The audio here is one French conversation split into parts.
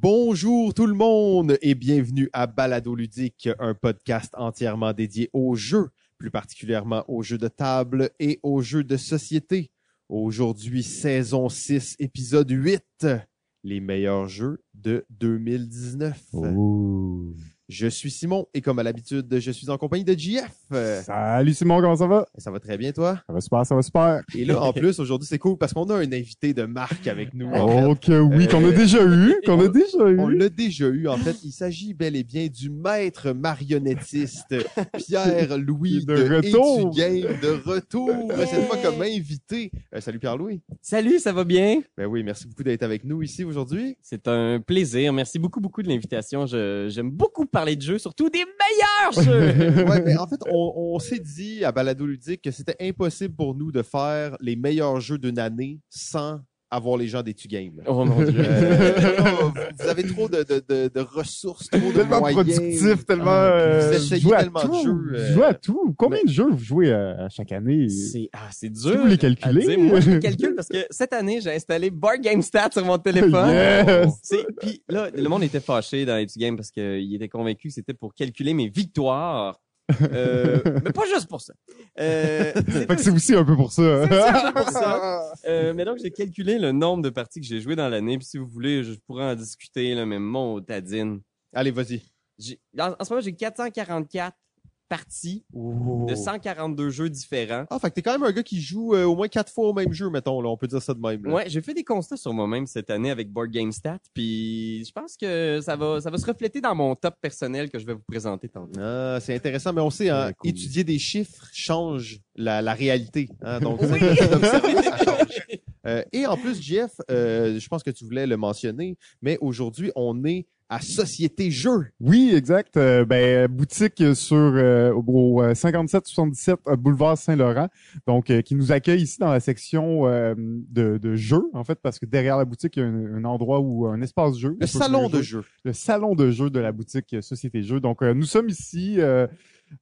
Bonjour tout le monde et bienvenue à Balado Ludique, un podcast entièrement dédié aux jeux, plus particulièrement aux jeux de table et aux jeux de société. Aujourd'hui, saison 6, épisode 8, les meilleurs jeux de 2019. Je suis Simon et comme à l'habitude, je suis en compagnie de JF. Salut Simon, comment ça va? Ça va très bien toi? Ça va super, ça va super. Et là, en plus, aujourd'hui, c'est cool parce qu'on a un invité de marque avec nous. en fait. Oh que oui, qu'on a Euh, déjà eu, qu'on a déjà On eu. l'a déjà eu. En fait, il s'agit bel et bien du maître marionnettiste Pierre-Louis De de, retour. Game de retour. Cette fois comme invité. Euh, salut Pierre-Louis. Salut, ça va bien? Ben oui, merci beaucoup d'être avec nous ici aujourd'hui. C'est un plaisir. Merci beaucoup, beaucoup de l'invitation. Je- J'aime beaucoup parler de jeux, surtout des meilleurs jeux. Ouais, mais en fait, on, on s'est dit à Balado Ludique que c'était impossible pour nous de faire les meilleurs jeux d'une année sans avoir les gens d'Etu Game. là. oh mon dieu. Euh, non, vous avez trop de, de, de, de ressources, trop de Tellement moyens. productif, tellement... Ah, euh, vous vous essayez jouez tellement de tout, jeux, vous euh, jouez à tout. Combien de jeux vous jouez à, à chaque année? C'est ah, c'est Si dur. vous les calculez. dire. Moi, je les calcule parce que cette année, j'ai installé Board Game Stats sur mon téléphone. Yes! C'est puis là, le monde était fâché dans Etu Game parce qu'il était convaincu que c'était pour calculer mes victoires. Euh, mais pas juste pour ça. Euh, c'est Fait que c'est aussi un peu pour ça. C'est aussi un peu pour ça. Euh, mais donc, j'ai calculé le nombre de parties que j'ai jouées dans l'année. Puis si vous voulez, je pourrais en discuter, là, mais mon tadine. Allez, vas-y. J'ai- En, en ce moment, j'ai 444 parties de 142 jeux différents. Ah, fait que t'es quand même un gars qui joue euh, au moins quatre fois au même jeu, mettons, là. On peut dire ça de même, là. Ouais, j'ai fait des constats sur moi-même cette année avec Board Game Stat, puis je pense que ça va, ça va se refléter dans mon top personnel que je vais vous présenter tantôt. Ah, c'est intéressant, mais on sait, hein, cool. étudier des chiffres change la, la réalité. Hein, donc, ça change. Euh, et en plus, Jeff, euh, je pense que tu voulais le mentionner, mais aujourd'hui, on est à Société Jeux. Oui, exact. Euh, ben, boutique sur euh, au euh, 5777 euh, boulevard Saint-Laurent, donc euh, qui nous accueille ici dans la section euh, de, de jeux, en fait, parce que derrière la boutique, il y a un, un endroit où un espace jeu. Le salon de jeux. Le salon de jeux de la boutique euh, Société Jeux. Donc, euh, nous sommes ici.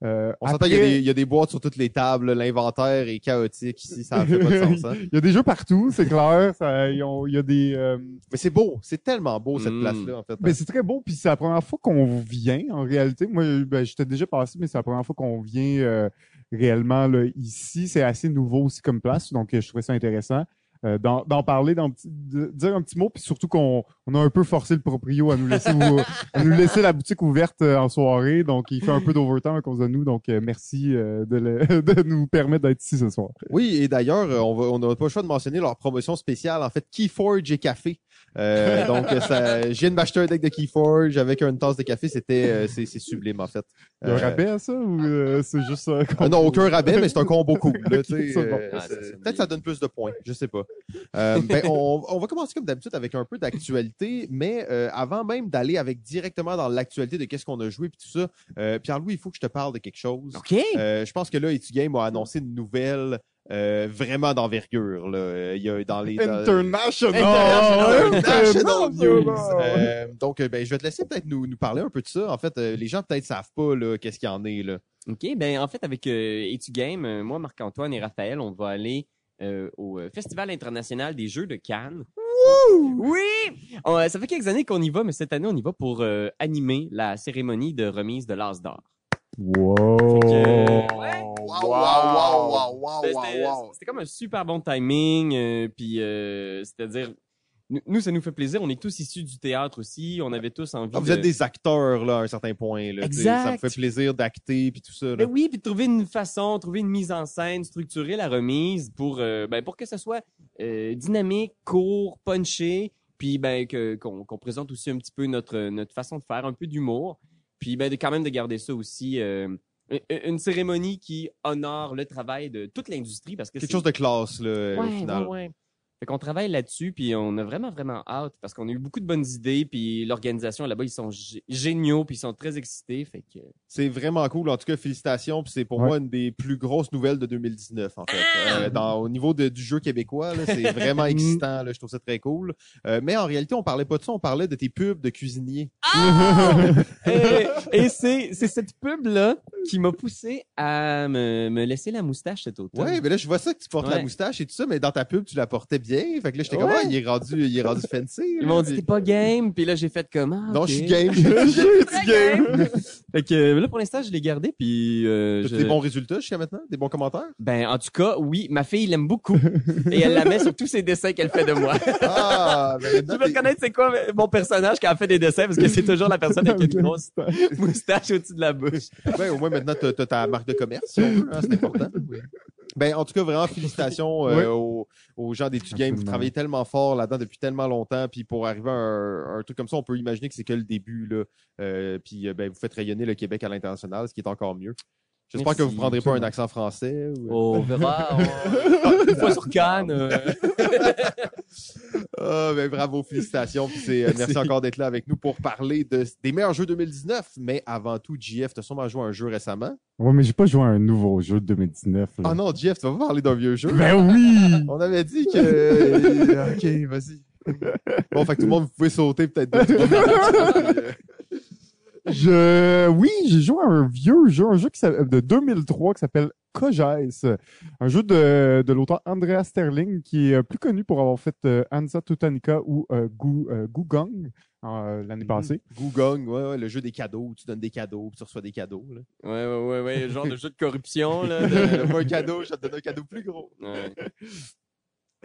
Euh, On s'entend, il y, a après- des- il y a des boîtes sur toutes les tables. L'inventaire est chaotique ici. Ça fait pas de sens. Hein? il y a des jeux partout, c'est clair. Ça, ils ont- il y a des. euh, Mais c'est beau. C'est tellement beau, cette Mm. place-là, en fait. Ben, c'est très beau, puis c'est la première fois qu'on vient, en réalité. Moi, ben, j'étais déjà passé, mais c'est la première fois qu'on vient euh, réellement là, ici. C'est assez nouveau aussi comme place, donc euh, je trouvais ça intéressant. Euh, d'en parler, d'en de dire un petit mot, puis surtout qu'on on a un peu forcé le proprio à nous laisser la boutique ouverte euh, en soirée, donc il fait un peu d'overtime à cause de nous, donc euh, merci de, nous permettre d'être ici ce soir. Oui, et d'ailleurs, on va, on pas le choix de mentionner leur promotion spéciale, en fait, Keyforge et café. Euh, donc, ça, je viens de m'acheter un deck de Keyforge avec une tasse de café, c'était, euh, c'est, c'est sublime, en fait. Il y a un Euh, rabais à ça ou euh, c'est juste ça? Ah non, aucun rabais, mais c'est un combo cool. Là, bon. euh, Ah, Peut-être ça donne plus de points, je sais pas. Euh, ben, on, on va commencer comme d'habitude avec un peu d'actualité, mais euh, avant même d'aller avec directement dans l'actualité de qu'est-ce qu'on a joué puis tout ça, euh, Pierre-Louis, il faut que je te parle de quelque chose. OK. Euh, je pense que là, Etu Game a annoncé une nouvelle euh, vraiment d'envergure. Là. Il y a dans les dans- International! International News. Euh, donc, euh, ben, je vais te laisser peut-être nous, nous parler un peu de ça. En fait, euh, les gens peut-être savent pas là, qu'est-ce qu'il y en est là. OK, ben en fait, avec euh, Etu Game, euh, moi, Marc-Antoine et Raphaël, on va aller euh, au Festival international des jeux de Cannes. Oui! On, euh, ça fait quelques années qu'on y va, mais cette année, on y va pour euh, animer la cérémonie de remise de l'As d'or. Wow! Que, ouais. wow, Ben, C'était c'était comme un super bon timing, euh, puis euh, c'est-à-dire, nous, ça nous fait plaisir. On est tous issus du théâtre aussi. On avait tous envie Ah, vous de... êtes des acteurs là, à un certain point. Là, Exact. Ça me fait plaisir d'acter puis tout ça. Là. Ben oui, puis de trouver une façon, trouver une mise en scène, structurer la remise pour, euh, ben, pour que ça soit euh, dynamique, court, punché, puis ben, qu'on, qu'on présente aussi un petit peu notre, notre façon de faire, un peu d'humour, puis ben, de, quand même de garder ça aussi, euh, une- cérémonie qui honore le travail de toute l'industrie parce que Quelque chose de classe là, au Ouais, final. ouais, ouais. Fait qu'on travaille là-dessus, puis on a vraiment, vraiment hâte, parce qu'on a eu beaucoup de bonnes idées, puis l'organisation là-bas, ils sont gé- géniaux, puis ils sont très excités, fait que... C'est vraiment cool. En tout cas, félicitations. Puis c'est pour Ouais. moi une des plus grosses nouvelles de 2019, en fait. Ah! Euh, dans, au niveau de- du jeu québécois, là, c'est vraiment excitant. Là, je trouve ça très cool. Euh, mais en réalité, on parlait pas de ça. On parlait de tes pubs de cuisinier. et et c'est, c'est cette pub-là qui m'a poussé à me, me laisser la moustache cet automne. Ouais, mais là, je vois ça que tu portes la moustache et tout ça, mais dans ta pub, tu la portais bien. Fait que là, j'étais Ouais. comme, ah, il est rendu, il est rendu fancy. Ils m'ont dit, t'es pas game. Puis là, j'ai fait comme, ah, Non, je suis game. Très game. fait que euh, là, pour l'instant, je l'ai gardé. Puis, euh, T'as je- des bons résultats jusqu'à maintenant? Des bons commentaires? ben, en tout cas, oui, ma fille l'aime beaucoup. et elle la met sur tous ses dessins qu'elle fait de moi. Ah, ben Je maintenant, veux t'es- connaître c'est quoi mon personnage qui a fait des dessins parce que c'est toujours la personne avec une grosse moustache au-dessus de la bouche. Ben, au moins, maintenant, t'as ta marque de commerce, si on veut, hein, c'est important. Ben, en tout cas, vraiment, félicitations euh, Oui. aux, aux gens des Games. Vous travaillez tellement fort là-dedans depuis tellement longtemps. Puis pour arriver à un, un truc comme ça, on peut imaginer que c'est que le début. Là. Euh, puis euh, ben, vous faites rayonner le Québec à l'international, ce qui est encore mieux. J'espère que vous prendrez pas un accent français. ou- On verra. on- Une fois sur Cannes. euh, Ah, ben, bravo, félicitations. Puis c'est, euh, merci encore d'être là avec nous pour parler de, des meilleurs jeux 2019. Mais avant tout, JF, t'as sûrement joué à un jeu récemment. Ouais, mais j'ai pas joué à un nouveau jeu de 2019. là. Ah non, JF, tu vas pas parler d'un vieux jeu. Ben oui! On avait dit que. euh, ok, vas-y. Bon, fait que tout le monde, vous pouvez sauter peut-être. Je, oui, j'ai joué à un vieux jeu, un jeu qui s'appelle- de 2003 qui s'appelle Kojes. Un jeu de, de l'auteur Andrea Sterling qui est euh, plus connu pour avoir fait euh, Hansa Tutanica ou euh, Gu- euh, Gugong euh, l'année passée. Gugong, ouais, ouais, le jeu des cadeaux, où tu donnes des cadeaux, puis tu reçois des cadeaux. Là. Ouais, ouais, ouais, ouais. Genre de jeu de corruption, là. de- un cadeau, je te donner un cadeau plus gros. Ouais.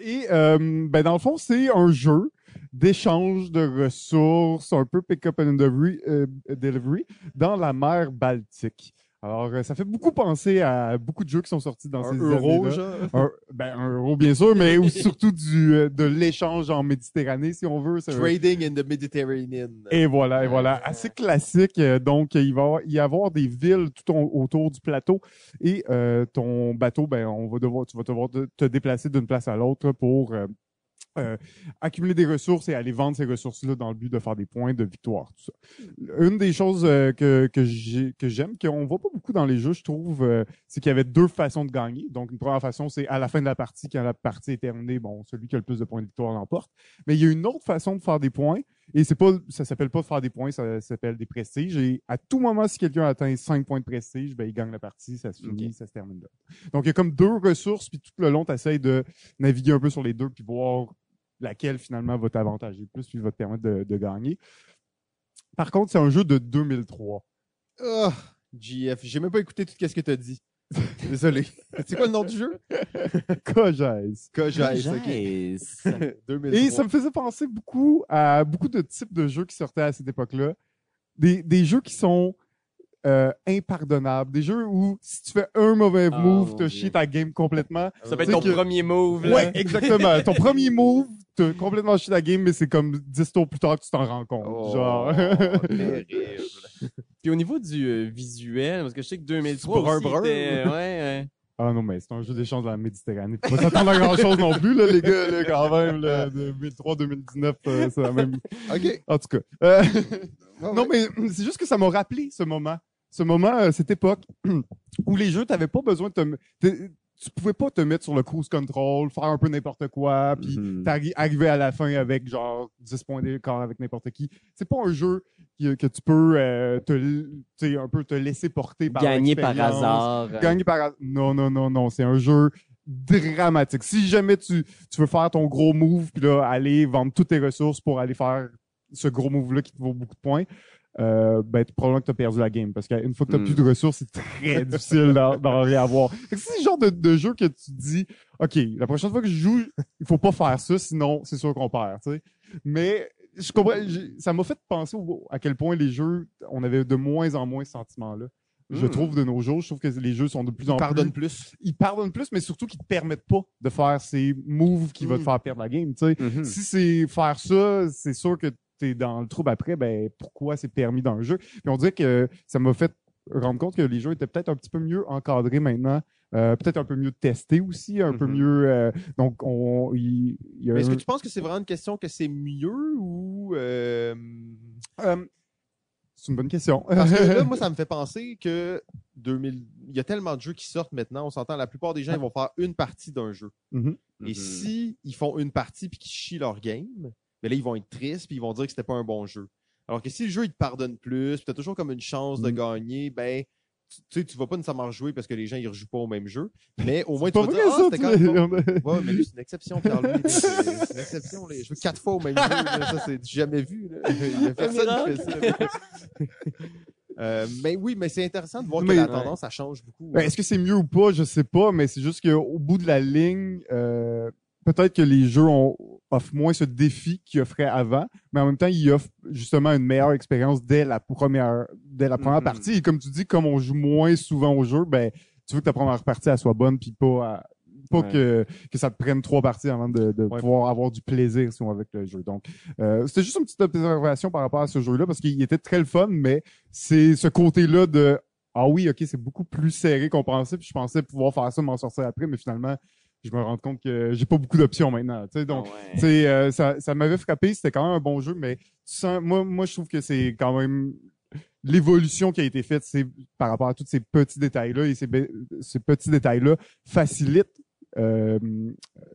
Et euh, ben dans le fond, c'est un jeu d'échange de ressources, un peu pick-up and delivery, euh, delivery dans la mer Baltique. Alors, euh, ça fait beaucoup penser à beaucoup de jeux qui sont sortis dans Un ces euro, genre? Un, ben, un euro, bien sûr, mais surtout du, euh, de l'échange en Méditerranée, si on veut. Trading in the Mediterranean. Et voilà, et voilà. Assez classique. euh, Donc, il va y avoir des villes tout au- autour du plateau. Et euh, ton bateau, ben, on va devoir, tu vas devoir te, te déplacer d'une place à l'autre pour euh, euh, accumuler des ressources et aller vendre ces ressources-là dans le but de faire des points de victoire. Une des choses euh, que, que j'aime, qu'on voit pas beaucoup dans les jeux, je trouve, euh, c'est qu'il y avait deux façons de gagner. Donc, une première façon, c'est à la fin de la partie, quand la partie est terminée, bon, celui qui a le plus de points de victoire l'emporte. Mais il y a une autre façon de faire des points. Et c'est pas, ça s'appelle pas faire des points, ça s'appelle des prestiges. Et à tout moment, si quelqu'un atteint 5 points de prestige, ben, il gagne la partie, ça se finit, ça se termine là. Donc, il y a comme deux ressources, puis tout le long, tu essaies de naviguer un peu sur les deux, puis voir laquelle finalement va t'avantager le plus, puis va te permettre de, de gagner. Par contre, c'est un jeu de 2003. Ah, JF, j'ai même pas écouté tout ce que t'as dit. Désolé. C'est quoi le nom du jeu? Ok. Yes. 2003. Et ça me faisait penser beaucoup à beaucoup de types de jeux qui sortaient à cette époque-là. Des, des jeux qui sont euh, impardonnables. Des jeux où si tu fais un mauvais Ah, move, Dieu. chié ta game complètement. Ça peut être ton que- premier move, là. Ouais, exactement. Ton premier move, t'as complètement chié ta game, mais c'est comme 10 tours plus tard que tu t'en rends compte. Oh, Genre. terrible. Puis au niveau du euh, visuel, parce que je sais que 2003 brun aussi brun. euh, ouais, Ah non, mais c'est un jeu d'échange dans la Méditerranée. Faut pas s'attendre à grand chose non plus, là, les gars, là, quand même, là, 2003-2019, euh, c'est la même. Ok. En tout cas. Euh, Non, mais c'est juste que ça m'a rappelé ce moment. Ce moment, euh, cette époque où les jeux, t'avais pas besoin de te... Tu pouvais pas te mettre sur le cruise control, faire un peu n'importe quoi, puis arriver à la fin avec genre 10 points d'écart avec n'importe qui. C'est pas un jeu qui- que tu peux euh, te, un peu te laisser porter par Gagner par hasard. euh, Gagner par hasard. Non, non, non, non. C'est un jeu dramatique. Si jamais tu, tu veux faire ton gros move, puis là, aller vendre toutes tes ressources pour aller faire ce gros move-là qui te vaut beaucoup de points, euh, ben, probablement que tu as perdu la game. Parce qu'une fois que tu Hmm. plus de ressources, c'est très difficile d'en réavoir. C'est le genre de, de jeu que tu dis, OK, la prochaine fois que je joue, il faut pas faire ça, sinon c'est sûr qu'on perd. Mais je comprends, ça m'a fait penser au- à quel point les jeux, on avait de moins en moins ce sentiment-là. Je Hmm. trouve de nos jours, je trouve que les jeux sont de plus en plus. plus. Ils pardonnent plus, mais surtout qu'ils te permettent pas de faire ces moves qui vont te Mm. faire perdre la game. sais. Si c'est faire ça, c'est sûr que t'es dans le trouble après, ben pourquoi c'est permis dans le jeu? Puis on dirait que ça m'a fait rendre compte que les jeux étaient peut-être un petit peu mieux encadrés maintenant. Euh, peut-être un peu mieux testés aussi, un peu Mhm. mieux. euh, donc, on, y a Mais est-ce que tu penses que c'est vraiment une question que c'est mieux ou. euh, Euh, c'est une bonne question. Parce que là, moi, ça me fait penser que 2000... il y a tellement de jeux qui sortent maintenant. On s'entend, la plupart des gens ils vont faire une partie d'un jeu. Mhm. Et Mhm. si ils font une partie puis qu'ils chient leur game, mais là, ils vont être tristes puis ils vont dire que c'était pas un bon jeu. Alors que si le jeu, il te pardonne plus, puis t'as toujours comme une chance de Mhm. gagner, ben, tu sais, tu vas pas nécessairement jouer parce que les gens ils rejouent pas au même jeu, mais au moins tu vas dire, ah, c'était tu quand même bon. Ouais, mais lui, c'est une exception, Pierre-Louis. C'est une exception. là. Je joue quatre fois au même jeu. là. Ça, c'est jamais vu. Là. Il y a personne qui fait ça. Euh, mais oui, mais c'est intéressant de voir Mais- que la ouais. tendance, ça change beaucoup. Ben, hein. Est-ce que c'est mieux ou pas? Je sais pas, mais c'est juste qu'au bout de la ligne, euh, peut-être que les jeux ont, offrent moins ce défi qu'ils offraient avant, mais en même temps, ils offrent justement une meilleure expérience dès la première, dès la première Mhm. partie. Et comme tu dis, comme on joue moins souvent au jeu, ben, tu veux que ta première partie, elle soit bonne, puis pas, à- pas Ouais. que, que ça te prenne trois parties avant de, de Ouais. pouvoir avoir du plaisir, si on avec le jeu. Donc, euh, c'était juste une petite observation par rapport à ce jeu-là, parce qu'il était très le fun, mais c'est ce côté-là de ah oui, ok, c'est beaucoup plus serré qu'on pensait, puis je pensais pouvoir faire ça, m'en sortir après, mais finalement, je me rends compte que j'ai pas beaucoup d'options maintenant. Tu sais, donc, Ah ouais. tu sais, euh, ça, ça m'avait frappé, c'était quand même un bon jeu, mais tu sens, moi, moi, je trouve que c'est quand même l'évolution qui a été faite, c'est par rapport à tous ces petits détails-là, et ces, ces petits détails-là facilitent euh,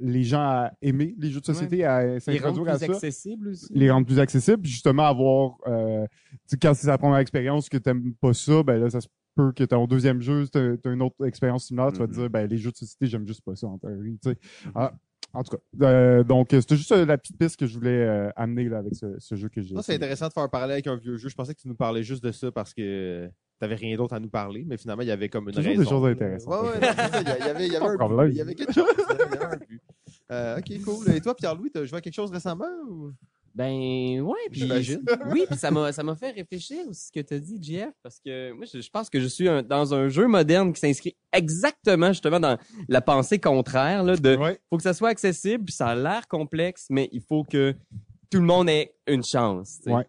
les gens à aimer les jeux de société, à Les rendre s'introduire à plus ça accessibles aussi. les rendre plus accessibles, justement avoir euh, tu sais, quand c'est la première expérience que t'aimes pas ça, ben là ça se peut que ton deuxième jeu, t'as t'as une autre expérience similaire, tu vas te Mhm. dire ben les jeux de société, j'aime juste pas ça en théorie, tu sais. Ah, en tout cas, euh, donc euh, c'était juste euh, la petite piste que je voulais euh, amener là avec ce, ce jeu que j'ai. C'est intéressant de faire un parallèle avec un vieux jeu. Je pensais que tu nous parlais juste de ça parce que t'avais rien d'autre à nous parler, mais finalement, il y avait comme une Toujours des raison. choses intéressantes. Ouais, ouais, non, c'est ça. Il y avait, il y avait un but. Il y avait quelque chose. Il y avait un but. Euh, ok, cool. Et toi, Pierre-Louis, t'as joué à quelque chose récemment ou? Ben ouais, puis oui, puis ça m'a ça m'a fait réfléchir aussi ce que t'as dit, JF, parce que moi je, je pense que je suis un- dans un jeu moderne qui s'inscrit exactement justement dans la pensée contraire là de Ouais. faut que ça soit accessible, puis ça a l'air complexe, mais il faut que tout le monde ait une chance. tu sais. Ouais.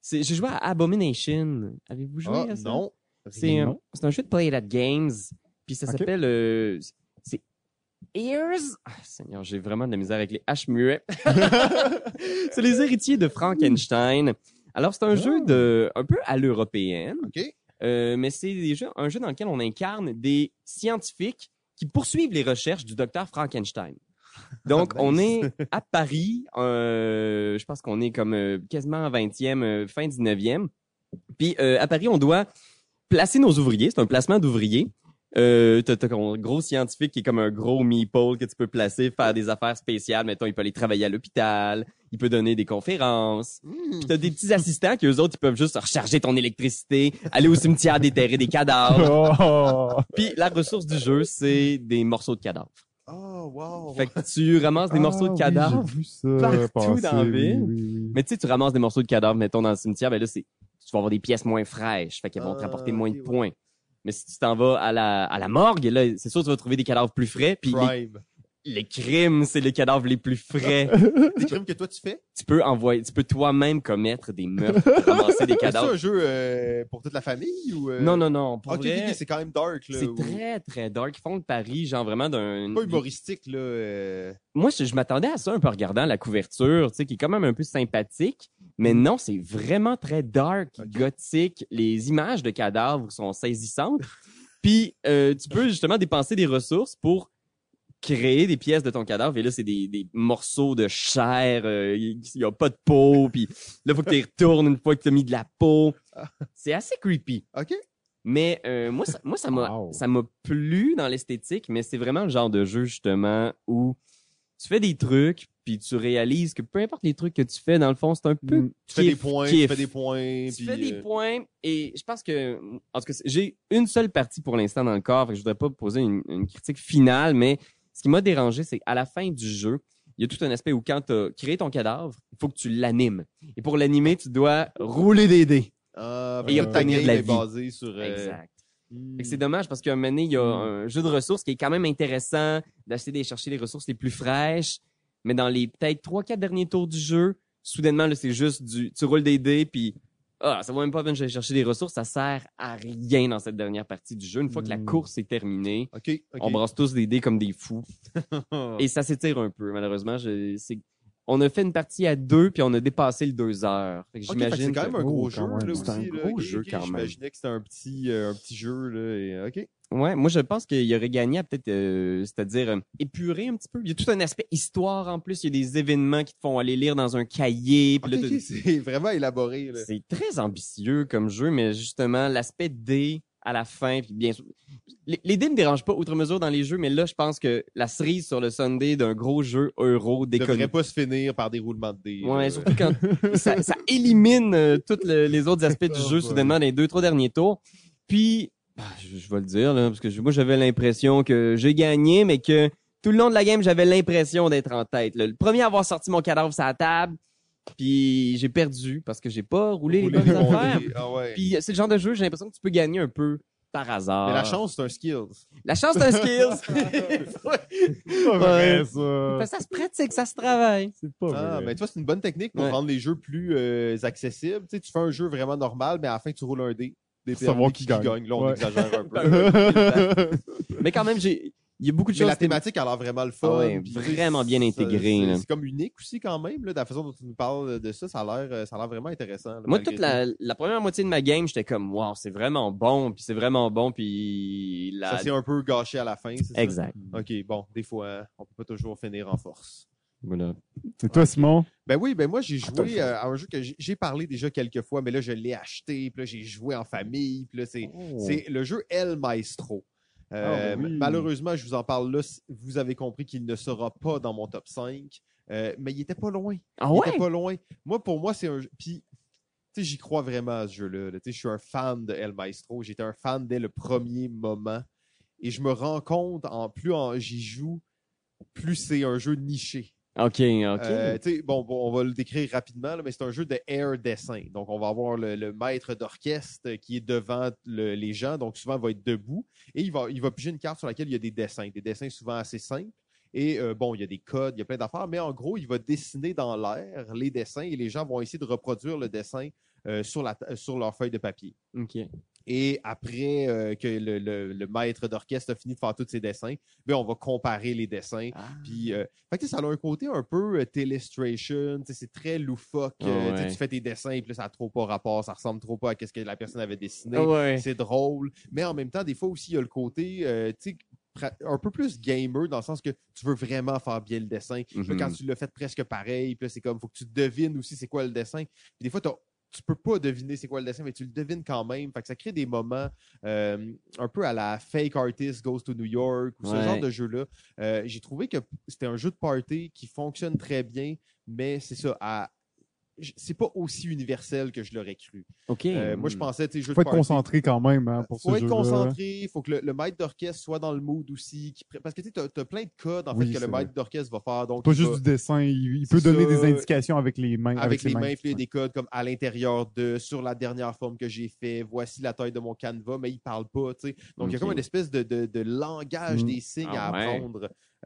C'est j'ai joué à Abomination. Avez-vous joué Ah, à ça? non. C'est un, un jeu de Play It at Games. Puis ça s'appelle. euh, Ears. Ah, Seigneur, j'ai vraiment de la misère avec les H muets. c'est les héritiers de Frankenstein. Alors, c'est un Ah. jeu de un peu à l'européenne, OK. euh, mais c'est un jeu dans lequel on incarne des scientifiques qui poursuivent les recherches du docteur Frankenstein. Donc, on est à Paris, euh, je pense qu'on est comme euh, quasiment 20e, euh, fin 19e. Puis euh, à Paris, on doit placer nos ouvriers. C'est un placement d'ouvriers. Euh, t'as, t'as un gros scientifique qui est comme un gros meeple que tu peux placer, faire des affaires spéciales. Mettons, il peut aller travailler à l'hôpital, il peut donner des conférences. Hmm. Puis t'as des petits assistants qui, eux autres, ils peuvent juste recharger ton électricité, aller au cimetière déterrer des cadavres. Oh! Puis la ressource du jeu, c'est des morceaux de cadavres. Oh, wow. Fait que tu ramasses des morceaux Ah de oui, cadavres. j'ai vu ça partout passer, dans la oui, ville. oui, oui. Mais tu sais, tu ramasses des morceaux de cadavres, mettons, dans le cimetière, ben là, c'est, tu vas avoir des pièces moins fraîches, fait qu'elles vont te Ah, rapporter moins ok, de ouais. points. Mais si tu t'en vas à la, à la morgue, là, c'est sûr que tu vas trouver des cadavres plus frais, puis les, les crimes, c'est les cadavres les plus frais. Des crimes que toi, tu fais? tu peux envoyer, tu peux toi-même commettre des meurtres, ramasser des C'est un cadavres. jeu euh, pour toute la famille ou. euh? Non, non, non, pour Ok, vrai, ok, c'est quand même dark, là. c'est ou- très, très dark. Ils font de Paris, genre vraiment d'un... Pas humoristique, là. euh. Moi, je, je m'attendais à ça un peu en regardant la couverture, tu sais, qui est quand même un peu sympathique. Mais non, c'est vraiment très dark, gothique. Les images de cadavres sont saisissantes. Puis, euh, tu peux justement dépenser des ressources pour créer des pièces de ton cadavre. Et là, c'est des, des morceaux de chair. euh, Il n'y a pas de peau. Puis là, faut que tu retournes une fois que tu as mis de la peau. C'est assez creepy. OK. Mais euh, moi, ça, moi, ça m'a, Wow. ça m'a plu dans l'esthétique, mais c'est vraiment le genre de jeu justement où tu fais des trucs, puis tu réalises que peu importe les trucs que tu fais, dans le fond, c'est un peu Mm. Tu fais des points, kiff. tu fais des points. Tu puis, fais des euh, points et je pense que en tout cas j'ai une seule partie pour l'instant dans le corps, fait que je voudrais pas poser une, une critique finale, mais ce qui m'a dérangé, c'est qu'à la fin du jeu, il y a tout un aspect où quand tu as créé ton cadavre, il faut que tu l'animes. Et pour l'animer, tu dois rouler des dés. Ah, Et ta obtenir de la vie. basée sur. euh, Exact. hmm. Que c'est dommage parce qu'à un moment donné, il y a un jeu de ressources qui est quand même intéressant d'acheter d'aller chercher les ressources les plus fraîches, mais dans les peut-être trois quatre derniers tours du jeu, soudainement là c'est juste du tu roules des dés puis ah, ça vaut même pas la peine d'aller chercher des ressources, ça sert à rien dans cette dernière partie du jeu. Une fois que la Mm. course est terminée, on brasse tous des dés comme des fous et ça s'étire un peu malheureusement. Je, c'est on a fait une partie à deux puis on a dépassé le deux heures. Fait que Ok, fait que j'imagine c'est quand même un gros Oh, jeu. C'est un gros jeu, quand même. J'imaginais que c'était un petit, euh, un petit jeu, là. Et, OK. Ouais, moi je pense qu'il aurait gagné à peut-être, euh, c'est-à-dire euh, épurer un petit peu. Il y a tout un aspect histoire en plus. Il y a des événements qui te font aller lire dans un cahier. Puis Ok, là, ok, t'as- c'est vraiment élaboré, là. c'est très ambitieux comme jeu, mais justement l'aspect D à la fin. Puis bien sûr, les, les dés me dérangent pas outre mesure dans les jeux, mais là, je pense que la cerise sur le Sunday d'un gros jeu euro devrait déconne. pas se finir par des roulements de dés. Ouais, euh, surtout quand ça, ça élimine euh, tous le- les autres aspects du Oh jeu soudainement dans les deux, trois derniers tours. Puis, bah, je, je vais le dire, là, parce que je- moi, j'avais l'impression que j'ai gagné, mais que tout le long de la game, j'avais l'impression d'être en tête. là. Le premier à avoir sorti mon cadavre sur la table, puis j'ai perdu parce que j'ai pas roulé les bonnes affaires. Ah ouais. Puis c'est le genre de jeu, j'ai l'impression que tu peux gagner un peu par hasard. Mais la chance, c'est un skills. La chance, c'est un skills. C'est pas vrai, ça. Ça se pratique, ça se travaille. C'est pas Ah, vrai. mais toi, c'est une bonne technique pour Ouais. rendre les jeux plus euh, accessibles. Tu sais, tu fais un jeu vraiment normal, mais à la fin, tu roules un dé. Des savoir qui gagne. Là, on Ouais. exagère un peu. Mais quand même, j'ai, il y a beaucoup de Mais choses. la thématique a l'air vraiment le fun. Ah ouais, vraiment bien intégrée, c'est- comme unique aussi quand même, là, de la façon dont tu nous parles de ça, ça a l'air, euh, ça a l'air vraiment intéressant. là, Moi, toute la, la première moitié de ma game, j'étais comme, wow, c'est vraiment bon, puis c'est vraiment bon, puis la... Ça s'est un peu gâché à la fin, c'est ça? Exact. Ok, bon, des fois, on peut pas toujours finir en force. Voilà. C'est toi, Simon? Ben oui, ben moi j'ai joué euh, à un jeu que j'ai- parlé déjà quelques fois, mais là je l'ai acheté, puis là j'ai joué en famille, puis là c'est c'est le jeu El Maestro. Euh, Ah oui. Malheureusement, je vous en parle là, vous avez compris qu'il ne sera pas dans mon top 5, euh, mais il était pas loin. Ah Il ouais? était pas loin. Moi, pour moi, c'est un jeu. Puis, tu sais, j'y crois vraiment à ce jeu-là. là. Tu sais, je suis un fan de El Maestro. J'étais un fan dès le premier moment. Et je me rends compte, en plus en- j'y joue, plus c'est un jeu niché. Ok, ok. Euh, bon, bon, on va le décrire rapidement, là, mais c'est un jeu de air dessin. Donc, on va avoir le, le maître d'orchestre qui est devant le- les gens, donc souvent il va être debout, et il va, il va piger une carte sur laquelle il y a des dessins, des dessins souvent assez simples. Et euh, bon, il y a des codes, il y a plein d'affaires, mais en gros, il va dessiner dans l'air les dessins et les gens vont essayer de reproduire le dessin euh, sur, la, sur leur feuille de papier. ok. Et après euh, que le, le- le maître d'orchestre a fini de faire tous ses dessins, ben, on va comparer les dessins. Ah. Puis, euh, fait que, tu ça a un côté un peu euh, telestration, tu sais, c'est très loufoque. Euh, tu ouais. Tu fais tes dessins, puis là, ça n'a trop pas rapport, ça ressemble trop pas à ce que la personne avait dessiné. Ouais. C'est drôle, mais en même temps, des fois aussi, il y a le côté, tu un peu plus gamer, dans le sens que tu veux vraiment faire bien le dessin. Puis. Quand tu l'as fait presque pareil, puis c'est comme, faut que tu devines aussi c'est quoi le dessin. Puis des fois, t'as- tu peux pas deviner c'est quoi le dessin, mais tu le devines quand même. Fait que ça crée des moments euh, un peu à la Fake Artist Goes to New York ou ce genre de jeu-là. Euh, J'ai trouvé que c'était un jeu de party qui fonctionne très bien, mais c'est ça, à- c'est pas aussi universel que je l'aurais cru. Ok. Euh, moi, je pensais, tu sais, Faut être party. concentré quand même hein, pour ce faut être jeu-là. concentré, il faut que le, le maître d'orchestre soit dans le mood aussi. qui parce que tu as, plein de codes en Oui, fait, que le maître d'orchestre va faire. Donc, Pas juste va- du dessin, il, peut donner ça. des indications avec les mains. avec, les mains, il y a Ouais. des codes comme à l'intérieur de, sur la dernière forme que j'ai fait, voici la taille de mon canevas, mais il parle pas, tu sais. Donc, il y a comme une espèce de, de- de langage Mm. des signes Ah à ouais.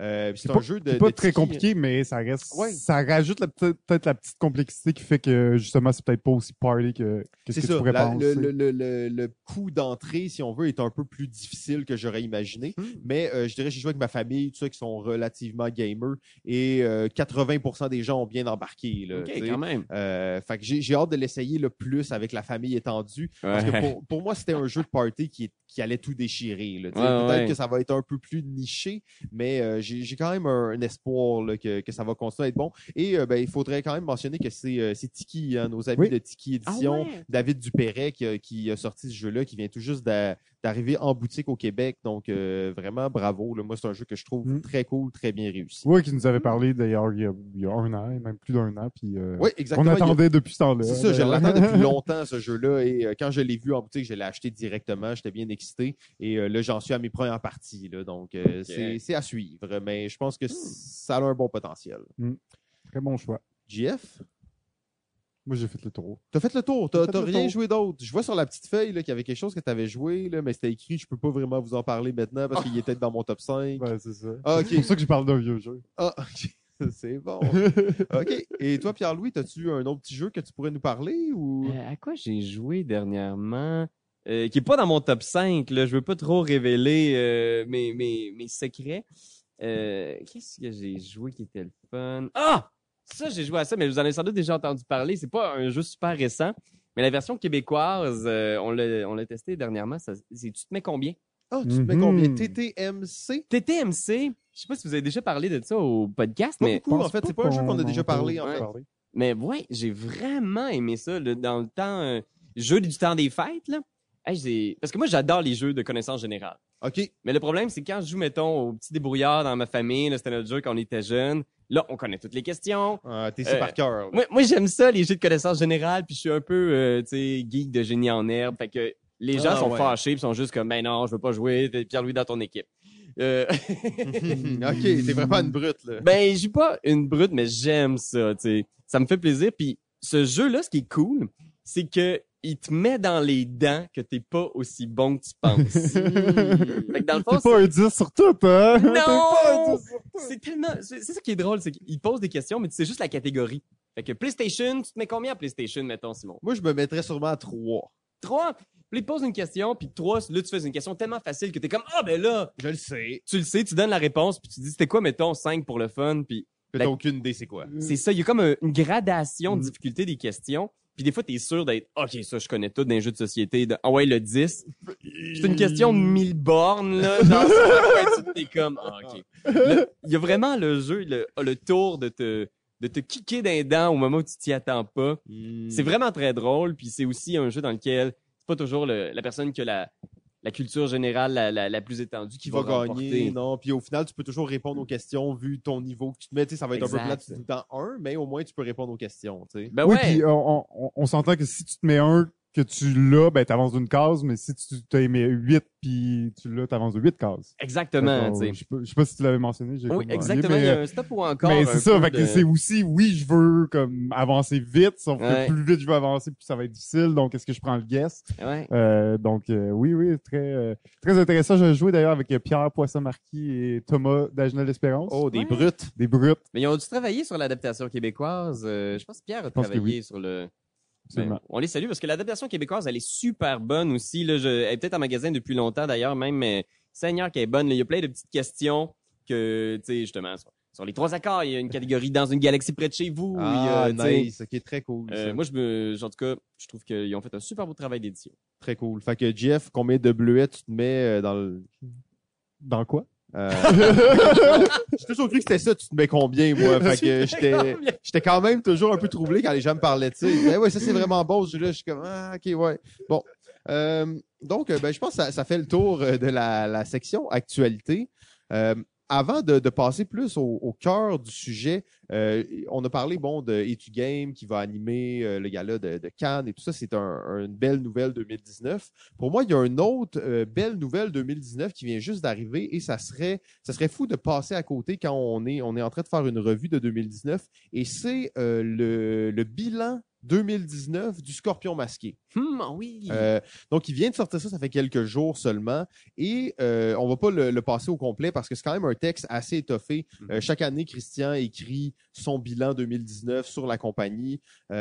Euh, c'est un jeu de. C'est pas de très tiki. compliqué, mais ça reste. Ouais. Ça rajoute peut-être la petite complexité qui fait que justement c'est peut-être pas aussi party que, que ce C'est que ça. tu pourrais La- penser. le, le, le, le, le coup d'entrée, si on veut, est un peu plus difficile que j'aurais imaginé. Hmm. Mais euh, je dirais, j'ai joué avec ma famille, tout ça, qui sont relativement gamers. Et euh, 80% des gens ont bien embarqué. Là, quand même. Euh, fait que j'ai hâte de l'essayer le plus avec la famille étendue. Parce que Ouais. pour, pour moi, c'était un jeu de party qui, est- qui allait tout déchirer. Ouais, Peut-être ouais. que ça va être un peu plus niché, mais euh, j'ai j'ai quand même un, un espoir là, que, que ça va continuer à être bon. Et euh, ben, il faudrait quand même mentionner que c'est euh, c'est Tiki, hein, nos amis Oui. de Tiki Édition, Ah ouais? David Dupéret qui, a- qui a sorti ce jeu-là, qui vient tout juste d'arriver en boutique au Québec. Donc euh, vraiment bravo. là. Moi, c'est un jeu que je trouve Mm. très cool, très bien réussi. Oui, qui nous avait parlé d'ailleurs il, y a- il y a un an, même plus d'un an. Puis, euh, Oui, on exactement. A- attendait depuis ce temps-là. C'est ça, je l'attends depuis longtemps, ce jeu-là. Et euh, quand je l'ai vu en boutique, je l'ai acheté directement. J'étais bien excité. Et là, j'en suis à mes premières parties. Là, donc, c'est- c'est à suivre. Mais je pense que ça a un bon potentiel. Très bon choix. JF, Moi, j'ai fait le tour. t'as fait le tour. T'as rien tour. joué d'autre. Je vois sur la petite feuille là, qu'il y avait quelque chose que tu avais joué, là, mais c'était écrit. Je peux pas vraiment vous en parler maintenant parce qu'il était dans mon top 5. Ouais, c'est ça. Ah, C'est pour ça que je parle d'un vieux jeu. Ah, OK. C'est bon. OK. Et toi, Pierre-Louis, as-tu un autre petit jeu que tu pourrais nous parler ou... Euh, à quoi j'ai joué dernièrement? Euh, qui est pas dans mon top 5, là. Je veux pas trop révéler euh, mes, mes, mes secrets. Euh, Qu'est-ce que j'ai joué qui était le fun? Ah! Ça, j'ai joué à ça, mais vous en avez sans doute déjà entendu parler. C'est pas un jeu super récent, mais la version québécoise, euh, on l'a on l'a testé dernièrement. Ça, c'est- tu te mets combien? Ah, tu te mets Mhm. combien? TTMC? TTMC, je sais pas si vous avez déjà parlé de ça au podcast, Pas mais beaucoup, en fait. pas C'est pas un jeu qu'on a déjà parlé, en fait. Mais ouais, j'ai vraiment aimé ça dans le temps, euh, jeu du temps des fêtes. Là. Hey, j'ai- Parce que moi, j'adore les jeux de connaissances générales. OK. Mais le problème, c'est quand je joue, mettons, au petit débrouillard dans ma famille, là, c'était notre jeu quand on était jeune. Là, on connaît toutes les questions. Ah, T'es Euh, par cœur. Moi, moi j'aime ça, les jeux de connaissances générales, puis je suis un peu, euh, tu sais, geek de génie en herbe. Fait que les gens Ah, sont ouais. fâchés, puis sont juste comme, ben non, je veux pas jouer, t'es Pierre-Louis dans ton équipe. Euh, OK, t'es vraiment une brute, là. ben, je suis pas une brute, mais j'aime ça, tu sais. Ça me fait plaisir. Puis ce jeu-là, ce qui est cool, c'est que il te met dans les dents que t'es pas aussi bon que tu penses. fait que dans le fond, T'es pas un 10 sur tout, hein? T'es pas un Non! 10 sur tout. C'est tellement, c'est ça qui est drôle, c'est qu'il pose des questions, mais c'est juste la catégorie. Fait que PlayStation, tu te mets combien à PlayStation, mettons, Simon? Moi, je me mettrais sûrement à 3. Trois? Puis il te pose une question, puis trois, là, tu fais une question tellement facile que t'es comme, ah, ben là, Je le sais. tu le sais, tu donnes la réponse, puis tu dis, c'était quoi, mettons, 5 pour le fun, puis T'as La- aucune idée c'est quoi. c'est ça, il y a comme un- une gradation de difficulté des questions, puis des fois, t'es sûr d'être, ok, ça, je connais tout dans les jeux de société, de, ah ouais, le 10. C'est une question de 1000 bornes, là, pas- t'es comme, ah, ok. Il y a vraiment le jeu, le, a le tour de te, de te kicker d'un dents au moment où tu t'y attends pas. Hmm. C'est vraiment très drôle, puis c'est aussi un jeu dans lequel c'est pas toujours le- la personne qui a la, la culture générale la, la, la plus étendue qui va, gagner, non? Puis au final, tu peux toujours répondre aux questions vu ton niveau que tu te mets. Tu sais, ça va être un peu plat tout le temps un, mais au moins tu peux répondre aux questions. Tu sais. Ben oui, ouais, puis on, on, on s'entend que si tu te mets un que tu l'as, ben t'avances d'une case, mais si tu t'as aimé 8 puis tu l'as, t'avances de 8 cases. exactement, tu sais. Je sais pas, je sais pas si tu l'avais mentionné. j'ai Oui, exactement, mais, il y a un stop ou encore. mais c'est ça, fait que de- c'est aussi, oui, je veux comme avancer vite, sauf Ouais. que plus vite je veux avancer, plus ça va être difficile. Donc, est-ce que je prends le guess? Ouais. Euh, donc, euh, oui, oui, très, euh, très intéressant. J'ai joué d'ailleurs avec euh, Pierre Poisson-Marquis et Thomas d'Agenel Espérance. Oh, des Ouais. brutes. Des brutes. Mais ils ont dû travailler sur l'adaptation québécoise. euh, je pense que Pierre a travaillé sur le. Ben, Absolument. on les salue parce que l'adaptation québécoise, elle est super bonne aussi. Là, je, elle est peut-être en magasin depuis longtemps d'ailleurs, même, mais Seigneur qui est bonne. là. il y a plein de petites questions que, tu sais, justement, sur, les trois accords, il y a une catégorie dans une galaxie près de chez vous. il y a, Ah, sais, nice. Ok, très cool. euh, moi, je me, en tout cas, je trouve qu'ils ont fait un super beau travail d'édition. Très cool. Fait que Jeff, combien de bleuets tu te mets euh, dans le. Dans quoi? Euh... J'ai toujours cru que c'était ça, tu te mets combien, moi? Fait que j'étais. J'étais quand même toujours un peu troublé quand les gens me parlaient de ça. Ils disaient, ouais, ça c'est vraiment jeu-là. Je suis comme, ah, ok, ouais. Bon. Euh, donc, euh, ben, je pense que ça, ça fait le tour euh, de la, la section actualité. Euh, avant de, de passer plus au, au cœur du sujet, euh, on a parlé bon de Etu Game qui va animer euh, le gala de, de Cannes et tout ça. C'est un, une belle nouvelle 2019. Pour moi, il y a une autre euh, belle nouvelle 2019 qui vient juste d'arriver et ça serait, ça serait fou de passer à côté quand on est, on est en train de faire une revue de 2019 et c'est euh, le, le bilan 2019 du Scorpion masqué. Hum, oui. Euh, donc, il vient de sortir ça, ça fait quelques jours seulement. Et euh, on va pas le, le passer au complet parce que c'est quand même un texte assez étoffé. Mhm. Euh, chaque année, Christian écrit son bilan 2019 sur la compagnie. Et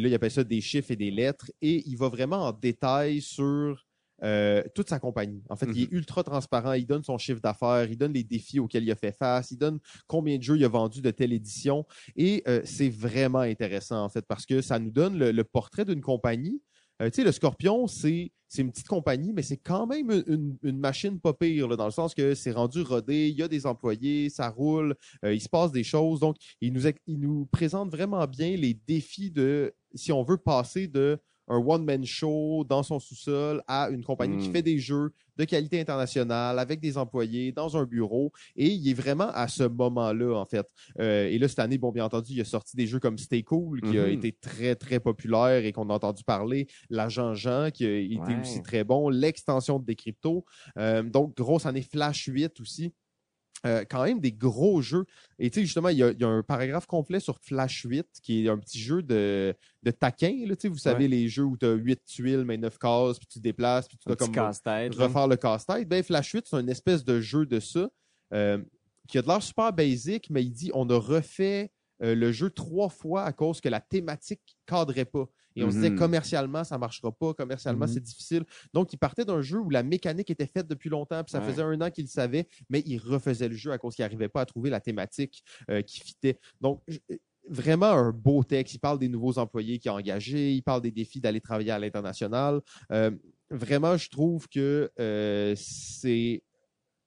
là, il appelle ça des chiffres et des lettres. Et il va vraiment en détail sur euh, toute sa compagnie. En fait, il est ultra transparent. Il donne son chiffre d'affaires, il donne les défis auxquels il a fait face, il donne combien de jeux il a vendu de telle édition. Et euh, c'est vraiment intéressant, en fait, parce que ça nous donne le, le portrait d'une compagnie. Euh, tu sais, le Scorpion, c'est une petite compagnie, mais c'est quand même une, machine pas pire, là, dans le sens que c'est rendu rodé, il y a des employés, ça roule, il se passe des choses. Donc, il nous, il nous présente vraiment bien les défis de, si on veut passer de un one-man show dans son sous-sol à une compagnie qui Mm. fait des jeux de qualité internationale avec des employés dans un bureau. Et il est vraiment à ce moment-là, en fait. Euh, et là, cette année, bon, bien entendu, il a sorti des jeux comme Stay Cool, qui a Mhm. été très, très populaire et qu'on a entendu parler. L'agent Jean, qui a été Ouais. aussi très bon. L'extension de Decrypto. Euh, donc, grosse année Flash 8 aussi. Euh, quand même des gros jeux. Et tu sais, justement, il y, a, il y a un paragraphe complet sur Flash 8, qui est un petit jeu de, de taquin. Là, tu sais, vous savez, les jeux où tu as 8 tuiles, mais 9 cases, puis tu te déplaces, puis tu dois comme refaire le casse-tête. Ben, Flash 8, c'est une espèce de jeu de ça euh, qui a de l'air super basique, mais il dit on a refait euh, le jeu trois fois à cause que la thématique cadrait pas. Et on se disait Mhm. commercialement, ça marchera pas, commercialement, Mhm. c'est difficile. Donc, il partait d'un jeu où la mécanique était faite depuis longtemps, puis ça Ouais. faisait un an qu'il le savait, mais il refaisait le jeu à cause qu'il n'arrivait pas à trouver la thématique euh, qui fitait. Donc, je- vraiment un beau texte. Il parle des nouveaux employés qu'il a engagés, il parle des défis d'aller travailler à l'international. Euh, vraiment, je trouve que euh, c'est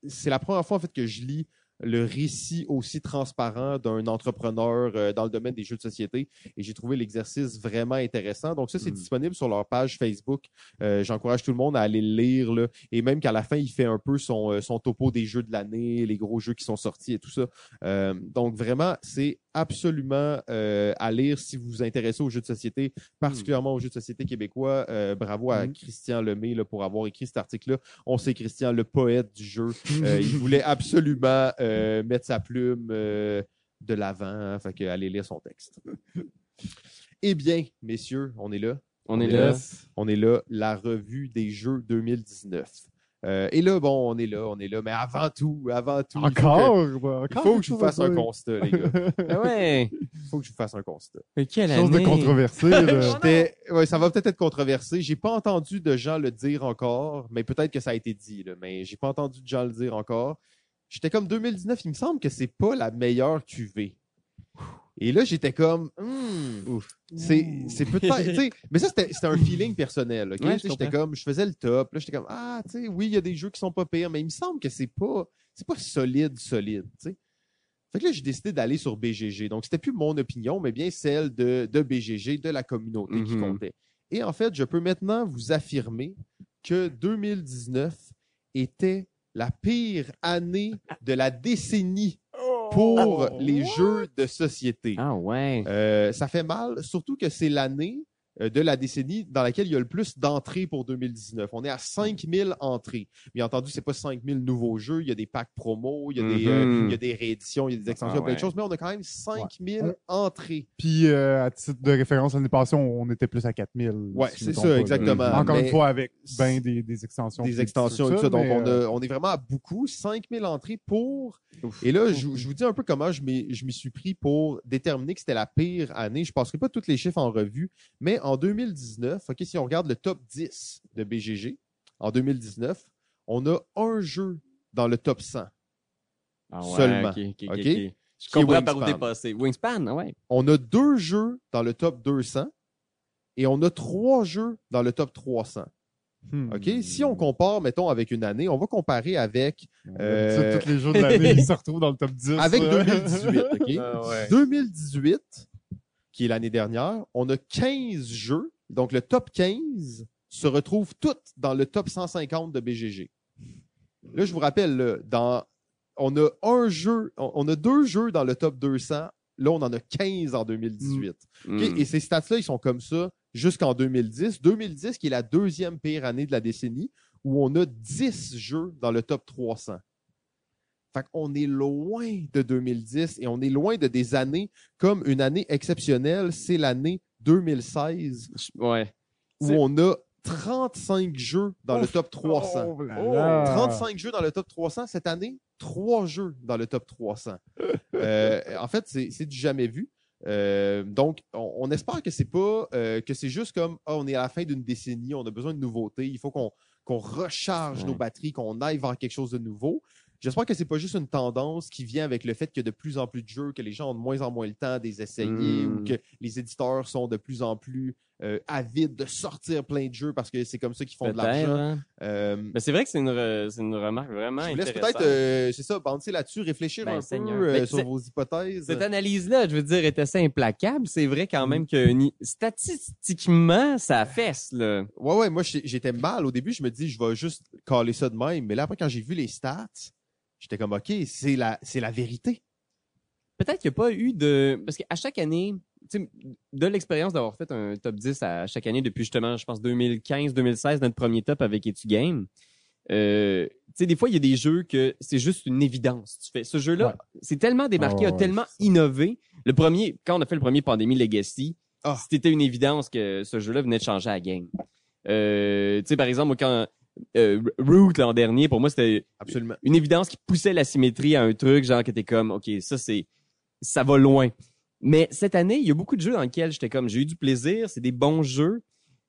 c'est la première fois en fait que je lis le récit aussi transparent d'un entrepreneur euh, dans le domaine des jeux de société. Et j'ai trouvé l'exercice vraiment intéressant. Donc ça, c'est Mm. disponible sur leur page Facebook. Euh, J'encourage tout le monde à aller le lire. Là. Et même qu'à la fin, il fait un peu son, euh, son topo des jeux de l'année, les gros jeux qui sont sortis et tout ça. Euh, donc vraiment, c'est absolument euh, à lire si vous vous intéressez aux jeux de société, particulièrement aux jeux de société québécois. Euh, bravo à Mm. Christian Lemay là, pour avoir écrit cet article-là. On sait Christian, le poète du jeu. Euh, il voulait absolument mettre sa plume de l'avant. hein, fait que allez lire son texte. Eh bien, messieurs, on est là. On est est là. On est là, la revue des jeux 2019. Euh, et là, bon, on est là, on est là. Mais avant tout, avant tout, il faut que- Encore? bah, il encore faut que je vous fasse un constat, les gars. Ah ouais. Il faut que je vous fasse un constat. Mais quelle Chose de année. controversé. là. J'étais- ouais, ça va peut-être être controversé. J'ai pas entendu de gens le dire encore, mais peut-être que ça a été dit, là, mais j'ai pas entendu de gens le dire encore. J'étais comme 2019, il me semble que c'est pas la meilleure QV. Et là, j'étais comme, hmm, c'est, c'est peut-être, tu sais, mais ça, c'était, c'était un feeling personnel? Ouais, j'étais comme, je faisais le top, là, j'étais comme, ah, tu sais, oui, il y a des jeux qui sont pas pires, mais il me semble que c'est pas, c'est pas solide, solide, tu sais. Fait que là, j'ai décidé d'aller sur BGG. Donc, c'était plus mon opinion, mais bien celle de, de BGG, de la communauté qui Mhm. comptait. Et en fait, je peux maintenant vous affirmer que 2019 était la pire année de la décennie pour les jeux de société. Ah ouais. Euh, ça fait mal, surtout que c'est l'année de la décennie dans laquelle il y a le plus d'entrées pour 2019. On est à 5000 entrées. Bien entendu, c'est pas 5000 nouveaux jeux. Il y a des packs promo, il y a, des, euh, Mhm. il y a des rééditions, il y a des extensions, Ah plein de ouais. choses, mais on a quand même 5000 entrées. Puis, euh, à titre de référence, l'année passée, on, on était plus à 4000. Ouais, si c'est ça, pas, là. exactement. Encore Mais une fois, avec ben des, des extensions. des extensions et tout ça. Donc, on, euh, a- on est vraiment à beaucoup. 5000 entrées pour. Ouf. Et là, je, je vous dis un peu comment je m'y je m'y suis pris pour déterminer que c'était la pire année. Je ne passerai pas tous les chiffres en revue, mais en 2019, OK, si on regarde le top 10 de BGG, en 2019, on a un jeu dans le top 100. Ah Seulement. ok, ok, ok, Ok? ok. Je comprends par où Wingspan. t'es passé. Wingspan, ah ouais. On a deux jeux dans le top 200 et on a trois jeux dans le top 300. hmm. OK? Si on compare, mettons, avec une année, on va comparer avec Euh, tous les jours de l'année, ils se retrouvent dans le top 10. avec là. 2018, OK? Ah ouais. 2018, qui est l'année dernière, on a 15 jeux. Donc, le top 15 se retrouve toutes dans le top 150 de BGG. Là, je vous rappelle, là, dans, on a un jeu, on, on a deux jeux dans le top 200. Là, on en a 15 en 2018. OK? Hmm. Et ces stats-là, ils sont comme ça jusqu'en 2010. 2010, qui est la deuxième pire année de la décennie, où on a 10 jeux dans le top 300. Fait qu'on est loin de 2010 et on est loin de des années comme une année exceptionnelle, c'est l'année 2016 Ouais. où on a 35 jeux dans le top 300. Oh là là. 35 jeux dans le top 300 cette année, 3 jeux dans le top 300. Euh, en fait, c'est du jamais vu. Euh, donc, on, on espère que c'est pas euh, que c'est juste comme Ah, on est à la fin d'une décennie, on a besoin de nouveautés, il faut qu'on qu'on recharge Ouais. nos batteries, qu'on aille vers quelque chose de nouveau. J'espère que c'est pas juste une tendance qui vient avec le fait qu'il y a de plus en plus de jeux, que les gens ont de moins en moins le temps de les essayer ou que les éditeurs sont de plus en plus euh, avides de sortir plein de jeux parce que c'est comme ça qu'ils font de l'argent. hein. Euh, Mais c'est vrai que c'est une, re- une remarque vraiment je vous laisse peut-être, euh, c'est ça, bouncer là-dessus, réfléchir Ben, un Seigneur. peu sur vos hypothèses. Cette analyse-là, je veux dire, est assez implacable. C'est vrai quand même que ni- statistiquement, ça fesse, là. Ouais, ouais, moi j'étais mal. Au début, je me dis, je vais juste caler ça de même. Mais là, après, quand j'ai vu les stats, j'étais comme, OK, c'est la, c'est la vérité. Peut-être qu'il n'y a pas eu de... Parce qu'à chaque année, de l'expérience d'avoir fait un top 10 à chaque année depuis justement, je pense, 2015-2016, notre premier top avec Etu Game, euh, tu sais, des fois, il y a des jeux que c'est juste une évidence. Tu fais ce jeu-là, Ouais. c'est tellement démarqué, a ouais, tellement innové. Le premier, quand on a fait le premier Pandémie Legacy, Ah. c'était une évidence que ce jeu-là venait de changer la game. Euh, tu sais, par exemple, quand euh, Root l'an dernier, pour moi, c'était Absolument. une évidence qui poussait la symétrie à un truc, genre que t'es comme, OK, ça, c'est, ça va loin. Mais cette année, il y a beaucoup de jeux dans lesquels j'étais comme, j'ai eu du plaisir, c'est des bons jeux,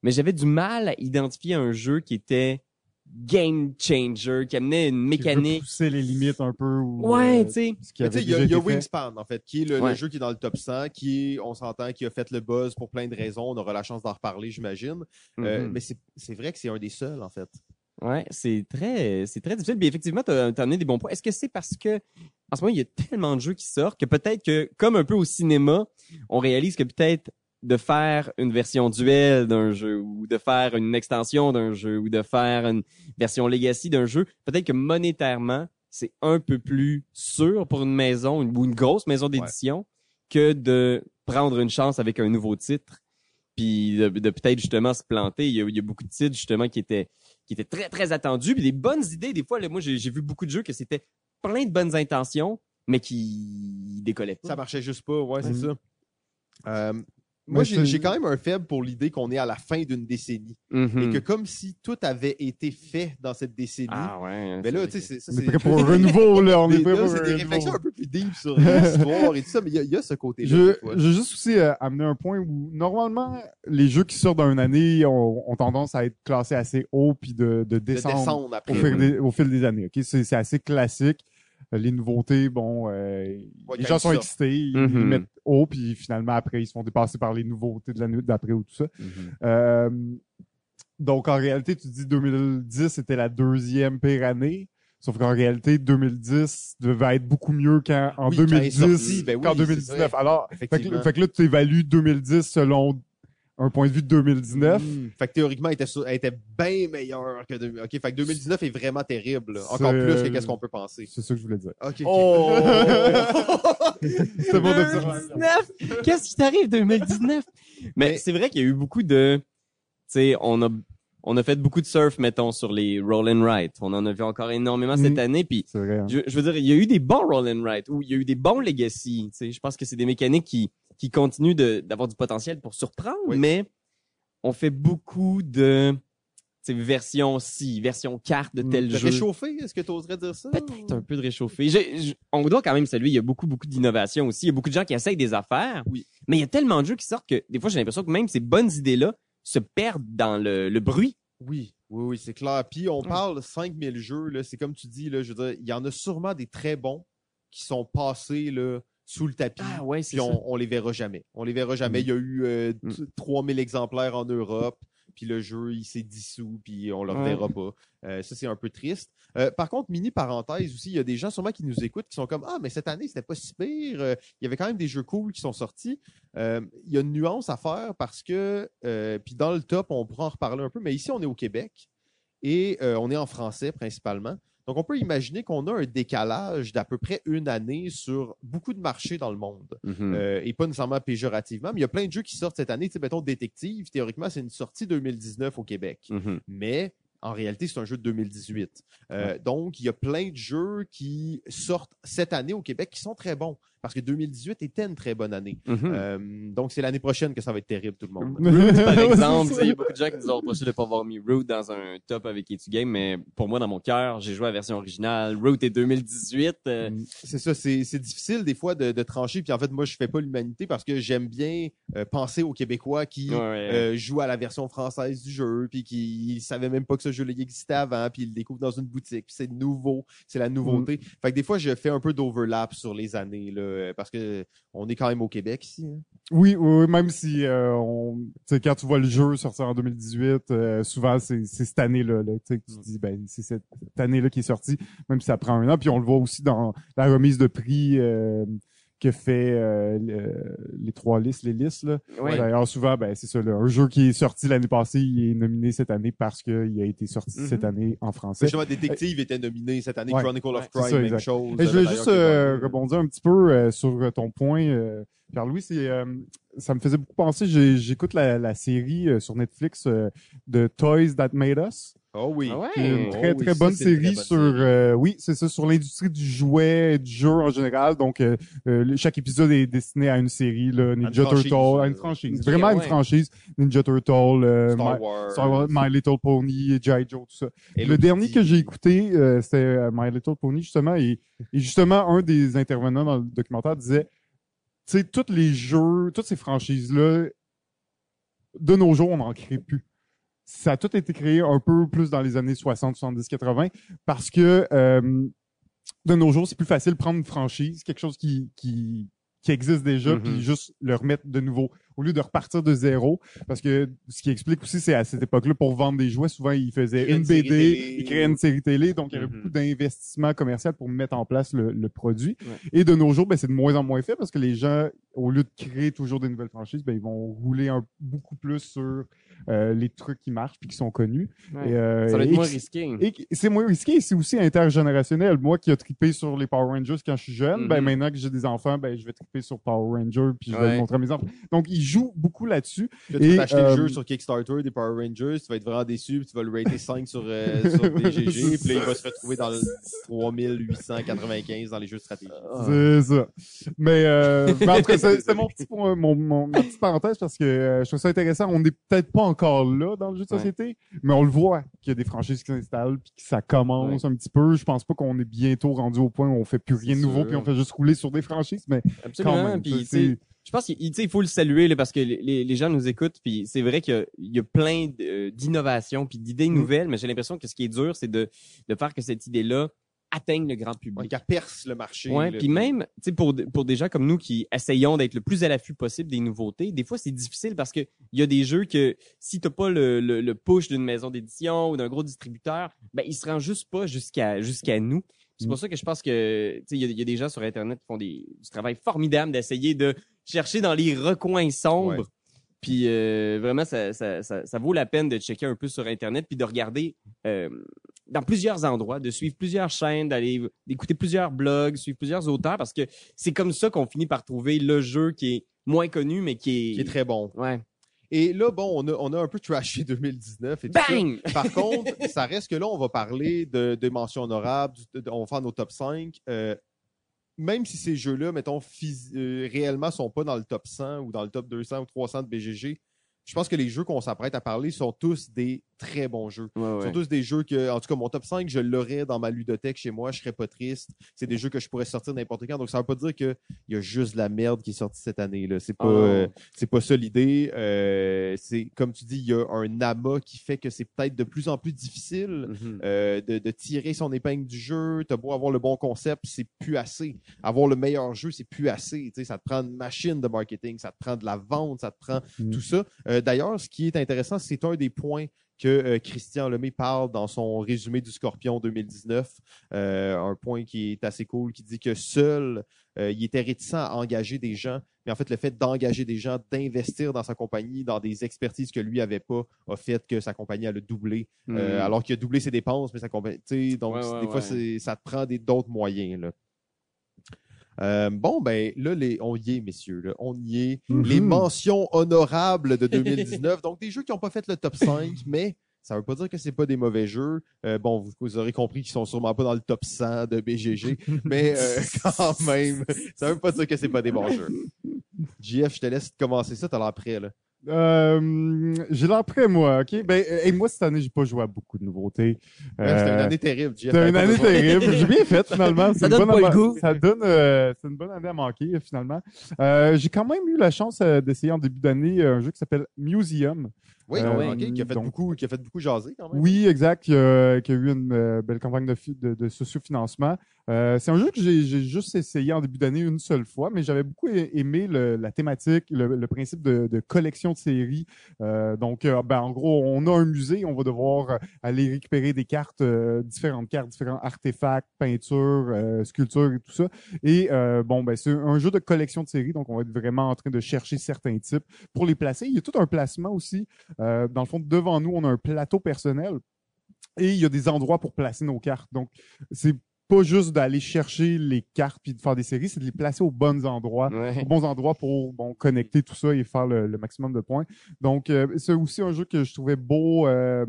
mais j'avais du mal à identifier un jeu qui était game changer, qui amenait une Qui mécanique. pousser les limites un peu. Ou, Ouais, euh, tu sais. qui il y a, y. Wingspan, en fait, qui est le, jeu qui est dans le top 100, qui on s'entend, qui a fait le buzz pour plein de raisons. On aura la chance d'en reparler, j'imagine. Euh, Mhm. mais c'est c'est vrai que c'est un des seuls, en fait. Ouais, c'est très, c'est très difficile. Mais effectivement, tu as amené des bons points. Est-ce que c'est parce que en ce moment, il y a tellement de jeux qui sortent que peut-être que, comme un peu au cinéma, on réalise que peut-être de faire une version duel d'un jeu ou de faire une extension d'un jeu ou de faire une version legacy d'un jeu, peut-être que monétairement, c'est un peu plus sûr pour une maison une, ou une grosse maison d'édition que de prendre une chance avec un nouveau titre puis de, de peut-être justement se planter. Il y, a, il y, a, beaucoup de titres justement qui étaient qui étaient très très attendus, puis des bonnes idées. Des fois, là, moi j'ai vu beaucoup de jeux que c'était plein de bonnes intentions, mais qui décollaient pas. Ça marchait juste pas, ouais, c'est ça. Euh, moi, j'ai quand même un faible pour l'idée qu'on est à la fin d'une décennie. Mm -hmm. Et que comme si tout avait été fait dans cette décennie. Ah ouais. Mais là, tu sais, c'est. On est prêt pour un renouveau, là. On est prêt pour C'est un des réflexions un peu plus deep sur l'histoire et tout ça, mais il y, a- il y a ce côté-là. Je, je veux juste aussi euh, amener un point où normalement les jeux qui sortent dans une année ont, ont tendance à être classés assez haut puis de, de de descendre descendre au, après. fil oui. des, au fil des années. Ok, c'est c'est assez classique. Les nouveautés, bon, euh, les quand gens sont excités, ils Mhm. les mettent haut puis finalement après ils se font dépasser par les nouveautés de l'année d'après ou tout ça. Mhm. Euh, donc, en réalité, tu dis 2010 c'était la deuxième pire année. Sauf qu'en réalité, 2010 devait être beaucoup mieux qu'en en Oui, quand elle est 2010 sortie, ben oui, qu'en c'est 2019. vrai. Alors, fait que, Effectivement. fait que là, tu évalues 2010 selon un point de vue de 2019. Hmm. Fait que théoriquement, elle était, sur- était bien meilleure que 2000. OK, fait que 2019 est vraiment terrible. là. Encore plus que qu'est-ce qu'on peut penser. C'est ça que je voulais dire. OK. ok. Oh! C'est bon de dire. 2019! Qu'est-ce qui t'arrive 2019? Mais, Mais- c'est vrai qu'il y a eu beaucoup de, tu sais, on a, on a fait beaucoup de surf, mettons, sur les roll and write. On en a vu encore énormément cette Mm. année, puis C'est vrai. hein. je, je veux dire, il y a eu des bons roll and write ou il y a eu des bons legacy. Tu sais, je pense que c'est des mécaniques qui, qui continuent de, d'avoir du potentiel pour surprendre, Oui. mais on fait beaucoup de, version ci, version carte de Mm. tel Te jeu. réchauffer, est-ce que tu oserais dire ça? Peut-être un peu de j'- on doit quand même saluer, il y a beaucoup, beaucoup d'innovation aussi. Il y a beaucoup de gens qui essayent des affaires. Oui. Mais il y a tellement de jeux qui sortent que des fois, j'ai l'impression que même ces bonnes idées-là se perdent dans le, le bruit. Oui, oui, oui, c'est clair. Puis on parle 5000 jeux, là, c'est comme tu dis, là, je veux dire, il y en a sûrement des très bons qui sont passés là, sous le tapis. Ah ouais, puis on, on les verra jamais. On les verra jamais. Mm. Il y a eu euh, Mm. t- 3000 exemplaires en Europe, puis le jeu, il s'est dissous, puis on le Ouais. reverra pas. Euh, ça, c'est un peu triste. Euh, par contre, mini parenthèse aussi, il y a des gens sûrement qui nous écoutent qui sont comme Ah, mais cette année, c'était pas si pire. Euh, il y avait quand même des jeux cool qui sont sortis. Euh, il y a une nuance à faire parce que, euh, puis dans le top, on pourra en reparler un peu, mais ici, on est au Québec et euh, on est en français principalement. Donc, on peut imaginer qu'on a un décalage d'à peu près une année sur beaucoup de marchés dans le monde. Mhm. Euh, et pas nécessairement péjorativement, mais il y a plein de jeux qui sortent cette année. Tu sais, mettons, Détective, théoriquement, c'est une sortie 2019 au Québec. Mhm. Mais en réalité, c'est un jeu de 2018. Euh, Donc, il y a plein de jeux qui sortent cette année au Québec qui sont très bons. Parce que 2018 était une très bonne année. Mhm. Euh, donc, c'est l'année prochaine que ça va être terrible, tout le monde. Root, par exemple, il y a beaucoup de gens qui nous ont reproché de pas avoir mis Root dans un top avec Etu Game, mais pour moi, dans mon cœur, j'ai joué à la version originale. Root est 2018. euh, C'est ça, c'est difficile des fois de, de trancher. Puis en fait, moi, je fais pas l'humanité parce que j'aime bien euh, penser aux Québécois qui ouais, ouais. euh, jouent à la version française du jeu, puis qui savaient même pas que ce jeu-là existait avant, puis ils le découvrent dans une boutique, puis c'est nouveau, c'est la nouveauté. Fait que des fois, je fais un peu d'overlap sur les années, là, euh, parce que on est quand même au Québec ici. hein. Oui, oui, oui, même si euh, on, tu sais, quand tu vois le jeu sortir en 2018, euh, souvent c'est cette année-là, là, tu tu te dis ben c'est cette, cette année-là qui est sortie, même si ça prend un an. Puis on le voit aussi dans la remise de prix euh, que fait euh, le- les trois listes, les listes là. Ouais. D'ailleurs, souvent, ben c'est ça, là, un jeu qui est sorti l'année passée, il est nominé cette année parce qu'il a été sorti cette année en français. Justement, Détective était nominé cette année, Ouais. Chronicle of Crime, c'est ça, même exact. chose. Et je voulais juste euh, rebondir un petit peu euh, sur ton point, euh, Pierre-Louis. C'est, euh, ça me faisait beaucoup penser. j'ai- J'écoute la, la série euh, sur Netflix euh, de Toys That Made Us. Oh oui. Ah ouais. qui est une Oh très oui, très bonne une très série bonne sur euh, oui c'est ça sur l'industrie du jouet et du jeu en général donc euh, euh, chaque épisode est destiné à une série là, Ninja franchise, Turtle à euh, une franchise ok, vraiment une ouais. franchise Ninja Turtle euh, Star My, Wars. Star Wars, My Little Pony G.I. Joe tout ça le dernier que j'ai écouté, euh, c'était euh, My Little Pony, justement, et, et justement, un des intervenants dans le documentaire disait, tu sais, tous les jeux, toutes ces franchises-là, de nos jours, on n'en crée plus. Ça a tout été créé un peu plus dans les années 60, 70, 80, parce que euh, de nos jours, c'est plus facile de prendre une franchise, quelque chose qui, qui, qui existe déjà, Mhm. puis juste le remettre de nouveau au lieu de repartir de zéro. Parce que ce qui explique aussi, c'est à cette époque-là, pour vendre des jouets, souvent, ils faisaient une, BD, ils créaient une série télé, donc il y avait Mhm. beaucoup d'investissement commercial pour mettre en place le, le produit. Ouais. Et de nos jours, ben, c'est de moins en moins fait parce que les gens, au lieu de créer toujours des nouvelles franchises, ben, ils vont rouler un, beaucoup plus sur euh, les trucs qui marchent puis qui sont connus. Ouais. Et, euh, Ça va être moins risqué. c'est moins risqué, et c'est aussi intergénérationnel. Moi qui ai trippé sur les Power Rangers quand je suis jeune, ben Mhm. maintenant que j'ai des enfants, ben je vais tripper sur Power Rangers puis je vais Ouais. le montrer à mes enfants. Donc ils jouent beaucoup là-dessus. Là, tu vas acheter euh, le jeu sur Kickstarter des Power Rangers, tu vas être vraiment déçu, puis tu vas le rater 5 sur, euh, sur BGG, puis là, il va se retrouver dans le 3895 dans les jeux de stratégie. Ah. C'est ça. Mais, euh, mais en tout cas, c'est mon petit point- mon, mon, ma petite parenthèse parce que euh, je trouve ça intéressant. On n'est peut-être pas encore là dans le jeu de Ouais. société, mais on le voit qu'il y a des franchises qui s'installent puis que ça commence un petit peu. Je pense pas qu'on est bientôt rendu au point où on fait plus rien de nouveau puis on fait juste rouler sur des franchises, mais quand Absolument. même. Puis, je pense qu'il il faut le saluer là, parce que les, gens nous écoutent. Puis c'est vrai qu'il y a- il y a plein d'innovations puis d'idées Mm. nouvelles, mais j'ai l'impression que ce qui est dur, c'est de, de faire que cette idée-là atteigne le grand Ouais, public. qu'elle perce le marché. Ouais, puis même, tu sais, pour, pour des gens comme nous qui essayons d'être le plus à l'affût possible des nouveautés, des fois c'est difficile parce que il y a des jeux que si t'as pas le, le, le push d'une maison d'édition ou d'un gros distributeur, ben ils se rendent juste pas jusqu'à jusqu'à nous. C'est pour ça que je pense que tu sais, il y, a- il y a des gens sur internet qui font des, du travail formidable d'essayer de chercher dans les recoins sombres. Ouais. Puis euh, vraiment, ça, ça, ça, ça vaut la peine de checker un peu sur Internet puis de regarder euh, dans plusieurs endroits, de suivre plusieurs chaînes, d'aller d'écouter plusieurs blogs, suivre plusieurs auteurs parce que c'est comme ça qu'on finit par trouver le jeu qui est moins connu mais qui est, qui est très bon. ouais. Et là, bon, on a, on a un peu trashé 2019 et tout ça. Bang! Par contre, ça reste que là, on va parler de, de mentions honorables, du- de- on va faire nos top 5. Euh, même si ces jeux-là, mettons, euh, réellement sont pas dans le top 100 ou dans le top 200 ou 300 de BGG, je pense que les jeux qu'on s'apprête à parler sont tous des très bons jeux. Ouais, ouais. sont tous des jeux que, en tout cas, mon top 5, je l'aurais dans ma ludothèque chez moi, je serais pas triste. C'est des jeux que je pourrais sortir n'importe quand. Donc, ça veut pas dire qu'il y a juste de la merde qui est sortie cette année. là. C'est pas, Ah euh, c'est pas ça l'idée. Euh, c'est, comme tu dis, il y a un amas qui fait que c'est peut-être de plus en plus difficile. Mhm. euh, de, de tirer son épingle du jeu, t'as beau avoir le bon concept, c'est plus assez. Avoir le meilleur jeu, c'est plus assez. Tu sais, ça te prend une machine de marketing, ça te prend de la vente, ça te prend Mm. tout ça. D'ailleurs, ce qui est intéressant, c'est un des points que euh, Christian Lemay parle dans son résumé du Scorpion 2019. Euh, un point qui est assez cool, qui dit que seul, euh, il était réticent à engager des gens, mais en fait, le fait d'engager des gens, d'investir dans sa compagnie, dans des expertises que lui avait pas, a fait que sa compagnie a le doublé. Euh, Mhm. alors qu'il a doublé ses dépenses, mais sa compagnie. tu sais, Donc, Ouais, c'est- ouais, des fois, ouais. ça te prend des- d'autres moyens. Là. Euh, bon, ben là, les, on y est, messieurs. là. on y est. Mhm. Les mentions honorables de 2019. donc, des jeux qui n'ont pas fait le top 5, mais ça veut pas dire que c'est pas des mauvais jeux. Euh, bon, vous, vous aurez compris qu'ils sont sûrement pas dans le top 100 de BGG, mais euh, quand même, ça veut pas dire que c'est pas des bons jeux. JF, je te laisse commencer ça, t'as l'air prêt, là. Euh, j'ai l'air prêt, moi, OK? Ben, euh, hey, moi, cette année, j'ai pas joué à beaucoup de nouveautés. Ouais, C'était une Euh, année terrible, JF. C'était une année terrible. J'ai bien fait, finalement. C'est Ça une donne bonne pas le goût. Ça donne, euh, c'est une bonne année à manquer, euh, finalement. Euh, j'ai quand même eu la chance euh, d'essayer en début d'année euh, un jeu qui s'appelle Museum. Oui, Euh, ok, qui a fait donc- beaucoup, qui a fait beaucoup jaser quand même. Oui, exact, qui a, qui a eu une euh, belle campagne de, de, de sociofinancement. Euh, c'est un jeu que j'ai juste essayé en début d'année une seule fois, mais j'avais beaucoup aimé le- la thématique, le, le principe de, de collection de séries. Euh, donc, euh, ben, en gros, on a un musée, on va devoir aller récupérer des cartes, euh, différentes cartes, différents artefacts, peintures, euh, sculptures et tout ça. Et bon, ben, c'est un jeu de collection de séries, donc on va être vraiment en train de chercher certains types pour les placer. Il y a tout un placement aussi. Dans le fond, devant nous, on a un plateau personnel et il y a des endroits pour placer nos cartes. Donc, c'est pas juste d'aller chercher les cartes puis de faire des séries, c'est de les placer aux bons endroits, Ouais. aux bons endroits pour bon, connecter tout ça et faire le, le maximum de points. Donc, euh, c'est aussi un jeu que je trouvais beau, euh,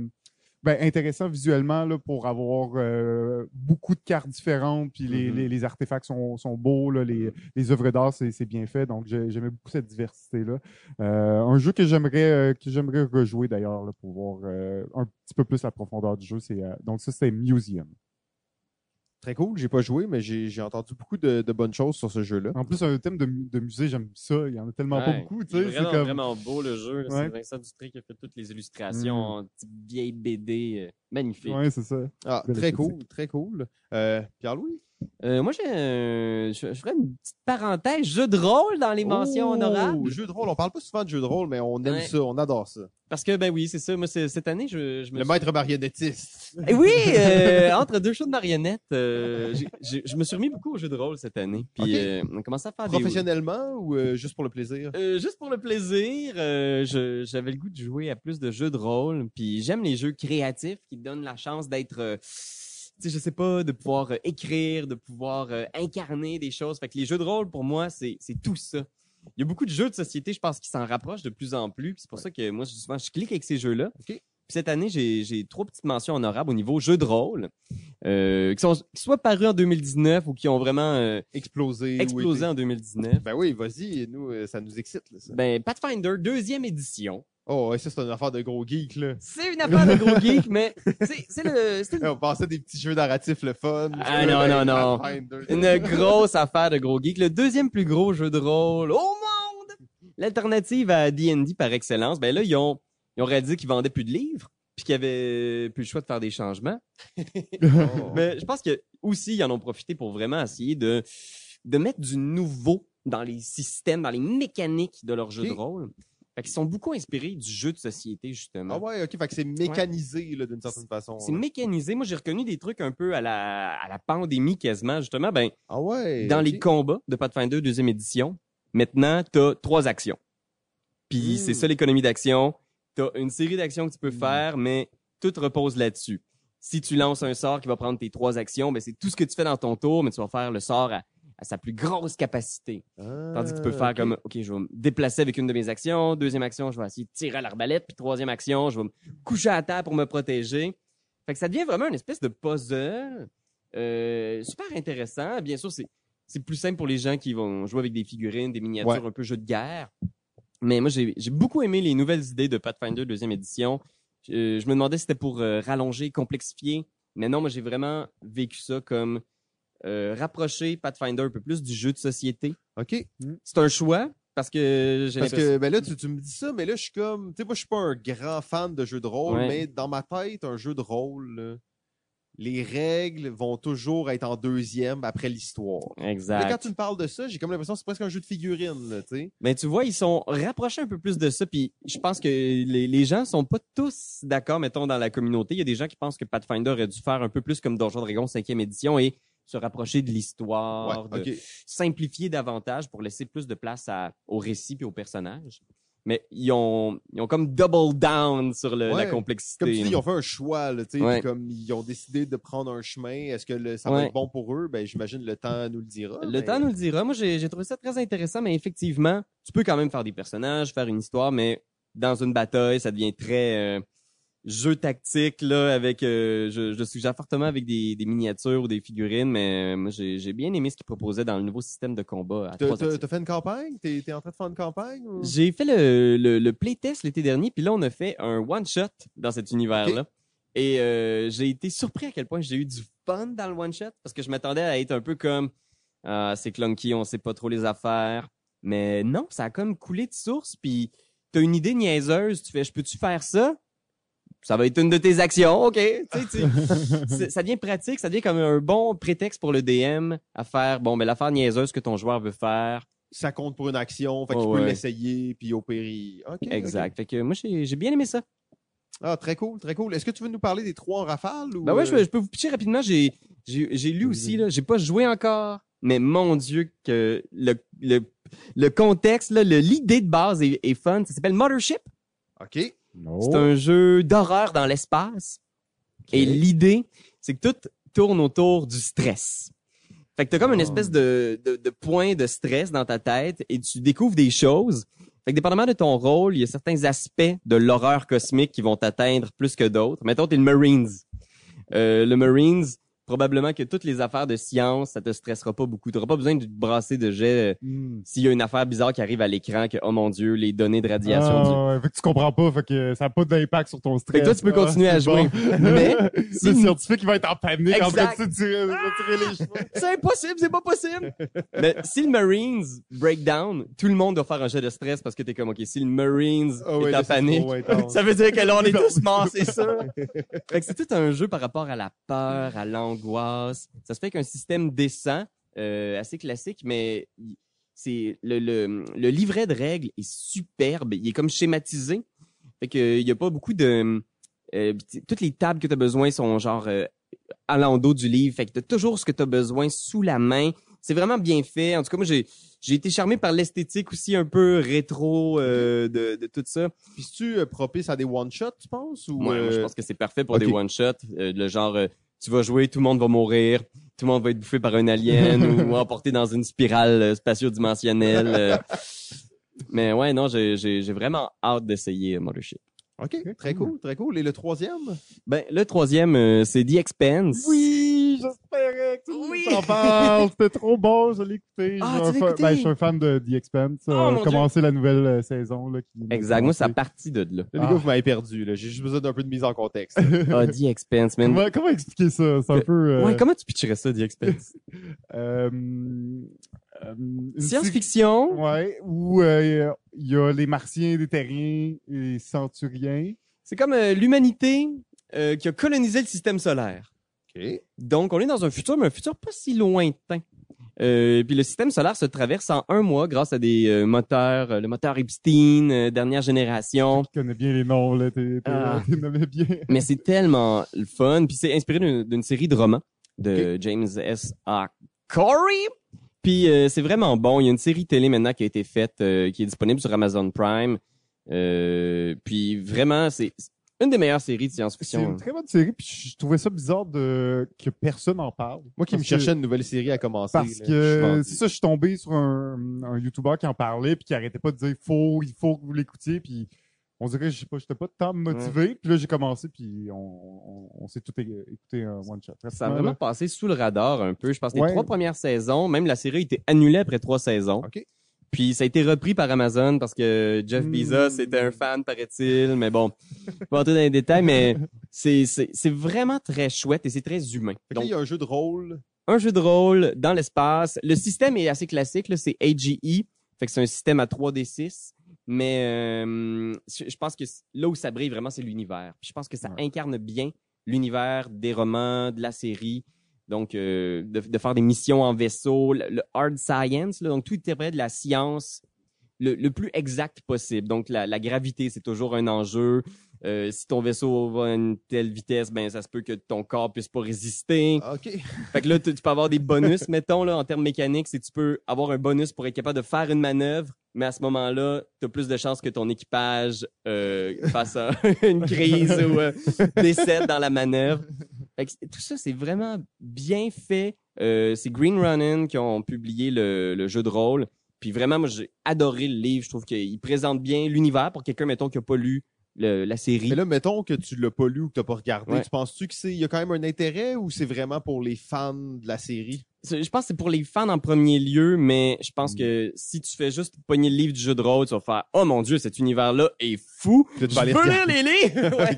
ben, intéressant visuellement là, pour avoir euh, beaucoup de cartes différentes, puis les, Mhm. les, les artefacts sont, sont beaux, là, les, les œuvres d'art, c'est bien fait. Donc, j'ai- j'aimais beaucoup cette diversité-là. Euh, un jeu que j'aimerais euh, que j'aimerais rejouer d'ailleurs pour voir un petit peu plus la profondeur du jeu. C'est donc ça, c'était Museum. Très cool, j'ai pas joué, mais j'ai j'ai entendu beaucoup de, de bonnes choses sur ce jeu-là. En plus, un thème de, de musée, j'aime ça. Il y en a tellement pas beaucoup. C'est vraiment, comme vraiment beau le jeu. Ouais. C'est Vincent Dutré qui a fait toutes les illustrations Mm. en petite vieille BD. euh, magnifique. ouais, c'est ça. Ah, très cool, très cool. Euh, Pierre-Louis? Euh, moi, j'ai, un- je, je ferais une petite parenthèse jeu de rôle dans les mentions Oh, honorables. Jeu de rôle. On parle pas souvent de jeu de rôle, mais on aime Ouais. ça, on adore ça. Parce que, ben oui, c'est ça. Moi, cette année, je, je me Le suis- maître marionnettiste. Eh oui, euh, entre deux shows de marionnettes, euh, je me suis remis beaucoup au jeu de rôle cette année. Puis on a commencé à faire des... Professionnellement ou juste pour le plaisir? Juste pour le plaisir, je- j'avais le goût de jouer à plus de jeux de rôle. Puis j'aime les jeux créatifs qui donnent la chance d'être, sais, je sais pas, de pouvoir euh, écrire, de pouvoir euh, incarner des choses. Fait que les jeux de rôle, pour moi, c'est tout ça. Il y a beaucoup de jeux de société, je pense, qui s'en rapprochent de plus en plus. C'est pour ça que moi, souvent, je clique avec ces jeux-là. Ok. Puis cette année, j'ai trois petites mentions honorables au niveau jeux de rôle, euh, qui sont qui soit parus en 2019 ou qui ont vraiment Explosé. explosé en 2019. Ben oui, vas-y, nous, ça nous excite. Là, ça. Ben, Pathfinder, deuxième édition. Oh, ouais, ça, c'est une affaire de gros geek, là. C'est une affaire de gros geek, mais c'est c'est le c'est On pensait à des petits jeux narratifs, le fun. Ah, non, non, non. Une grosse affaire de gros geek. Le deuxième plus gros jeu de rôle au monde. L'alternative à D&D par excellence. Ben là, ils ont ils ont réalisé qu'ils vendaient plus de livres, puis qu'ils avaient plus le choix de faire des changements. Oh. Mais je pense que aussi ils en ont profité pour vraiment essayer de de mettre du nouveau dans les systèmes, dans les mécaniques de leur jeu de rôle. Fait qu'ils sont beaucoup inspirés du jeu de société justement. Ah ouais, ok, fait que c'est mécanisé, là, d'une certaine façon. C'est mécanisé. Moi, j'ai reconnu des trucs un peu à la, à la pandémie quasiment. Justement, ben, Ah ouais. dans les combats de Pathfinder deuxième édition, maintenant, t'as trois actions. Puis Mm. c'est ça l'économie d'action. T'as une série d'actions que tu peux Mm. faire, mais tout repose là-dessus. Si tu lances un sort qui va prendre tes trois actions, ben c'est tout ce que tu fais dans ton tour, mais tu vas faire le sort à, à sa plus grosse capacité. Tandis que tu peux Ah, faire comme, OK, je vais me déplacer avec une de mes actions. Deuxième action, je vais essayer de tirer à l'arbalète. Puis troisième action, je vais me coucher à terre pour me protéger. Fait que ça devient vraiment une espèce de puzzle euh, super intéressant. Bien sûr, c'est c'est plus simple pour les gens qui vont jouer avec des figurines, des miniatures, un peu jeu de guerre. Mais moi, j'ai j'ai beaucoup aimé les nouvelles idées de Pathfinder deuxième édition. Euh, je me demandais si c'était pour euh, rallonger, complexifier. Mais non, moi, j'ai vraiment vécu ça comme euh, rapprocher Pathfinder un peu plus du jeu de société. Ok. C'est un choix parce que j'ai Parce que, ben là, tu, tu me dis ça, mais là, je suis comme, tu sais, moi, je suis pas un grand fan de jeux de rôle, Ouais. mais dans ma tête, un jeu de rôle, là, les règles vont toujours être en deuxième après l'histoire. Mais quand Exact. tu me parles de ça, j'ai comme l'impression que c'est presque un jeu de figurines, là, tu sais. Mais tu vois, ils sont rapprochés un peu plus de ça. Puis je pense que les, les gens sont pas tous d'accord, mettons, dans la communauté. Il y a des gens qui pensent que Pathfinder aurait dû faire un peu plus comme Donjon Dragon 5e édition et se rapprocher de l'histoire, Ouais, de ok. simplifier davantage pour laisser plus de place à, au récit puis aux personnages. Mais ils ont, ils ont comme double down sur le- la complexité. Comme tu dis, ils ont fait un choix, là, tu sais, Ouais. comme ils ont décidé de prendre un chemin, est-ce que le- ça va être bon pour eux? Ben, j'imagine le temps nous le dira. Le mais- temps nous le dira. Moi, j'ai j'ai trouvé ça très intéressant, mais effectivement, tu peux quand même faire des personnages, faire une histoire, mais dans une bataille, ça devient très euh, jeu tactique là. Avec, euh, je, je suggère fortement avec des, des miniatures ou des figurines, mais euh, moi, j'ai j'ai bien aimé ce qu'ils proposaient dans le nouveau système de combat. T'as- fait une campagne? T'es t'es en train de faire une campagne? ou- J'ai fait le, le, le playtest l'été dernier, puis là, on a fait un one-shot dans cet univers-là. Et euh, j'ai été surpris à quel point j'ai eu du fun dans le one-shot, parce que je m'attendais à être un peu comme ah, c'est clunky, on sait pas trop les affaires. Mais non, ça a comme coulé de source, puis t'as une idée niaiseuse, tu fais je peux-tu faire ça? Ça va être une de tes actions, ok. Tu ça devient pratique, ça devient comme un bon prétexte pour le DM à faire bon, ben l'affaire niaiseuse que ton joueur veut faire. Ça compte pour une action, fait Oh, qu'il peut ouais. l'essayer, puis au péri. Ok, ok. Exact. Fait que moi, j'ai bien aimé ça. Ah, très cool, très cool. Est-ce que tu veux nous parler des trois en rafale? Ou Ben ouais, je, euh, peux- je peux vous pitcher rapidement. J'ai lu aussi là. J'ai pas joué encore, mais mon Dieu que le le le contexte l'idée de base est, est fun. Ça s'appelle Mothership. OK. C'est un jeu d'horreur dans l'espace. Et l'idée, c'est que tout tourne autour du stress. Fait que t'as comme une Oh. espèce de, de, de point de stress dans ta tête et tu découvres des choses. Fait que dépendamment de ton rôle, il y a certains aspects de l'horreur cosmique qui vont t'atteindre plus que d'autres. Mettons, t'es le Marines. Euh, le Marines, probablement que toutes les affaires de science, ça te stressera pas beaucoup. T'auras pas besoin de te brasser de jet Hmm. s'il y a une affaire bizarre qui arrive à l'écran que, oh mon Dieu, les données de radiation du Ah, ouais, fait que tu comprends pas, fait que ça n'a pas d'impact sur ton stress. Fait que toi, tu peux Ah, continuer à jouer. bon. Mais le si- scientifique, il va être en panique en train de tirer, les cheveux. c'est impossible, c'est pas possible. Mais si le Marines break down, tout le monde doit faire un jet de stress parce que t'es comme, OK, si le Marines Ah ouais, est en panique, trop ça veut dire que là, on est tous morts, c'est sûr. fait que c'est tout un jeu par rapport à la peur, à l'angoisse, d'angoisse. Ça se fait qu'un système décent, euh, assez classique, mais c'est le, le, le livret de règles est superbe. Il est comme schématisé. Fait que il y a pas beaucoup de euh, toutes les tables que tu as besoin sont genre euh, allant au dos du livre. Fait que tu as toujours ce que tu as besoin sous la main. C'est vraiment bien fait. En tout cas, moi j'ai j'ai été charmé par l'esthétique aussi un peu rétro euh, de, de tout ça. Puis tu propice à des one-shots, tu penses? Ou, Ouais, moi, je pense que c'est parfait pour des one-shots. le genre, tu vas jouer, tout le monde va mourir, tout le monde va être bouffé par un alien ou emporté dans une spirale euh, spatio-dimensionnelle. euh. Mais ouais, non, j'ai j'ai- j'ai vraiment hâte d'essayer euh, Mothership. OK, très cool, très cool. Et le troisième? Ben, le troisième, euh, c'est The Expanse. Oui, j'espérais que tu Oui. t'en parles. C'était trop bon, je l'ai écouté. Ah, Je tu suis l'as un fan- écouté? ben, je suis un fan de The Expanse. Oh, Euh, mon commencer la nouvelle euh, saison. Là, qui Exact. Moi, ça a commencé. parti de là. Là, les Ah. gars, vous m'avez perdu. là. J'ai juste besoin d'un peu de mise en contexte. Ah, The Expanse, man. Comment, comment expliquer ça? C'est un Euh, peu... euh, Ouais, comment tu pitcherais ça, The Expanse? euh, Science-fiction. Ouais, où euh, il y a les Martiens, les Terriens, les Centuriens. C'est comme euh, l'humanité euh, qui a colonisé le système solaire. Donc, on est dans un futur, mais un futur pas si lointain. Euh, puis le système solaire se traverse en un mois grâce à des euh, moteurs, euh, le moteur Epstein, dernière génération. Tu connais bien les noms, là. T'es, Ah. bien. Mais c'est tellement le fun. Puis c'est inspiré d'une, série de romans de James S. A. Corey. Puis c'est vraiment bon. Il y a une série télé maintenant qui a été faite, qui est disponible sur Amazon Prime. Puis vraiment, c'est une des meilleures séries de C'est science-fiction. une très bonne série, puis je trouvais ça bizarre de que personne en parle. Moi qui me cherchais que- une nouvelle série à commencer. Parce là, que c'est ça, je suis tombé sur un, un YouTuber qui en parlait puis qui arrêtait pas de dire faut, il faut que vous l'écoutiez puis on dirait je sais pas, j'étais pas tant motivé puis là j'ai commencé puis on, on, on s'est tout écouté un one shot. Ça a vraiment passé sous le radar un peu. Je pense que les Ouais. trois premières saisons, même la série a été annulée après trois saisons. OK. Puis ça a été repris par Amazon parce que Jeff Hmm. Bezos était un fan, paraît-il. Mais bon, pas entrer dans les détails, mais c'est, vraiment très chouette et c'est très humain. Donc, il y a un jeu de rôle. un jeu de rôle dans l'espace. Le système est assez classique, c'est AGE. Fait que c'est un système à 3D6. Mais euh, je pense que là où ça brille vraiment, c'est l'univers. Je pense que ça incarne bien l'univers des romans, de la série. Donc, euh, de, de faire des missions en vaisseau, le, le hard science, là, donc tout est près de la science le, le plus exact possible. Donc, la, la gravité, c'est toujours un enjeu. Euh, si ton vaisseau va à une telle vitesse, ben ça se peut que ton corps puisse pas résister. OK. Fait que là, tu, tu peux avoir des bonus, mettons, là, en termes mécaniques, c'est que tu peux avoir un bonus pour être capable de faire une manœuvre, mais à ce moment-là, tu as plus de chances que ton équipage euh, fasse une crise ou euh, décède dans la manœuvre. Fait que c'est- tout ça, c'est vraiment bien fait. Euh, c'est Green Running qui ont publié le, le jeu de rôle. Puis vraiment, moi, j'ai adoré le livre. Je trouve qu'il présente bien l'univers pour quelqu'un, mettons, qui a pas lu le- la série. Mais là, mettons que tu l'as pas lu ou que t'as pas regardé, Ouais. tu penses-tu que c'est, il y a quand même un intérêt ou c'est vraiment pour les fans de la série? Je pense que c'est pour les fans en premier lieu, mais je pense que si tu fais juste pogner le livre du jeu de rôle, tu vas faire Oh mon dieu, cet univers-là est fou! Tu veux lire les livres! Ouais.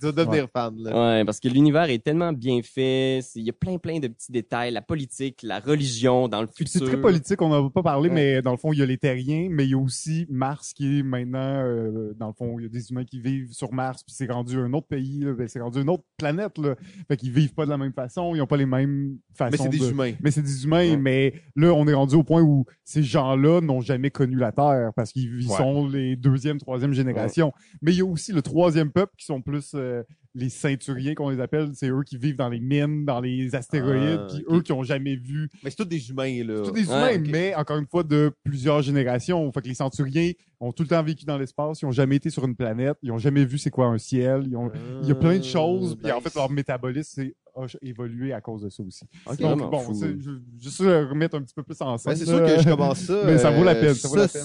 tu vas devenir fan, là. Ouais, parce que l'univers est tellement bien fait. c'est- Il y a plein, plein de petits détails. La politique, la religion dans le C'est futur. très politique, on n'en a pas parlé, Ouais. mais dans le fond, il y a les terriens, mais il y a aussi Mars qui est maintenant, euh, dans le fond, il y a des humains qui vivent sur Mars, puis c'est rendu un autre pays, là, ben, c'est rendu une autre planète, là. Fait qu'ils vivent pas de la même façon, ils ont pas les mêmes façons Mais c'est des de- humains. Mais c'est des humains, Ouais. mais là, on est rendu au point où ces gens-là n'ont jamais connu la Terre parce qu'ils ils Ouais. sont les deuxième, troisième génération. Mais il y a aussi le troisième peuple qui sont plus euh, les ceinturiers qu'on les appelle. C'est eux qui vivent dans les mines, dans les astéroïdes, Ah, puis eux qui ont jamais vu Mais c'est tous des humains, là. tous des humains, Ouais, ok. mais encore une fois de plusieurs générations. Fait que les centuriers ont tout le temps vécu dans l'espace, ils ont jamais été sur une planète, ils ont jamais vu c'est quoi un ciel, ils ont il y a plein de choses, puis en nice. fait leur métabolisme c'est a évolué à cause de ça aussi. Ok, Donc vraiment bon, je, juste remettre un petit peu plus en scène. Ben, c'est sûr que je commence ça. Mais ça vaut la euh, peine, ça vaut la peine,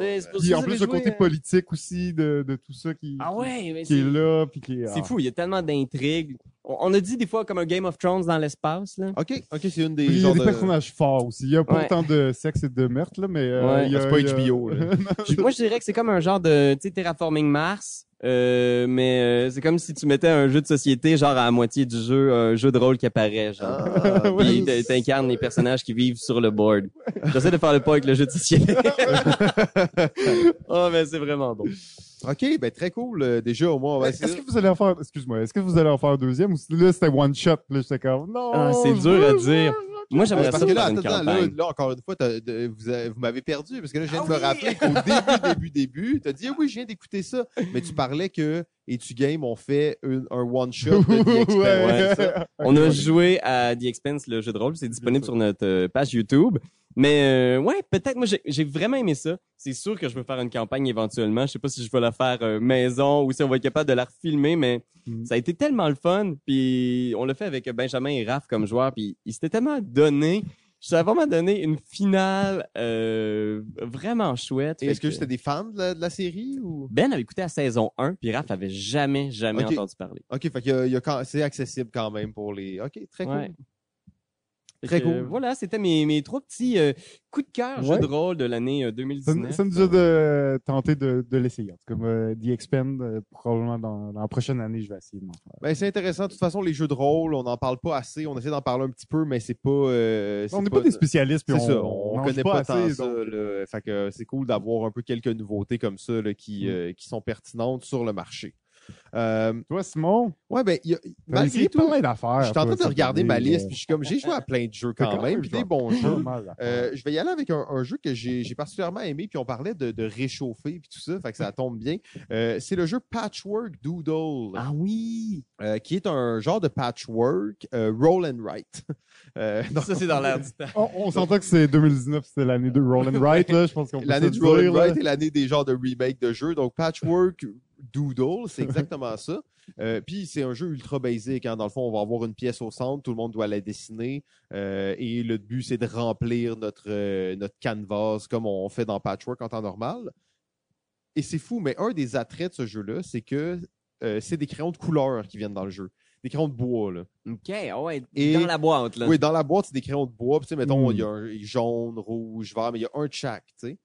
euh, Puis en plus le côté euh, politique aussi de, de tout ça qui, Ah ouais, mais qui est c'est là puis qui est c'est ah. fou. Il y a tellement d'intrigues. On, a dit des fois comme un Game of Thrones dans l'espace, là. Ok, ok, c'est une des Puis il y a des de... personnages forts aussi. Il y a pas Ouais. autant de sexe et de meurtre là, mais euh, Ouais. il y a, C'est pas HBO, là. Moi, je dirais que c'est comme un genre de, tu sais, terraforming Mars. Euh, mais euh, c'est comme si tu mettais un jeu de société, genre à la moitié du jeu, un jeu de rôle qui apparaît, genre. Ah, Puis t'incarnes les personnages qui vivent sur le board. J'essaie de faire le pas avec le jeu de société. oh, mais c'est vraiment bon. OK, ben très cool. Euh, déjà, au moins, on va Est-ce que vous allez en faire, excuse-moi, est-ce que vous allez en faire un deuxième ou si- là c'était one shot, là j'étais comme, non. Ah, c'est dur veux- à dire. Moi, j'aimerais parce ça que faire là, une attends, là, campagne. là, encore une fois, de- vous, vous m'avez perdu parce que là, je viens Ah de me oui! rappeler qu'au début, début, début, t'as dit ah oui, je viens d'écouter ça, mais tu parlais que et tu game on fait une- un one shot de The. Ouais, ça. On a joué à The Expense, le jeu de rôle. C'est disponible sur notre euh, page YouTube. Mais euh, ouais, peut-être. Moi, j'ai- vraiment aimé ça. C'est sûr que je veux faire une campagne éventuellement. Je sais pas si je vais la faire euh, maison ou si on va être capable de la refilmer, mais Mm. ça a été tellement le fun. Puis on l'a fait avec Benjamin et Raph comme joueurs. Puis ils s'étaient tellement donné. Ça a vraiment donné une finale euh, vraiment chouette. Est-ce que c'était des fans de la, de la série ou? Ben avait écouté la saison 1, puis Raph avait jamais, jamais Ok. entendu parler. Ok, fait c'est accessible quand même pour les. Ok, très cool. Ouais. Fait Très que, cool. euh, voilà, c'était mes, mes trois petits euh, coups de cœur Ouais. jeux de rôle de l'année euh, Ça, 2019. ça nous a de, tenté de, de l'essayer. En tout cas, moi, The Expand, euh, probablement dans, dans la prochaine année, je vais essayer de m'en faire. Ben, c'est intéressant. De toute façon, les jeux de rôle, on n'en parle pas assez. On essaie d'en parler un petit peu, mais c'est pas. euh, c'est On n'est pas, des spécialistes, puis C'est on, ça, on, connaît pas, tant assez, ça. donc-. Fait que c'est cool d'avoir un peu quelques nouveautés comme ça là, qui, Mm. euh, qui sont pertinentes sur le marché. Euh, Toi, Simon, ouais, ben, il y a- malgré tout, plein d'affaires. je suis en train de regarder ma liste, puis je suis comme, j'ai joué à plein de jeux quand même, puis des bons jeux. Euh, je vais y aller avec un, un jeu que j'ai particulièrement aimé, puis on parlait de, de réchauffer, puis tout ça, fait que ça tombe bien. Euh, c'est le jeu Patchwork Doodle, Ah oui! euh, qui est un genre de patchwork euh, roll and write. Euh, donc, Ça, c'est dans l'air du temps. On, on s'entend que c'est 2019, c'est l'année de Roll and Write, là. Je pense qu'on peut L'année du dire, roll and write et l'année des genres de remake de jeux. Donc Patchwork Doodle, c'est exactement ça. Euh, Puis c'est un jeu ultra basique. Hein. Dans le fond, on va avoir une pièce au centre, tout le monde doit la dessiner. euh, et le but, c'est de remplir notre, euh, notre canvas comme on fait dans Patchwork en temps normal. Et c'est fou, mais un des attraits de ce jeu-là, c'est que c'est des crayons de couleur qui viennent dans le jeu. Des crayons de bois, là. OK, ah ouais, Et- dans la boîte, là. Oui, dans la boîte, c'est des crayons de bois. Puis, tu sais, mettons, Mm. il y a un jaune, rouge, vert, mais il y a un de chaque, tu sais.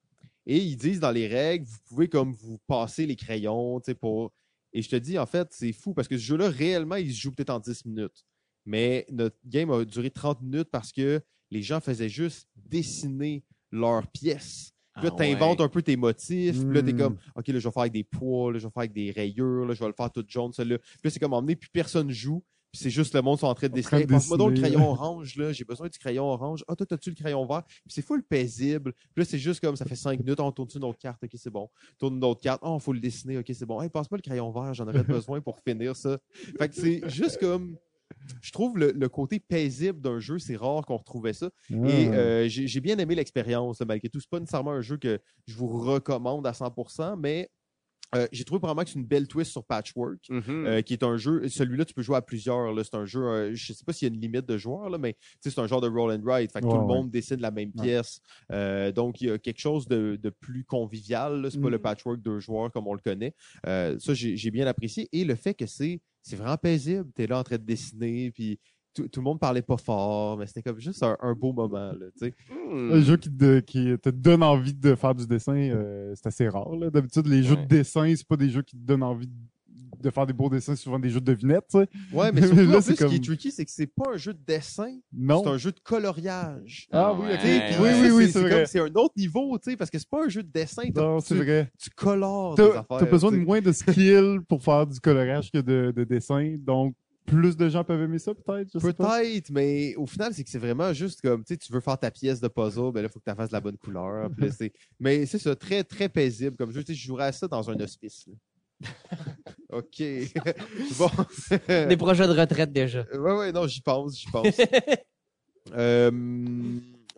Et ils disent dans les règles, vous pouvez comme vous passer les crayons, tu sais, pour... Et je te dis, en fait, c'est fou parce que ce jeu-là, réellement, il se joue peut-être en 10 minutes. Mais notre game a duré 30 minutes parce que les gens faisaient juste dessiner leurs pièces. Puis là, Ah t'inventes ouais. un peu tes motifs. Puis là, t'es Mm. comme, OK, là, je vais faire avec des poids, là, je vais faire avec des rayures, là, je vais le faire tout jaune, celui-là. Puis là, c'est comme emmener, puis personne joue. Puis c'est juste le monde sont en train de dessiner. Passe-moi donc le crayon orange, là. J'ai besoin du crayon orange. Ah, toi, t'as-tu le crayon vert? Puis c'est full paisible. Puis là, c'est juste comme, ça fait cinq minutes. On tourne une autre carte. OK, c'est bon. Tourne une autre carte. Oh, faut le dessiner. OK, c'est bon. Hey, passe-moi le crayon vert. J'en aurais besoin pour finir ça. Fait que c'est juste comme, je trouve le, le côté paisible d'un jeu, c'est rare qu'on retrouvait ça. Et Ah. euh, j'ai bien aimé l'expérience, malgré tout. C'est pas nécessairement un jeu que je vous recommande à 100%, mais euh, j'ai trouvé vraiment que c'est une belle twist sur Patchwork. Mhm. euh, qui est un jeu, celui-là, tu peux jouer à plusieurs. C'est un jeu, euh, je sais pas s'il y a une limite de joueurs, là, mais c'est un genre de roll and write. Fait que tout le ouais. monde dessine la même Ouais. pièce. Euh, donc, il y a quelque chose de, de plus convivial. C'est pas Mm. le patchwork deux joueurs comme on le connaît. Euh, ça, j'ai j'ai bien apprécié. Et le fait que c'est c'est vraiment paisible. Tu es là en train de dessiner, puis tout, tout le monde parlait pas fort, mais c'était comme juste un, un beau moment. Là, tu sais. Hmm. Un jeu qui te, qui te donne envie de faire du dessin, euh, c'est assez rare. là. D'habitude, les jeux Ouais. de dessin, c'est pas des jeux qui te donnent envie de, de faire des beaux dessins, c'est souvent des jeux de devinettes. tu sais. Ouais, mais surtout, là, en c'est plus, ce qui est comme- tricky, c'est que c'est pas un jeu de dessin, Non. c'est un jeu de coloriage. Ah oui, ok. Ouais, oui, oui, oui, c'est comme- vrai. C'est un autre niveau, tu sais, parce que c'est pas un jeu de dessin. Non, c'est tu, vrai. tu colores T'as affaires. t'as besoin de moins de skill pour faire du colorage que de, de dessin, donc plus de gens peuvent aimer ça, peut-être. je. Peut-être, mais au final, c'est que c'est vraiment juste comme, tu sais, tu veux faire ta pièce de puzzle, ben là, il faut que tu fasses la bonne couleur. là, mais c'est ça, très, très paisible comme jeu. Tu sais, je jouerais à ça dans un hospice. là. OK. bon. Des projets de retraite déjà. Ouais, ouais, non, j'y pense, j'y pense. Euh,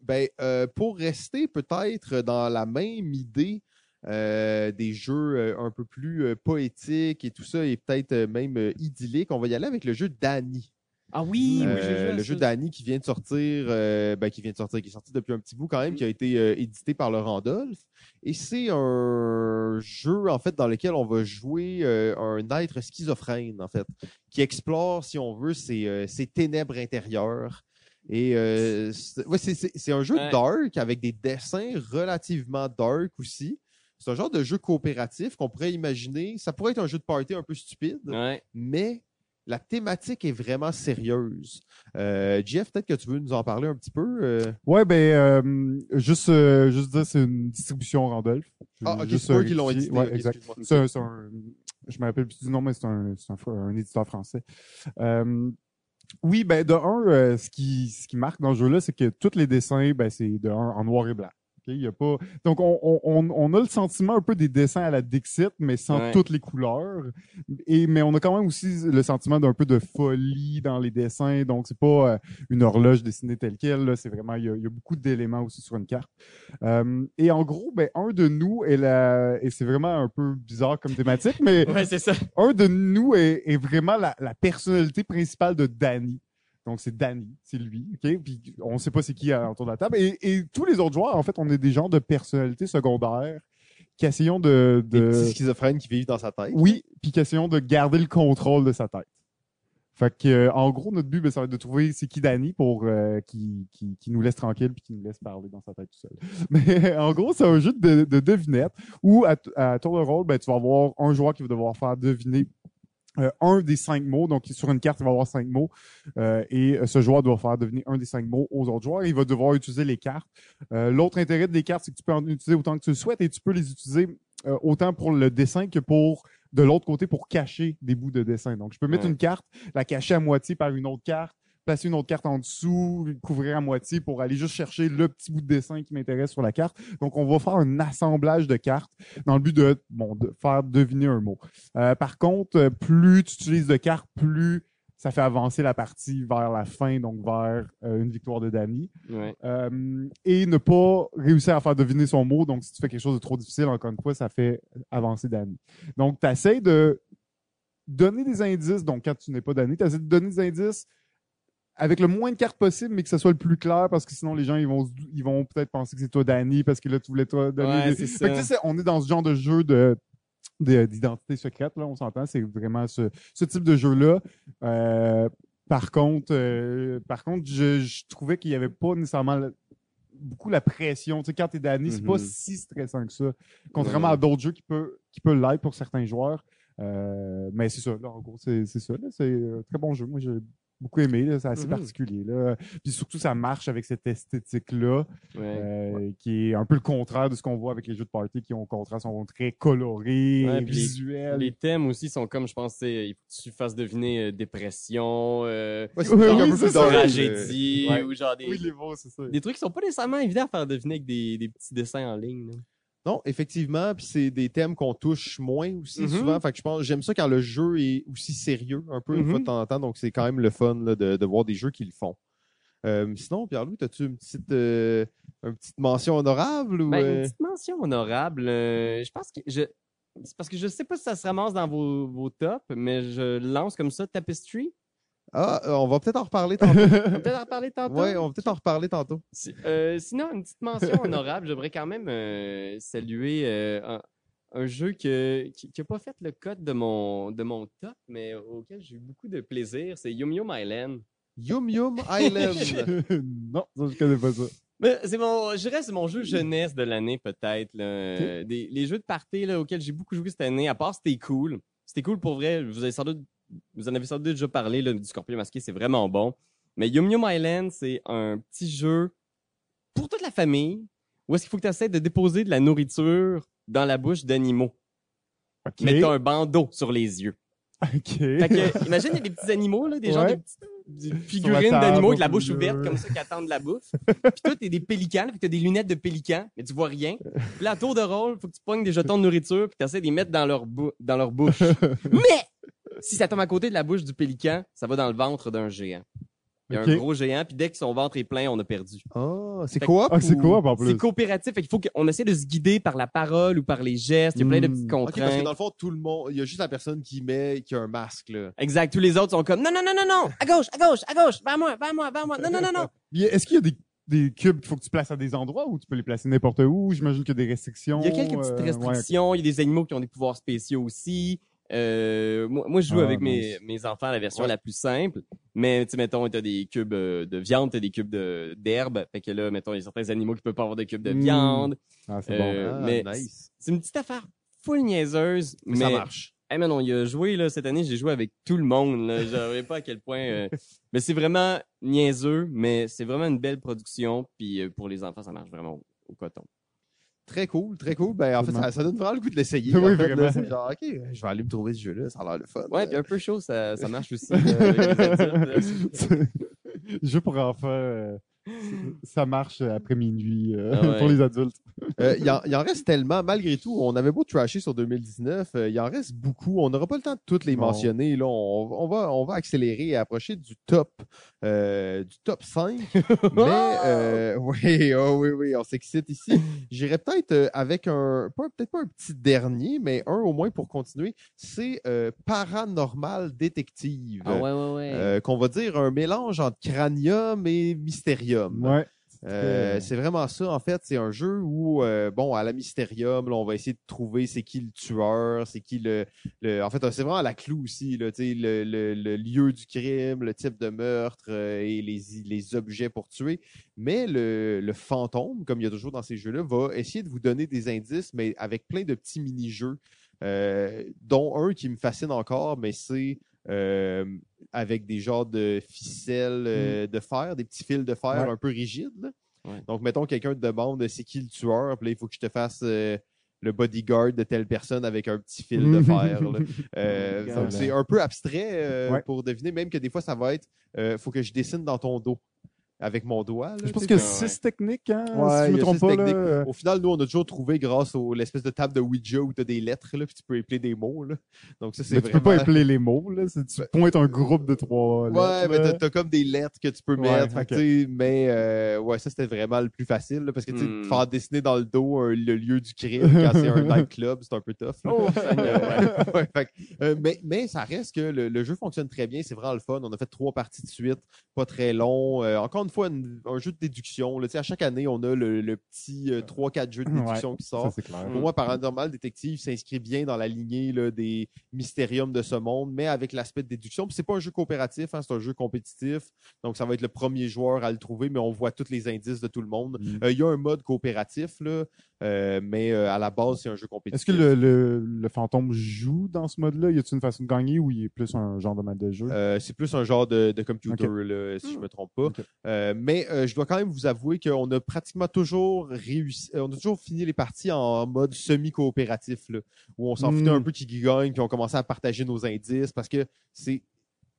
ben, euh, pour rester peut-être dans la même idée euh, des jeux euh, un peu plus euh, poétiques et tout ça, et peut-être même idylliques, on va y aller avec le jeu Danny. Ah oui, Euh, le ça. jeu Danny qui vient de sortir, euh, ben, qui vient de sortir, qui est sorti depuis un petit bout quand même, qui a été euh, édité par le Randolph. Et c'est un jeu en fait dans lequel on va jouer euh, un être schizophrène en fait, qui explore, si on veut, ses, euh, ses ténèbres intérieures. Et euh, c'est ouais, un jeu Ouais. dark avec des dessins relativement dark aussi. C'est un genre de jeu coopératif qu'on pourrait imaginer. Ça pourrait être un jeu de party un peu stupide Ouais. mais la thématique est vraiment sérieuse. Euh, Jeff, peut-être que tu veux nous en parler un petit peu. euh? Ouais, ben, euh, juste, euh, juste dire, c'est une distribution Randolph. Je Ah, ok, juste c'est eux qui l'ont édité. Ouais, exact. C'est un, je me rappelle plus du nom, mais c'est un, c'est un, un éditeur français. Euh, oui, ben de un, euh, ce qui ce qui marque dans ce jeu-là, c'est que tous les dessins, ben c'est de un en noir et blanc. Ok, Il y a pas. Donc on, on, on- on a le sentiment un peu des dessins à la Dixit, mais sans Ouais. toutes les couleurs. Et mais on a quand même aussi le sentiment d'un peu de folie dans les dessins. Donc c'est pas euh, une horloge dessinée telle quelle. là. C'est vraiment il y, a, il y a beaucoup d'éléments aussi sur une carte. Euh, et en gros, ben un de nous est la et c'est vraiment un peu bizarre comme thématique, mais Ouais, c'est ça. un de nous est, est vraiment la, la personnalité principale de Danny. Donc c'est Danny, c'est lui, ok? Puis on sait pas c'est qui euh, autour de la table. Et, et tous les autres joueurs, en fait, on est des gens de personnalités secondaires qui essayons de, Des de petits schizophrènes qui vivent dans sa tête. oui, puis qui essayons de garder le contrôle de sa tête. Fait que euh, en gros notre but, ben, ça va être de trouver c'est qui Danny pour euh, qui, qui, qui nous laisse tranquille puis qui nous laisse parler dans sa tête tout seul. Mais en gros, c'est un jeu de, de devinette où à, à tour de rôle, ben, tu vas avoir un joueur qui va devoir faire deviner euh, un des cinq mots. Donc, sur une carte, il va avoir cinq mots. Euh, et euh, ce joueur doit faire deviner un des cinq mots aux autres joueurs. Il va devoir utiliser les cartes. Euh, L'autre intérêt des cartes, c'est que tu peux en utiliser autant que tu le souhaites et tu peux les utiliser euh, autant pour le dessin que pour de l'autre côté pour cacher des bouts de dessin. Donc, je peux mettre Ouais. une carte, la cacher à moitié par une autre carte, placer une autre carte en dessous, couvrir à moitié pour aller juste chercher le petit bout de dessin qui m'intéresse sur la carte. Donc, on va faire un assemblage de cartes dans le but de, bon, de faire deviner un mot. Euh, par contre, plus tu utilises de cartes, plus ça fait avancer la partie vers la fin, donc vers euh, une victoire de Danny. Ouais. Euh, et ne pas réussir à faire deviner son mot. Donc, si tu fais quelque chose de trop difficile, encore une fois, ça fait avancer Danny. Donc, tu essaies de donner des indices. Donc, quand tu n'es pas Danny, tu essaies de donner des indices avec le moins de cartes possible, mais que ce soit le plus clair, parce que sinon, les gens, ils vont, ils vont peut-être penser que c'est toi Danny, parce que là, tu voulais toi donner Ouais, des... c'est Fait que, tu sais, on est dans ce genre de jeu de de- d'identité secrète, là, on s'entend. C'est vraiment ce, ce type de jeu-là. Euh, par contre, euh, par contre, je, je trouvais qu'il n'y avait pas nécessairement la- beaucoup la pression. Tu sais, quand t'es Danny, c'est pas Mhm. si stressant que ça. Contrairement Ouais. à d'autres jeux qui peut qui peut l'être pour certains joueurs. Euh, mais c'est ça, là, en gros, c'est ça. là. C'est un très bon jeu. Moi, j'ai beaucoup aimé. là. C'est assez Mhm. particulier. Là. Puis surtout, ça marche avec cette esthétique-là, Ouais. euh, qui est un peu le contraire de ce qu'on voit avec les jeux de party qui, au contraire, sont très colorés, Ouais, puis les- visuels. Les thèmes aussi sont comme, je pense, il faut que tu fasses deviner euh, dépression, euh, Oui, oui, tragédie, ou genre des, Oui, les mots, ça. des trucs qui sont pas nécessairement évidents à faire deviner avec des, des petits dessins en ligne. là. Non, effectivement, puis c'est des thèmes qu'on touche moins aussi Mhm. souvent. Fait que je pense, j'aime ça quand le jeu est aussi sérieux, un peu une Mhm. fois de temps en temps. Donc c'est quand même le fun là, de, de voir des jeux qui le font. Euh, sinon, Pierre-Louis, as-tu une petite, euh, une petite mention honorable ou Ben, euh, Une petite mention honorable. euh, je pense que je. C'est parce que je sais pas si ça se ramasse dans vos, vos tops, mais je lance comme ça Tapestry. Ah, euh, on va peut-être en reparler tantôt. On va peut-être en reparler tantôt. ouais, on va peut-être en reparler tantôt. Si- euh, sinon, une petite mention honorable, j'aimerais quand même euh, saluer euh, un, un jeu que, qui n'a pas fait le code de mon, de mon top, mais auquel j'ai eu beaucoup de plaisir. C'est Yum Yum Island. Yum Yum Island. non, ça, je connais pas ça. Mais c'est mon, je dirais que c'est mon jeu jeunesse de l'année peut-être. là. Des, les jeux de party là, auxquels j'ai beaucoup joué cette année, à part c'était cool. C'était cool pour vrai. Vous avez sans doute, vous en avez sans doute déjà parlé là, du Scorpion masqué, c'est vraiment bon. Mais Yum Yum Island, c'est un petit jeu pour toute la famille où est-ce qu'il faut que tu essaies de déposer de la nourriture dans la bouche d'animaux. OK. Mais t'as un bandeau sur les yeux. OK. Fait que, imagine, il y a des petits animaux, là, des gens, des figurines d'animaux avec la bouche ouverte, comme ça, qui attendent de la bouffe. Puis toi, t'es des pélicans, fait que t'as des lunettes de pélican, mais tu vois rien. Puis là, à tour de rôle, faut que tu pognes des jetons de nourriture, puis t'essaies de les mettre dans leur, bou- dans leur bouche. mais, si ça tombe à côté de la bouche du pélican, ça va dans le ventre d'un géant. Il y a un gros géant, puis dès que son ventre est plein, on a perdu. Ah, c'est quoi Ah, c'est quoi, en plus? C'est coopératif, fait qu'il faut qu'on essaie de se guider par la parole ou par les gestes. Il y a plein de Hmm. petites Ok, parce que contraintes. dans le fond, tout le monde, il y a juste la personne qui met, qui a un masque là. Exact. Tous les autres sont comme non, non, non, non, non, à gauche, à gauche, à gauche, vers moi, vers moi, vers moi. Non, non, non, non. Est-ce qu'il y a des, des cubes qu'il faut que tu places à des endroits ou tu peux les placer n'importe où? J'imagine qu'il y a des restrictions. Il y a quelques petites euh, ouais, restrictions. Il y a des animaux qui ont des pouvoirs spéciaux aussi. Euh, moi, moi, je joue Ah, avec mes, mes enfants la version Ouais. la plus simple. Mais, tu sais, mettons, t'as des cubes euh, de viande, t'as des cubes de- d'herbe. Fait que là, mettons, il y a certains animaux qui peuvent pas avoir de cubes de Mm. viande. Ah, c'est Euh, bon. Ah, mais nice. C'est une petite affaire full niaiseuse, Mais, mais, ça marche. Hey man, on y a joué là, cette année, j'ai joué avec tout le monde. Là. Je savais pas à quel point. euh, Mais c'est vraiment niaiseux, mais c'est vraiment une belle production. Puis euh, pour les enfants, ça marche vraiment au, au coton. Très cool, très cool. Ben, en fait, ça, ça donne vraiment le goût de l'essayer. Oui, en fait, là. vraiment. C'est genre, OK, je vais aller me trouver ce jeu-là, ça a l'air le fun. Ouais, puis un peu chaud, ça, ça marche aussi. là. Jeu pour enfants, euh, ça marche après minuit euh, Ah ouais. pour les adultes. Euh, il, en, en reste tellement, malgré tout. On avait beau trasher sur 2019, euh, il en reste beaucoup. On n'aura pas le temps de toutes les Non. mentionner. Là. On, on va, on va accélérer et approcher du top, euh, du top 5. Mais, euh, oui, oh, oui, oui, on s'excite ici. J'irais peut-être euh, avec un, pas- peut-être pas un petit dernier, mais un au moins pour continuer. C'est euh, Paranormal Détective. Ah ouais, ouais, ouais. Euh, qu'on va dire un mélange entre cranium et mystérium. Ouais. Euh, c'est vraiment ça, en fait. C'est un jeu où, euh, bon, à la Mystérium, là, on va essayer de trouver c'est qui le tueur, c'est qui le, le- En fait, c'est vraiment à la clou aussi, là, le, le- le lieu du crime, le type de meurtre euh, et les, les objets pour tuer. Mais le, le fantôme, comme il y a toujours dans ces jeux-là, va essayer de vous donner des indices, mais avec plein de petits mini-jeux, euh, dont un qui me fascine encore, mais c'est avec des genres de ficelles euh, de fer, des petits fils de fer Ouais. un peu rigides. là. Ouais. Donc, mettons, quelqu'un te demande c'est qui le tueur, puis là, il faut que je te fasse euh, le bodyguard de telle personne avec un petit fil de fer. Euh, Oh c'est un peu abstrait euh, Ouais. pour deviner, même que des fois, ça va être euh, faut que je dessine dans ton dos avec mon doigt. là, Je pense qu'il y a ouais. six techniques, hein, Ouais, si je me trompe pas. Là. Au final, nous, on a toujours trouvé grâce à l'espèce de table de Ouija où tu as des lettres, là, puis tu peux épeler des mots. Là. Donc, ça, c'est Mais tu peux pas appeler les mots. Là. Tu Ben- pointes un groupe de trois Ouais, mais t'as, t'as comme des lettres que tu peux Ouais, mettre. mais euh, ouais, ça c'était vraiment le plus facile là, parce que tu Hmm. faire dessiner dans le dos un- le lieu du crime quand c'est un nightclub, c'est un peu tough. Oh, Euh, ouais, fait euh, mais, mais ça reste que le, le jeu fonctionne très bien, c'est vraiment le fun. On a fait trois parties de suite, pas très long. Euh, encore une fois, une- un jeu de déduction. là. À chaque année, on a le, le petit euh, 3-4 jeux de Ouais, déduction qui sortent. clair. Pour moi, Paranormal Détective s'inscrit bien dans la lignée là, des mystériums de ce monde, mais avec l'aspect de déduction. Puis c'est pas un jeu coopératif, hein, c'est un jeu compétitif. Donc, ça va être le premier joueur à le trouver, mais on voit tous les indices de tout le monde. Mm. Euh, Il y a un mode coopératif, là, euh, mais euh, à la base, c'est un jeu compétitif. Est-ce que le, le, le fantôme joue dans ce mode-là? Y a-t-il une façon de gagner ou il est plus un genre de mode de jeu? Euh, c'est plus un genre de, de computer, là, si je me trompe pas. Euh, mais euh, je dois quand même vous avouer qu'on a pratiquement toujours réussi, euh, on a toujours fini les parties en mode semi-coopératif, où on s'en foutait un peu qui gagne, puis on commençait à partager nos indices, parce que c'est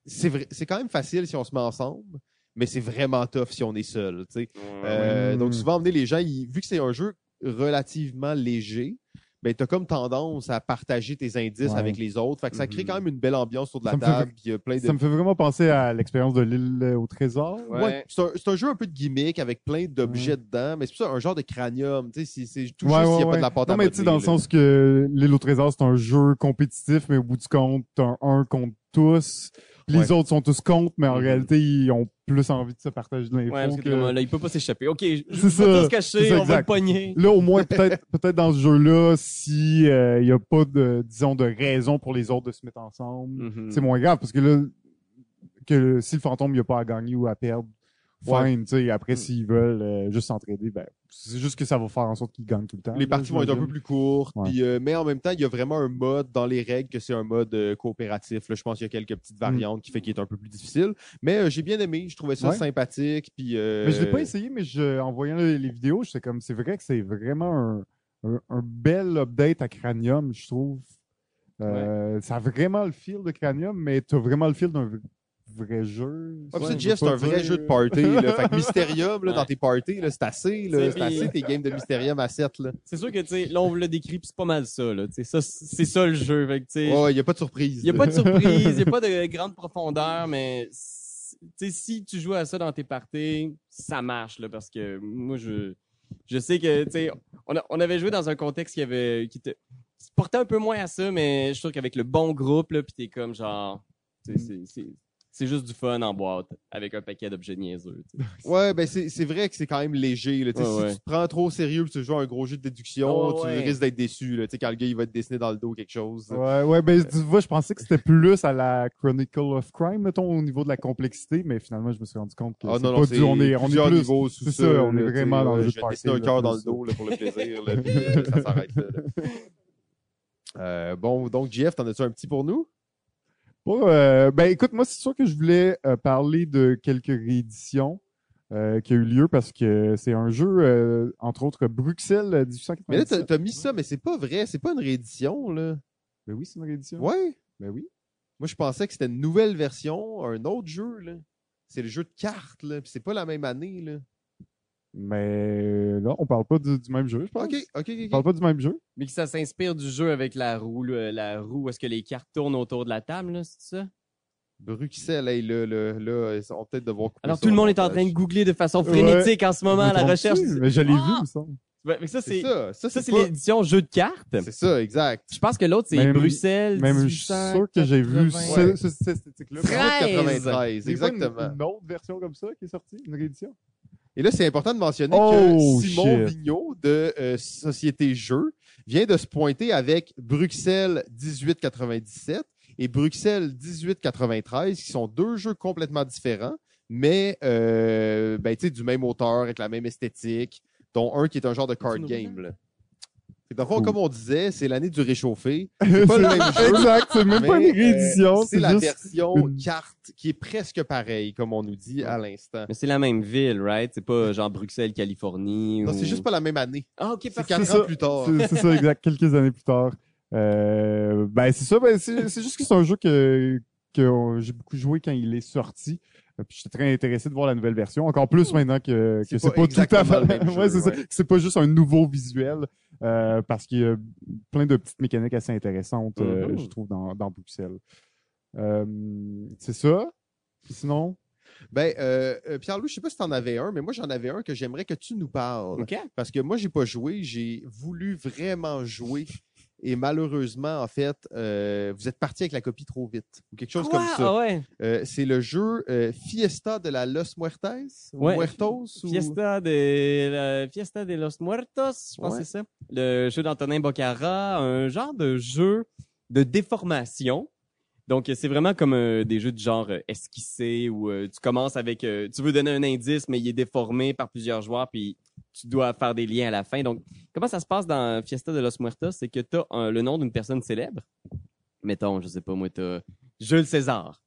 c'est quand même facile si on se met ensemble, mais c'est vraiment tough si on est seul. Euh. Donc souvent, emmener les gens, ils- vu que c'est un jeu relativement léger, ben, tu as comme tendance à partager tes indices Ouais. avec les autres. Fait que ça crée Mhm. quand même une belle ambiance sur de la Ça me fait table. puis Il y a plein de Ça me fait vraiment penser à l'expérience de l'île au trésor. Ouais. Ouais, c'est un, jeu un peu de gimmick avec plein d'objets dedans, mais c'est pour ça un genre de cranium. Tu sais, c'est c'est tout Ouais, juste s'il ouais, n'y a pas ouais. de la pâte Non, à mais tu sais, dans le sens que l'île au trésor, c'est un jeu compétitif, mais au bout du compte, t'as un 1 contre tous. Les autres sont tous contre, mais en Mhm. réalité, ils ont plus envie de se partager de l'info. Ouais, parce que, que- comme, là, il peut pas s'échapper. OK, je vais se cacher, on va le exact. pogner. Là, au moins, peut-être peut-être dans ce jeu-là, si il n'y a pas de, disons, de raison pour les autres de se mettre ensemble, Mhm. c'est moins grave, parce que là, que si le fantôme il a pas à gagner ou à perdre. Fine, tu sais, après, Mm. s'ils veulent euh, juste s'entraider, ben, c'est juste que ça va faire en sorte qu'ils gagnent tout le temps. Les là, parties vont être un peu plus courtes, Ouais. euh, mais en même temps, il y a vraiment un mode dans les règles que c'est un mode euh, coopératif. Là, je pense qu'il y a quelques petites variantes qui fait qu'il est un peu plus difficile. Mais euh, j'ai bien aimé, je trouvais ça Ouais. sympathique. Puis, euh, Mais je l'ai pas essayé, mais je, en voyant les, les vidéos, c'est comme, c'est vrai que c'est vraiment un, un, un bel update à Cranium, je trouve. Euh, Ça a vraiment le feel de Cranium, mais t'as vraiment le feel d'un vrai jeu. Ah, puis Ouais, c'est un vrai dire- jeu de party. Là. Fait que Mysterium, là, Ouais. dans tes parties, là, c'est assez. là. C'est- assez tes games de Mysterium à 7. Là. C'est sûr que, tu sais, là, on vous l'a décrit, puis c'est pas mal ça, là. Tu sais, ça, c'est ça le jeu. Fait que, tu sais, Ouais, il n'y a pas de surprise. Il n'y a pas de surprise, il n'y a pas de grande profondeur, mais c- tu sais, si tu joues à ça dans tes parties, ça marche, là, parce que moi, je, je sais que, tu sais, on, a- on avait joué dans un contexte qui avait, qui te, portait un peu moins à ça, mais je trouve qu'avec le bon groupe, là, pis t'es comme genre, tu sais, c'est- c'est, c'est juste du fun en boîte, avec un paquet d'objets niaiseux. Ouais, ben c'est c'est vrai que c'est quand même léger. Là. Ouais, si ouais. tu te prends trop au sérieux et tu joues à un gros jeu de déduction, tu ouais. risques d'être déçu. Là. Tu sais, Quand le gars il va te dessiner dans le dos quelque chose. Ouais, ouais, ben, tu vois, je pensais que c'était plus à la Chronicle of Crime, mettons, au niveau de la complexité, mais finalement, je me suis rendu compte que Ah non, pas non, du, on est, on est plus, niveaux sous c'est ça. ça, on est vraiment dans le ouais, jeu Je de vais party, dessiner un cœur dans le ça. dos là, pour le plaisir, là, puis euh, ça s'arrête là. Euh, bon, donc, JF, t'en as-tu un petit pour nous? Bon, euh, ben écoute, moi c'est sûr que je voulais euh, parler de quelques rééditions euh, qui a eu lieu parce que c'est un jeu, entre autres, Bruxelles euh, Mais là, 1897. t'as t'as mis ça, mais c'est pas vrai. C'est pas une réédition, là. Ben oui, c'est une réédition. Ouais. Ben oui. Moi, je pensais que c'était une nouvelle version, un autre jeu, là. C'est le jeu de cartes, là. C'est pas la même année, là. Mais là, on parle pas du, du même jeu, je pense. On parle pas du même jeu. Mais que ça s'inspire du jeu avec la roue, là, la roue, où est-ce que les cartes tournent autour de la table, là, c'est ça? Bruxelles, hey, là, là, là, ils vont peut-être devoir couper Alors ça tout le monde est en train de googler de façon frénétique en ce moment à la recherche. Mais je l'ai vu, Ah! semble. Ouais, mais ça, C'est c'est ça. Ça, ça, c'est pas... l'édition jeu de cartes. C'est ça, exact. Je pense que l'autre, c'est Même- Bruxelles. Même je suis sûr que j'ai vu 1880. ce, Ouais. ce, cette esthétique-là. 13. 93, C'est pas une- exactement. Une, autre version comme ça qui est sortie, une réédition. Et là, c'est important de mentionner Oh, que Simon shit. Vigneault de euh, Société Jeux vient de se pointer avec Bruxelles 1897 et Bruxelles 1893, qui sont deux jeux complètement différents, mais euh, ben, tu sais, du même auteur, avec la même esthétique, dont un qui est un genre de card game. Là. Fait que dans le fond, Cool. comme on disait, c'est l'année du réchauffé. C'est pas le même jeu. Exact, c'est même pas une réédition, euh, c'est c'est la juste version une- carte qui est presque pareille, comme on nous dit à l'instant. Mais c'est la même ville, right? C'est pas genre Bruxelles, Californie. Non, ou- c'est juste pas la même année. Ah, ok, C'est quatre ans plus tard. C'est ça, exact. Quelques années plus tard. Euh, ben, c'est ça. Ben, c'est c'est juste que c'est un jeu que, que j'ai beaucoup joué quand il est sorti. Euh, Puis j'étais très intéressé de voir la nouvelle version. Encore plus maintenant que, C'est que c'est pas pas, tout à fait. ouais, c'est ça. C'est pas juste un nouveau visuel. Euh, parce qu'il y a plein de petites mécaniques assez intéressantes, euh, Mhm. je trouve, dans, dans Bruxelles. Euh, c'est ça. Sinon, Ben, euh, Pierre-Louis, je sais pas si t'en avais un, mais moi, j'en avais un que j'aimerais que tu nous parles. Ok. Parce que moi, j'ai pas joué, j'ai voulu vraiment jouer. Et malheureusement, en fait, euh, vous êtes parti avec la copie trop vite. Ou quelque chose Quoi? comme ça. Ah ouais. Euh, c'est le jeu euh, Fiesta de la Los Muertes? ou Ouais. Muertos? ou- Fiesta de, la Fiesta de los Muertos, je pense Ouais. que c'est ça. Le jeu d'Antonin Bocara, un genre de jeu de déformation. Donc, c'est vraiment comme euh, des jeux de genre euh, esquissé où euh, tu commences avec, tu veux donner un indice, mais il est déformé par plusieurs joueurs, puis tu dois faire des liens à la fin. Donc, comment ça se passe dans Fiesta de los Muertos? C'est que tu as le nom d'une personne célèbre. Mettons, je sais pas moi, tu Jules César.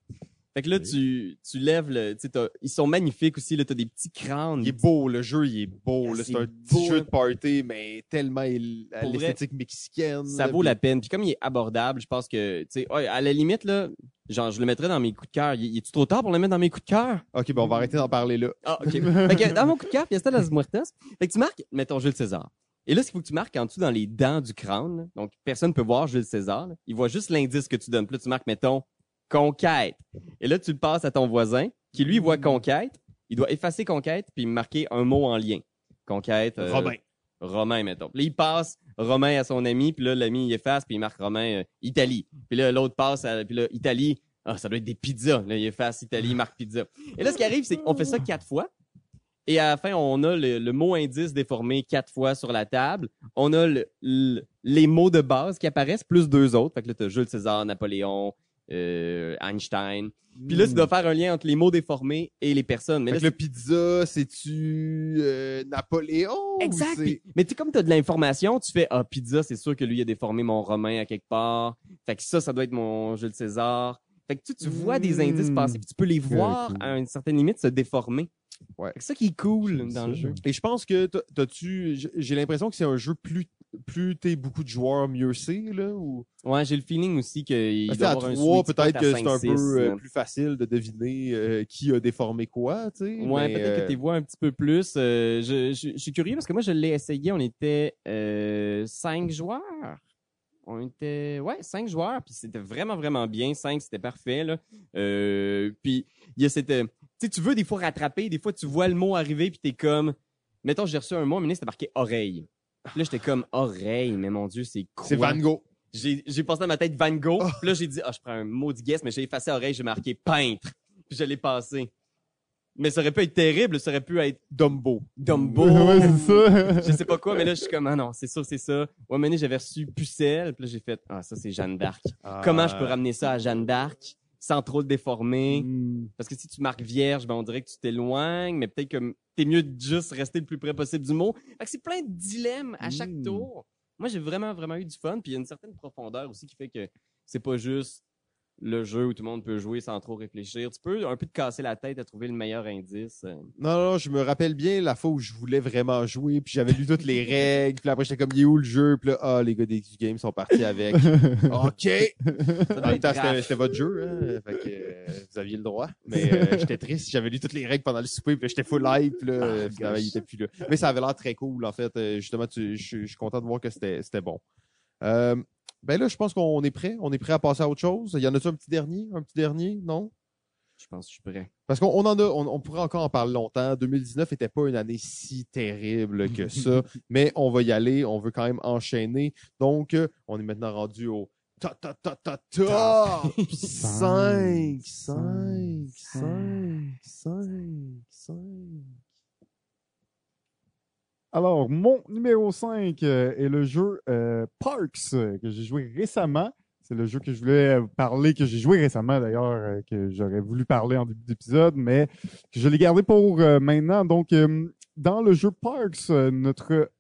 Fait que là, tu, tu lèves le, ils sont magnifiques aussi, là, t'as des petits crânes. Il est beau, le jeu, il est beau. Ah, là. c'est un petit jeu de party, mais tellement il- à l'esthétique mexicaine. ça là, vaut puis- la peine. Puis comme il est abordable, je pense que, tu sais, à la limite, là, genre, je le mettrais dans mes coups de cœur. Il, est-tu trop tard pour le mettre dans mes coups de cœur? Ok, bon, on va arrêter d'en parler là. Ah, OK. fait que dans mon coup de cœur, Fiesta las Muertas, fait que tu marques, mettons, Jules César. Et là, ce qu'il faut que tu marques en dessous dans les dents du crâne, là. donc personne peut voir Jules César. là. Il voit juste l'indice que tu donnes. Puis là, tu marques, mettons, conquête. Et là, tu le passes à ton voisin, qui lui voit conquête. Il doit effacer conquête, puis marquer un mot en lien. Conquête. euh, Romain. Romain, mettons. Puis là, il passe Romain à son ami, puis là, l'ami, il efface, puis il marque Romain euh, Italie. Puis là, l'autre passe, à, puis là, Italie, ah, ça doit être des pizzas. Là, il efface Italie, il marque pizza. Et là, ce qui arrive, c'est qu'on fait ça quatre fois. Et à la fin, on a le, le mot indice déformé quatre fois sur la table. On a le- le- les mots de base qui apparaissent, plus deux autres. Fait que là, t'as Jules César, Napoléon, euh, Einstein. Puis là, tu dois faire un lien entre les mots déformés et les personnes. Mais Fait là, que le pizza, c'est-tu euh, Napoléon? Exact. c'est- Mais tu sais, comme tu as de l'information, tu fais Ah, pizza, c'est sûr que lui a déformé mon romain à quelque part. Fait que ça, ça doit être mon Jules César. Fait que tu, tu vois des Mm. indices passer, puis tu peux les voir cool. à une certaine limite se déformer. Ouais. Que ça qui est cool dans ça. le jeu. Et je pense que t'as- t'as-tu. J'ai l'impression que c'est un jeu plus plus t'es beaucoup de joueurs, mieux c'est, là, ou? Ouais, j'ai le feeling aussi qu'il doit avoir spot peut-être que c'est un 5-6, peu euh, plus facile de deviner euh, qui a déformé quoi, tu sais. Ouais, peut-être euh, que tu vois un petit peu plus. Euh, je, je- je suis curieux parce que moi, je l'ai essayé. On était euh, cinq joueurs. On était, ouais, cinq joueurs. Puis c'était vraiment, vraiment bien. Cinq, c'était parfait. Là. Euh, puis il y a cette... euh, Tu sais, tu veux des fois rattraper. Des fois, tu vois le mot arriver puis t'es comme... Mettons, j'ai reçu un mot, mais c'était marqué oreille. Puis là, j'étais comme oreille, mais mon Dieu, c'est quoi? C'est Van Gogh. J'ai, j'ai pensé dans ma tête Van Gogh. Puis là, j'ai dit, ah, je prends un maudit guess, mais j'ai effacé oreille, j'ai marqué peintre. Puis je l'ai passé. Mais ça aurait pu être terrible, ça aurait pu être Dumbo. Dumbo. ouais, c'est ça. je sais pas quoi, mais là, je suis comme, ah non, c'est sûr, c'est ça. Ouais, mais j'avais reçu Pucelle, puis là, j'ai fait, ah, ça, c'est Jeanne d'Arc. Comment je peux ramener ça à Jeanne d'Arc? Sans trop le déformer? Mm. Parce que si tu marques vierge, ben, on dirait que tu t'éloignes, mais peut-être que t'es mieux de juste rester le plus près possible du mot. Fait que c'est plein de dilemmes à chaque Mm. tour. moi, j'ai vraiment, vraiment eu du fun. Puis il y a une certaine profondeur aussi qui fait que c'est pas juste le jeu où tout le monde peut jouer sans trop réfléchir. Tu peux un peu te casser la tête à trouver le meilleur indice. euh. Non, non, je me rappelle bien la fois où je voulais vraiment jouer, puis j'avais lu toutes les règles, puis après j'étais comme, il est où le jeu? Puis là, ah, les gars des Game sont partis avec. OK! C'était votre jeu, hein? Fait que euh, vous aviez le droit. Mais euh, j'étais triste, j'avais lu toutes les règles pendant le souper, puis là, j'étais full hype, puis là, euh, finalement, il était plus là. Mais ça avait l'air très cool, en fait. Euh, justement, tu- je suis content de voir que c'était c'était bon. Euh, ben là, je pense qu'on est prêt. On est prêt à passer à autre chose. Il y en a-tu un petit dernier? Un petit dernier? Non? Je pense que je suis prêt. Parce qu'on on en a, on, on pourrait encore en parler longtemps. 2019 était pas une année si terrible que ça, mais on va y aller. On veut quand même enchaîner. Donc, euh, on est maintenant rendu au ta ta ta ta ta 5, 5, 5, 5, 5. Alors, mon numéro 5 euh, est le jeu euh, Parks euh, que j'ai joué récemment. C'est le jeu que je voulais parler, que j'ai joué récemment d'ailleurs, que j'aurais voulu parler en début d'épisode, mais que je l'ai gardé pour maintenant. Donc, dans le jeu Parks, notre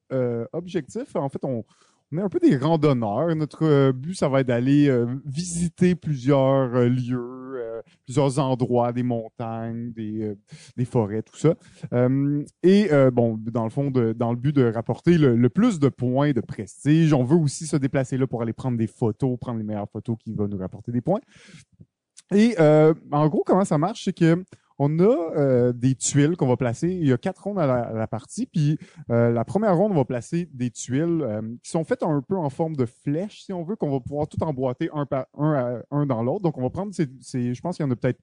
objectif, en fait, on, on est un peu des randonneurs. Notre euh, but, ça va être d'aller euh, visiter plusieurs euh, lieux, plusieurs endroits, des montagnes, des, des forêts, tout ça. Et bon, dans le fond, de- dans le but de rapporter le, le plus de points de prestige, on veut aussi se déplacer là pour aller prendre des photos, prendre les meilleures photos qui vont nous rapporter des points. Et euh, en gros, comment ça marche, c'est que on a euh, des tuiles qu'on va placer. Il y a quatre rondes à la, partie, puis euh, la première ronde, on va placer des tuiles euh, qui sont faites un peu en forme de flèche, si on veut, qu'on va pouvoir tout emboîter un par un, dans l'autre. Donc, on va prendre ces, je pense qu'il y en a peut-être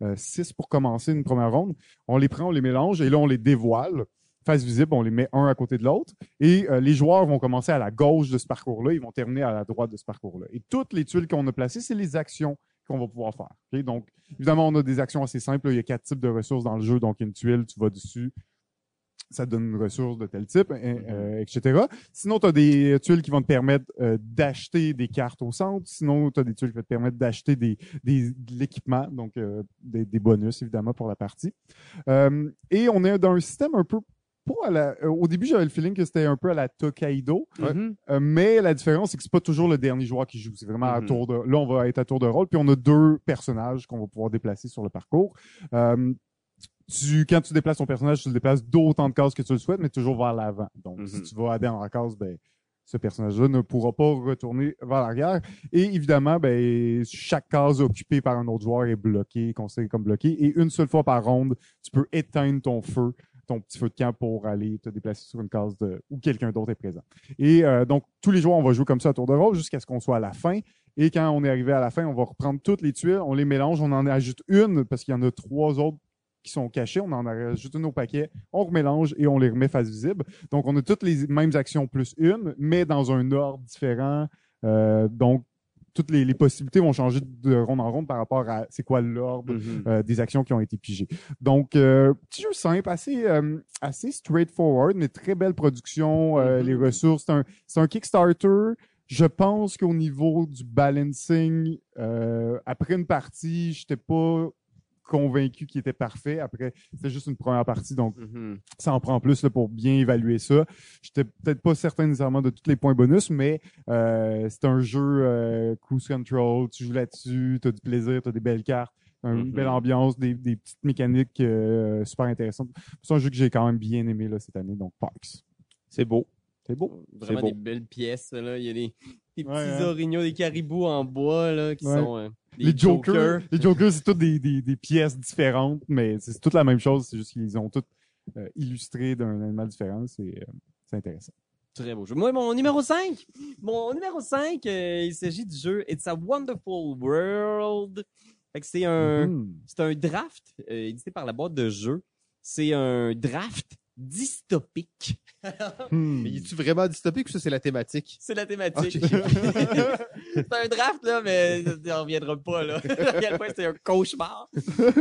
euh, six pour commencer une première ronde. On les prend, on les mélange et là, on les dévoile. Face visible, on les met un à côté de l'autre. Et les joueurs vont commencer à la gauche de ce parcours-là, ils vont terminer à la droite de ce parcours-là. Et toutes les tuiles qu'on a placées, c'est les actions qu'on va pouvoir faire. Donc, évidemment, on a des actions assez simples. Il y a quatre types de ressources dans le jeu. Donc, une tuile, tu vas dessus, ça te donne une ressource de tel type, hein, euh, etc. Sinon, tu as des tuiles qui vont te permettre euh, d'acheter des cartes au centre. Sinon, tu as des tuiles qui vont te permettre d'acheter des, des, de l'équipement, donc euh, des, des bonus, évidemment, pour la partie. Euh, et on est dans un système un peu pas à la, euh, au début, j'avais le feeling que c'était un peu à la Tokaido. Mhm. euh, mais la différence, c'est que c'est pas toujours le dernier joueur qui joue. C'est vraiment à Mhm. tour de. Là, on va être à tour de rôle, puis on a deux personnages qu'on va pouvoir déplacer sur le parcours. Euh, tu, quand tu déplaces ton personnage, tu le déplaces d'autant de cases que tu le souhaites, mais toujours vers l'avant. Donc, Mhm. si tu vas aller dans la case, ben, ce personnage-là ne pourra pas retourner vers l'arrière. Et évidemment, ben, chaque case occupée par un autre joueur est bloquée, considérée comme bloquée. Et une seule fois par ronde, tu peux éteindre ton feu, ton petit feu de camp pour aller te déplacer sur une case de, où quelqu'un d'autre est présent. Et euh, donc, tous les joueurs, on va jouer comme ça à tour de rôle jusqu'à ce qu'on soit à la fin. Et quand on est arrivé à la fin, on va reprendre toutes les tuiles, on les mélange, on en ajoute une parce qu'il y en a trois autres qui sont cachées, on en ajoute une au paquet, on remélange et on les remet face visible. Donc, on a toutes les mêmes actions plus une, mais dans un ordre différent. Euh, donc, toutes les, les possibilités vont changer de ronde en ronde par rapport à c'est quoi l'ordre Mhm. euh, des actions qui ont été pigées. Donc, euh, petit jeu simple, assez, euh, assez straightforward, mais très belle production. euh, Mhm. Les ressources, c'est un, un Kickstarter. Je pense qu'au niveau du balancing, euh, après une partie, j'étais pas convaincu qu'il était parfait. Après, c'était juste une première partie, donc Mhm. ça en prend plus là, pour bien évaluer ça. J'étais peut-être pas certain nécessairement de tous les points bonus, mais euh, c'est un jeu euh, cruise control. Tu joues là-dessus, tu as du plaisir, tu as des belles cartes, une Mhm. belle ambiance, des, des petites mécaniques euh, super intéressantes. C'est un jeu que j'ai quand même bien aimé là, cette année, donc Parks. C'est beau. C'est beau. Vraiment beau. des belles pièces. Là. Il y a des, des petits Ouais, hein. orignaux, des caribous en bois là, qui Ouais. sont euh, des Les Jokers, les Jokers, c'est toutes des, des, des pièces différentes, mais c'est toute la même chose. C'est juste qu'ils ont toutes euh, illustré d'un animal différent. C'est euh, c'est intéressant. Très beau jeu. Moi, mon numéro 5. Mon numéro 5, euh, il s'agit du jeu It's a Wonderful World. Fait que c'est un, Mhm. c'est un draft euh, édité par la boîte de jeux. C'est un draft dystopique. Hmm. Mais es-tu vraiment dystopique ou ça, c'est la thématique? C'est la thématique. C'est un draft, là, mais on reviendra pas, là. à quel point c'est un cauchemar.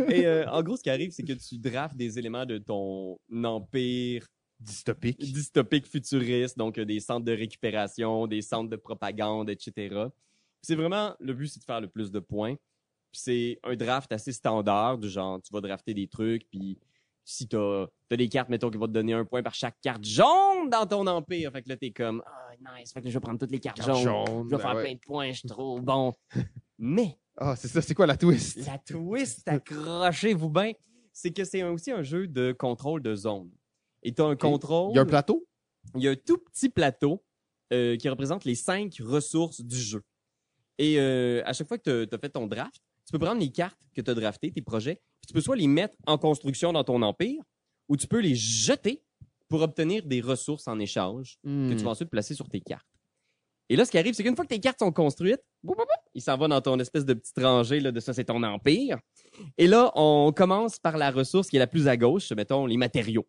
Et euh, en gros, ce qui arrive, c'est que tu draftes des éléments de ton empire Dystopique. dystopique futuriste, donc euh, des centres de récupération, des centres de propagande, etc. C'est vraiment, le but, c'est de faire le plus de points. C'est un draft assez standard, du genre, tu vas drafter des trucs, puis si t'as as des cartes, mettons, qui vont te donner un point par chaque carte jaune dans ton empire. Fait que là, t'es comme, ah, nice. Fait que là, je vais prendre toutes les cartes Carte jaunes. jaune, Je vais ben faire ouais. plein de points, je suis trop bon. Mais, Ah, c'est ça, c'est quoi la twist? la twist, accrochez-vous bien, c'est que c'est aussi un jeu de contrôle de zone. Et t'as un contrôle. Il y a un plateau? il y a un tout petit plateau euh, qui représente les cinq ressources du jeu. Et euh, à chaque fois que tu as fait ton draft, tu peux prendre les cartes que tu as draftées, tes projets, tu peux soit les mettre en construction dans ton empire, ou tu peux les jeter pour obtenir des ressources en échange que Hmm. tu vas ensuite placer sur tes cartes. Et là, ce qui arrive, c'est qu'une fois que tes cartes sont construites, boum, boum, boum, il s'en va dans ton espèce de petite rangée là, de ça, c'est ton empire. Et là, on commence par la ressource qui est la plus à gauche, mettons les matériaux,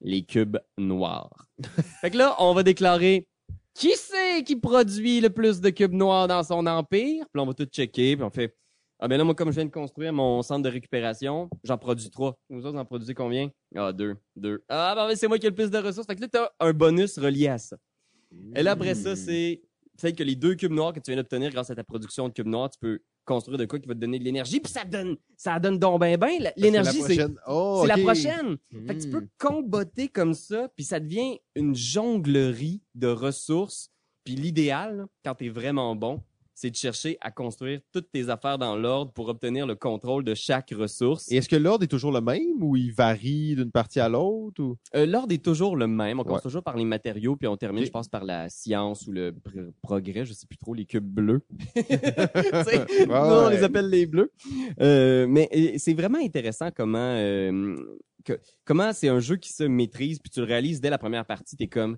les cubes noirs. fait que là, on va déclarer qui c'est qui produit le plus de cubes noirs dans son empire. Puis là, on va tout checker, puis on fait ah ben là, moi, comme je viens de construire mon centre de récupération, j'en produis trois. Vous autres, en produisez combien? Ah, deux. Deux. Ah, ben c'est moi qui ai le plus de ressources. Fait que là, t'as un bonus relié à ça. Et là, après ça, c'est peut-être que les deux cubes noirs que tu viens d'obtenir grâce à ta production de cubes noirs, tu peux construire de quoi qui va te donner de l'énergie. Puis ça donne, ça donne donc ben ben. La- L'énergie, c'est prochaine. Oh, c'est la ok. prochaine. Fait que tu peux comboter comme ça, puis ça devient une jonglerie de ressources. Puis l'idéal, quand t'es vraiment bon, c'est de chercher à construire toutes tes affaires dans l'ordre pour obtenir le contrôle de chaque ressource. Et est-ce que l'ordre est toujours le même ou il varie d'une partie à l'autre? Ou... Euh, l'ordre est toujours le même. On commence Ouais. toujours par les matériaux, puis on termine, je pense, par la science ou le pr- progrès. Je sais plus trop, les cubes bleus. Tu sais, nous, on ouais. les appelle les bleus. Euh, mais c'est vraiment intéressant comment euh, que, comment c'est un jeu qui se maîtrise, puis tu le réalises dès la première partie. T'es comme...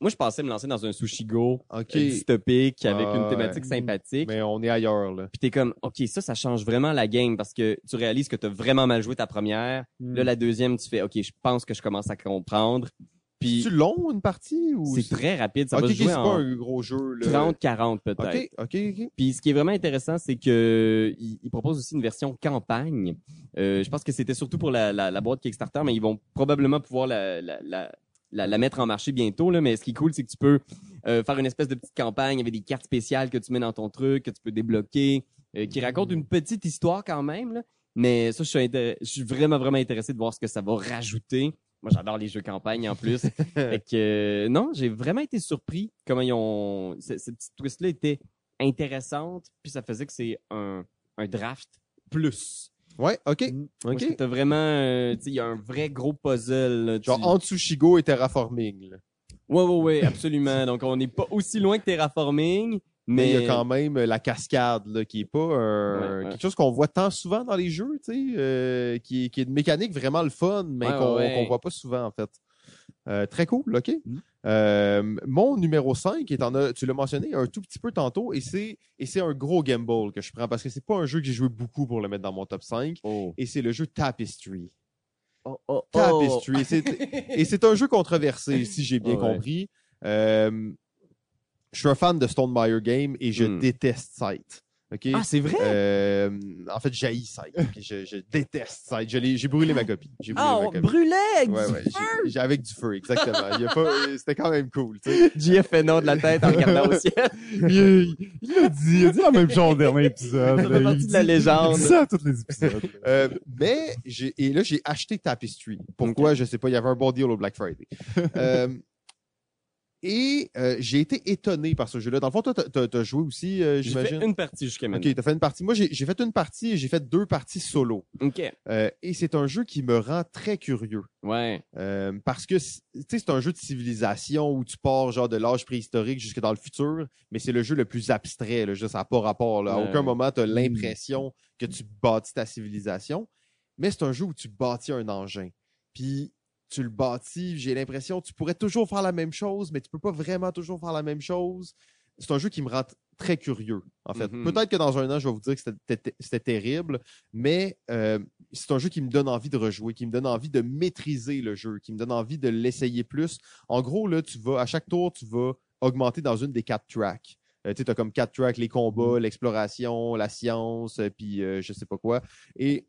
Moi, je pensais me lancer dans un sushi go OK. euh, dystopique avec une thématique sympathique. Mais on est ailleurs, là. Puis t'es comme, OK, ça, ça change vraiment la game parce que tu réalises que t'as vraiment mal joué ta première. Hmm. Là, la deuxième, tu fais, OK, je pense que je commence à comprendre. Puis C'est-tu long, une partie? ou c'est très rapide. Ça Ok, va se c'est jouer pas en un gros jeu, là. 30-40 peut-être. OK, OK, OK. Puis ce qui est vraiment intéressant, c'est que il, il propose aussi une version campagne. Euh, je pense que c'était surtout pour la, la, la boîte Kickstarter, mais ils vont probablement pouvoir la, la, la, la, la mettre en marché bientôt. Là. Mais ce qui est cool, c'est que tu peux euh, faire une espèce de petite campagne avec des cartes spéciales que tu mets dans ton truc, que tu peux débloquer, euh, qui raconte une petite histoire quand même. Là. Mais ça, je suis, je suis vraiment, vraiment intéressé de voir ce que ça va rajouter. Moi, j'adore les jeux campagne en plus. fait que, euh, non, j'ai vraiment été surpris comment ils ont. ce- Cette petite twist-là était intéressante, puis ça faisait que c'est un, un draft plus. Ouais, OK. Que OK. T'as vraiment, euh, tu sais, il y a un vrai gros puzzle. là. Tu- Genre Antsushigo et Terraforming, là. Ouais, ouais, ouais, absolument. Donc, on n'est pas aussi loin que Terraforming, Mais mais. il y a quand même euh, la cascade, là, qui est pas un- Ouais, ouais. quelque chose qu'on voit tant souvent dans les jeux, tu sais, euh, qui, est- qui est une mécanique vraiment le fun, mais Ouais, qu'on ouais. qu'on voit pas souvent, en fait. Euh, très cool, OK. Mm. Euh, mon numéro 5, est en a, tu l'as mentionné un tout petit peu tantôt, et c'est et c'est un gros gamble que je prends parce que c'est pas un jeu que j'ai joué beaucoup pour le mettre dans mon top 5, Oh. et c'est le jeu Tapestry. Oh, oh. Tapestry. Et c'est- un jeu controversé, si j'ai bien Ouais. compris. Euh, je suis un fan de Stone Meyer Game et je Hmm. déteste Sight. OK? Ah, c'est vrai? Euh, en fait, j'haïs Sight. ok? Je, je déteste l'ai- J'ai brûlé ma copie. J'ai brûlé Ah, ma copie. brûlait avec Ouais, du ouais, feu! j'ai- j'ai- avec du feu, exactement. Il y a pas- C'était quand même cool. JF fait non de la tête en regardant au ciel. Il il l'a dit, il a dit la même chose au dernier épisode. Ça fait partie de la légende. Il dit ça à tous les épisodes. Euh, mais j'ai et là j'ai acheté Tapestry. Pourquoi? Je sais pas. Il y avait un bon deal au Black Friday. Euh, et euh, j'ai été étonné par ce jeu-là. Dans le fond, toi, t'as- t'as t'as joué aussi, euh, J'ai j'imagine? fait une partie jusqu'à maintenant. Ok, t'as fait une partie. Moi, j'ai j'ai fait une partie et j'ai fait deux parties solo. OK. Euh, et c'est un jeu qui me rend très curieux. Ouais. Euh, parce que, c'est- tu sais, c'est un jeu de civilisation où tu pars genre de l'âge préhistorique jusque dans le futur, mais c'est le jeu le plus abstrait. Là, juste, ça n'a pas rapport. Là. À aucun moment, tu as l'impression que tu bâtis ta civilisation. Mais c'est un jeu où tu bâtis un engin. Puis tu le bâtis, j'ai l'impression tu pourrais toujours faire la même chose, mais tu peux pas vraiment toujours faire la même chose. C'est un jeu qui me rend très curieux, en fait. Mhm. Peut-être que dans un an, je vais vous dire que c'était- terrible, mais euh, c'est un jeu qui me donne envie de rejouer, qui me donne envie de maîtriser le jeu, qui me donne envie de l'essayer plus. En gros, là, tu vas, à chaque tour, tu vas augmenter dans une des quatre tracks. Euh, tu as comme quatre tracks, les combats, l'exploration, la science, euh, puis euh, je sais pas quoi. Et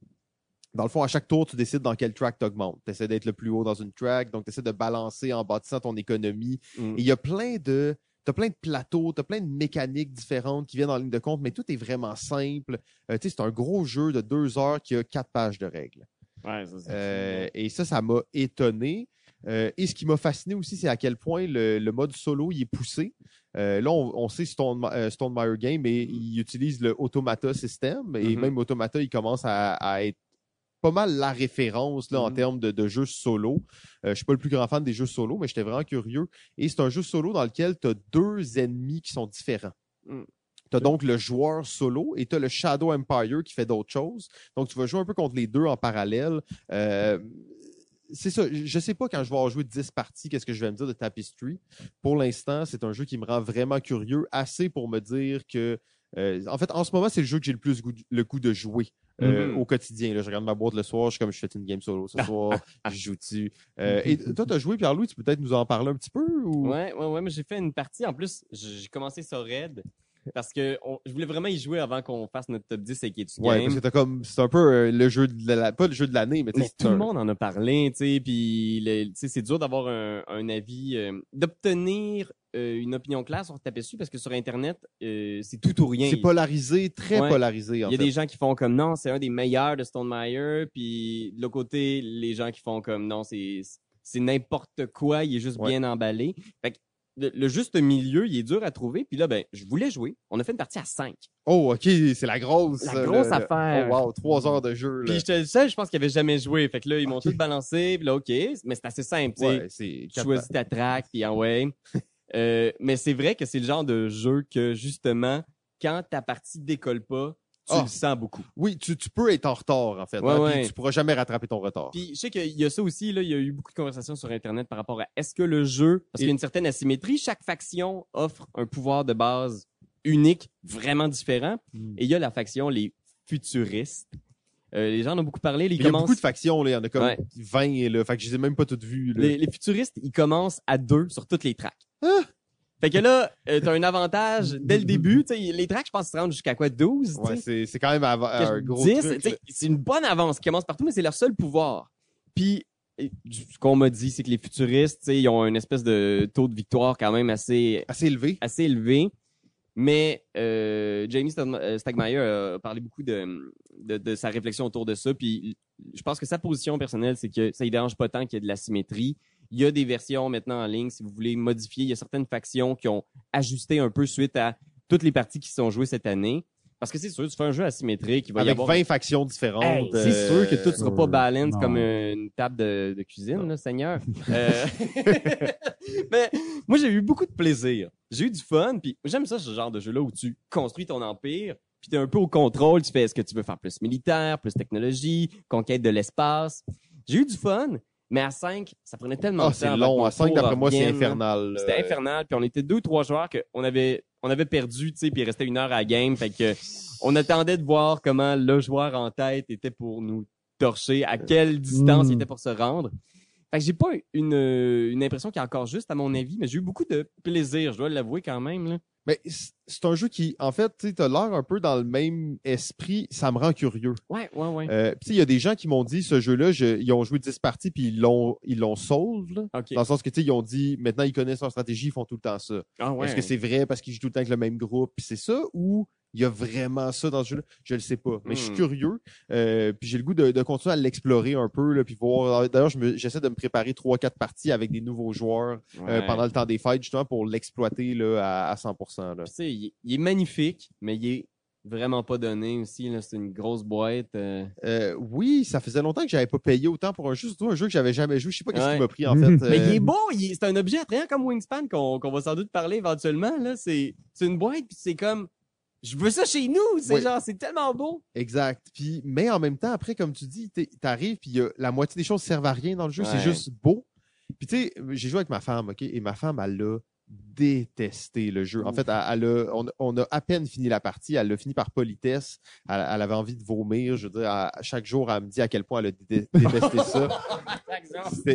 dans le fond, à chaque tour, tu décides dans quel track tu augmentes. Tu essaies d'être le plus haut dans une track, donc tu essaies de balancer en bâtissant ton économie. Mm. Et il y a plein de. T'as plein de plateaux, t'as plein de mécaniques différentes qui viennent en ligne de compte, mais tout est vraiment simple. Euh, tu sais, c'est un gros jeu de deux heures qui a quatre pages de règles. Ouais, ça, Euh, et ça, ça m'a étonné. Euh, et ce qui m'a fasciné aussi, c'est à quel point le, le mode solo il est poussé. Euh, là, on, on sait Stone, euh, Game, mais il utilise le Automata système. Et Mhm. même Automata, il commence à, à être pas mal la référence là, en Mhm. termes de, de jeux solo. Euh, je suis pas le plus grand fan des jeux solo, mais j'étais vraiment curieux. Et c'est un jeu solo dans lequel tu as deux ennemis qui sont différents. Mm. Tu as donc le joueur solo et tu as le Shadow Empire qui fait d'autres choses. Donc, tu vas jouer un peu contre les deux en parallèle. Euh, c'est ça. Je sais pas quand je vais avoir joué 10 parties, qu'est-ce que je vais me dire de Tapestry. Pour l'instant, c'est un jeu qui me rend vraiment curieux, assez pour me dire que. euh, en fait, en ce moment, c'est le jeu que j'ai le plus goût- le coup de jouer euh, Mhm. au quotidien. Là, je regarde ma boîte le soir, je suis comme je fais une game solo ce soir, je joue dessus. Euh, et toi, tu as joué, Pierre-Louis, tu peux peut-être nous en parler un petit peu? Ou... Ouais, ouais, ouais, mais j'ai fait une partie. En plus, j'ai commencé ça raid parce que on- je voulais vraiment y jouer avant qu'on fasse notre top 10 avec Etu Ouais, Game. parce que t'as comme, c'est un peu euh, le jeu de la, pas le jeu de l'année, mais, Mais tout le un- monde en a parlé, tu sais, puis c'est dur d'avoir un, un avis, euh, d'obtenir euh, une opinion claire sur taper dessus parce que sur Internet, euh, c'est tout ou rien. C'est polarisé, très Ouais. polarisé, en Il y a fait. des gens qui font comme non, c'est un des meilleurs de Stone Meyer, puis de l'autre côté, les gens qui font comme non, c'est c'est n'importe quoi, il est juste Ouais. bien emballé. Fait que le, le juste milieu, il est dur à trouver. Puis là, ben, je voulais jouer. On a fait une partie à 5. Oh, ok, c'est la grosse. La euh, grosse le- le- affaire. Oh, wow, trois heures de jeu. Là. Puis j'étais le seul, je pense, qui avait jamais joué. Fait que là, ils m'ont Ok. tout balancé. Puis là, OK, mais c'est assez simple, ouais, Tu choisis ta track, puis en ouais. Euh, mais c'est vrai que c'est le genre de jeu que, justement, quand ta partie décolle pas, tu Ah. le sens beaucoup. Oui, tu, tu peux être en retard, en fait. Ouais, hein, ouais. puis tu pourras jamais rattraper ton retard. Puis je sais qu'il y a ça aussi, là, il y a eu beaucoup de conversations sur Internet par rapport à est-ce que le jeu, parce Et- qu'il y a une certaine asymétrie, chaque faction offre un pouvoir de base unique, vraiment différent. Mm. Et il y a la faction, les futuristes. Euh, les gens en ont beaucoup parlé, ils Il y a beaucoup de factions, là. Il y en a comme Ouais. 20, là. Fait que je les ai même pas toutes vues, là. les, les futuristes, ils commencent à deux sur toutes les tracks. Ah! Fait que là, euh, t'as un avantage dès le début. les tracks, je pense, se rendent jusqu'à quoi? 12? tu Ouais, c'est, c'est quand même un gros 10, truc, tu sais, là. c'est une bonne avance qui commence partout, mais c'est leur seul pouvoir. Puis, ce qu'on m'a dit, c'est que les futuristes, ils ont une espèce de taux de victoire quand même assez, Assez élevé. assez élevé. Mais euh, Jamie Stag- euh, Stagmeyer a parlé beaucoup de, sa réflexion autour de ça. Puis je pense que sa position personnelle, c'est que ça ne dérange pas tant qu'il y ait de la symétrie. Il y a des versions maintenant en ligne, si vous voulez modifier. Il y a certaines factions qui ont ajusté un peu suite à toutes les parties qui sont jouées cette année. Parce que c'est sûr, tu fais un jeu asymétrique, il va y Avec avoir 20 factions différentes. Hey, c'est euh, sûr que tout sera pas balance non. comme une table de, de cuisine, là, Seigneur. Euh, Mais moi, j'ai eu beaucoup de plaisir. J'ai eu du fun, puis j'aime ça, ce genre de jeu-là où tu construis ton empire, puis t'es un peu au contrôle, tu fais est-ce que tu veux faire plus militaire, plus technologie, conquête de l'espace. J'ai eu du fun, mais à 5, ça prenait tellement Ah, de temps. c'est long. À 5, tour d'après moi, c'est infernal. C'était euh, infernal, puis on était deux ou trois joueurs qu'on avait, on avait perdu, tu sais, puis il restait une heure à la game, fait que on attendait de voir comment le joueur en tête était pour nous torcher, à quelle distance il était pour se rendre. Fait que j'ai pas une, une impression qui est encore juste, à mon avis, mais j'ai eu beaucoup de plaisir, je dois l'avouer quand même. Là. Mais c'est un jeu qui, en fait, tu as l'air un peu dans le même esprit. Ça me rend curieux. Ouais, ouais, ouais. Euh, il y a des gens qui m'ont dit ce jeu-là, je- ils ont joué 10 parties puis ils l'ont ils l'ont solve. là. OK. Dans le sens que tu sais, ils ont dit maintenant ils connaissent leur stratégie, ils font tout le temps ça. Ah ouais. Est-ce que c'est vrai parce qu'ils jouent tout le temps avec le même groupe puis c'est ça ou il y a vraiment ça dans ce jeu-là Je le sais pas, mais je suis Hmm. curieux. Euh, puis j'ai le goût de, de continuer à l'explorer un peu là, puis voir. D'ailleurs, je me- j'essaie de me préparer trois quatre parties avec des nouveaux joueurs euh, pendant le temps des fêtes justement pour l'exploiter là à, à 100%. Là. Puis, tu sais, il, est- il est magnifique, mais il est vraiment pas donné aussi. Là. C'est une grosse boîte. euh. Euh, oui, ça faisait longtemps que j'avais pas payé autant pour un jeu, surtout un jeu que j'avais jamais joué. Je sais pas qu'est-ce Ouais. qui m'a pris en fait. Mais euh, il est beau, il est- c'est un objet attrayant comme Wingspan qu'on qu'on va sans doute parler éventuellement. Là. C'est, c'est une boîte, puis c'est comme. Je veux ça chez nous! C'est Ouais. genre, c'est tellement beau! Exact. Puis, mais en même temps, après, comme tu dis, t'arrives, puis la moitié des choses servent à rien dans le jeu. C'est juste beau. Puis tu sais, j'ai joué avec ma femme, ok, et ma femme, elle l'a détesté le jeu. En fait, elle, elle a- on, on a à peine fini la partie. Elle l'a fini par politesse. Elle, elle avait envie de vomir. Je veux dire, à- chaque jour, elle me dit à quel point elle a dé- détesté ça.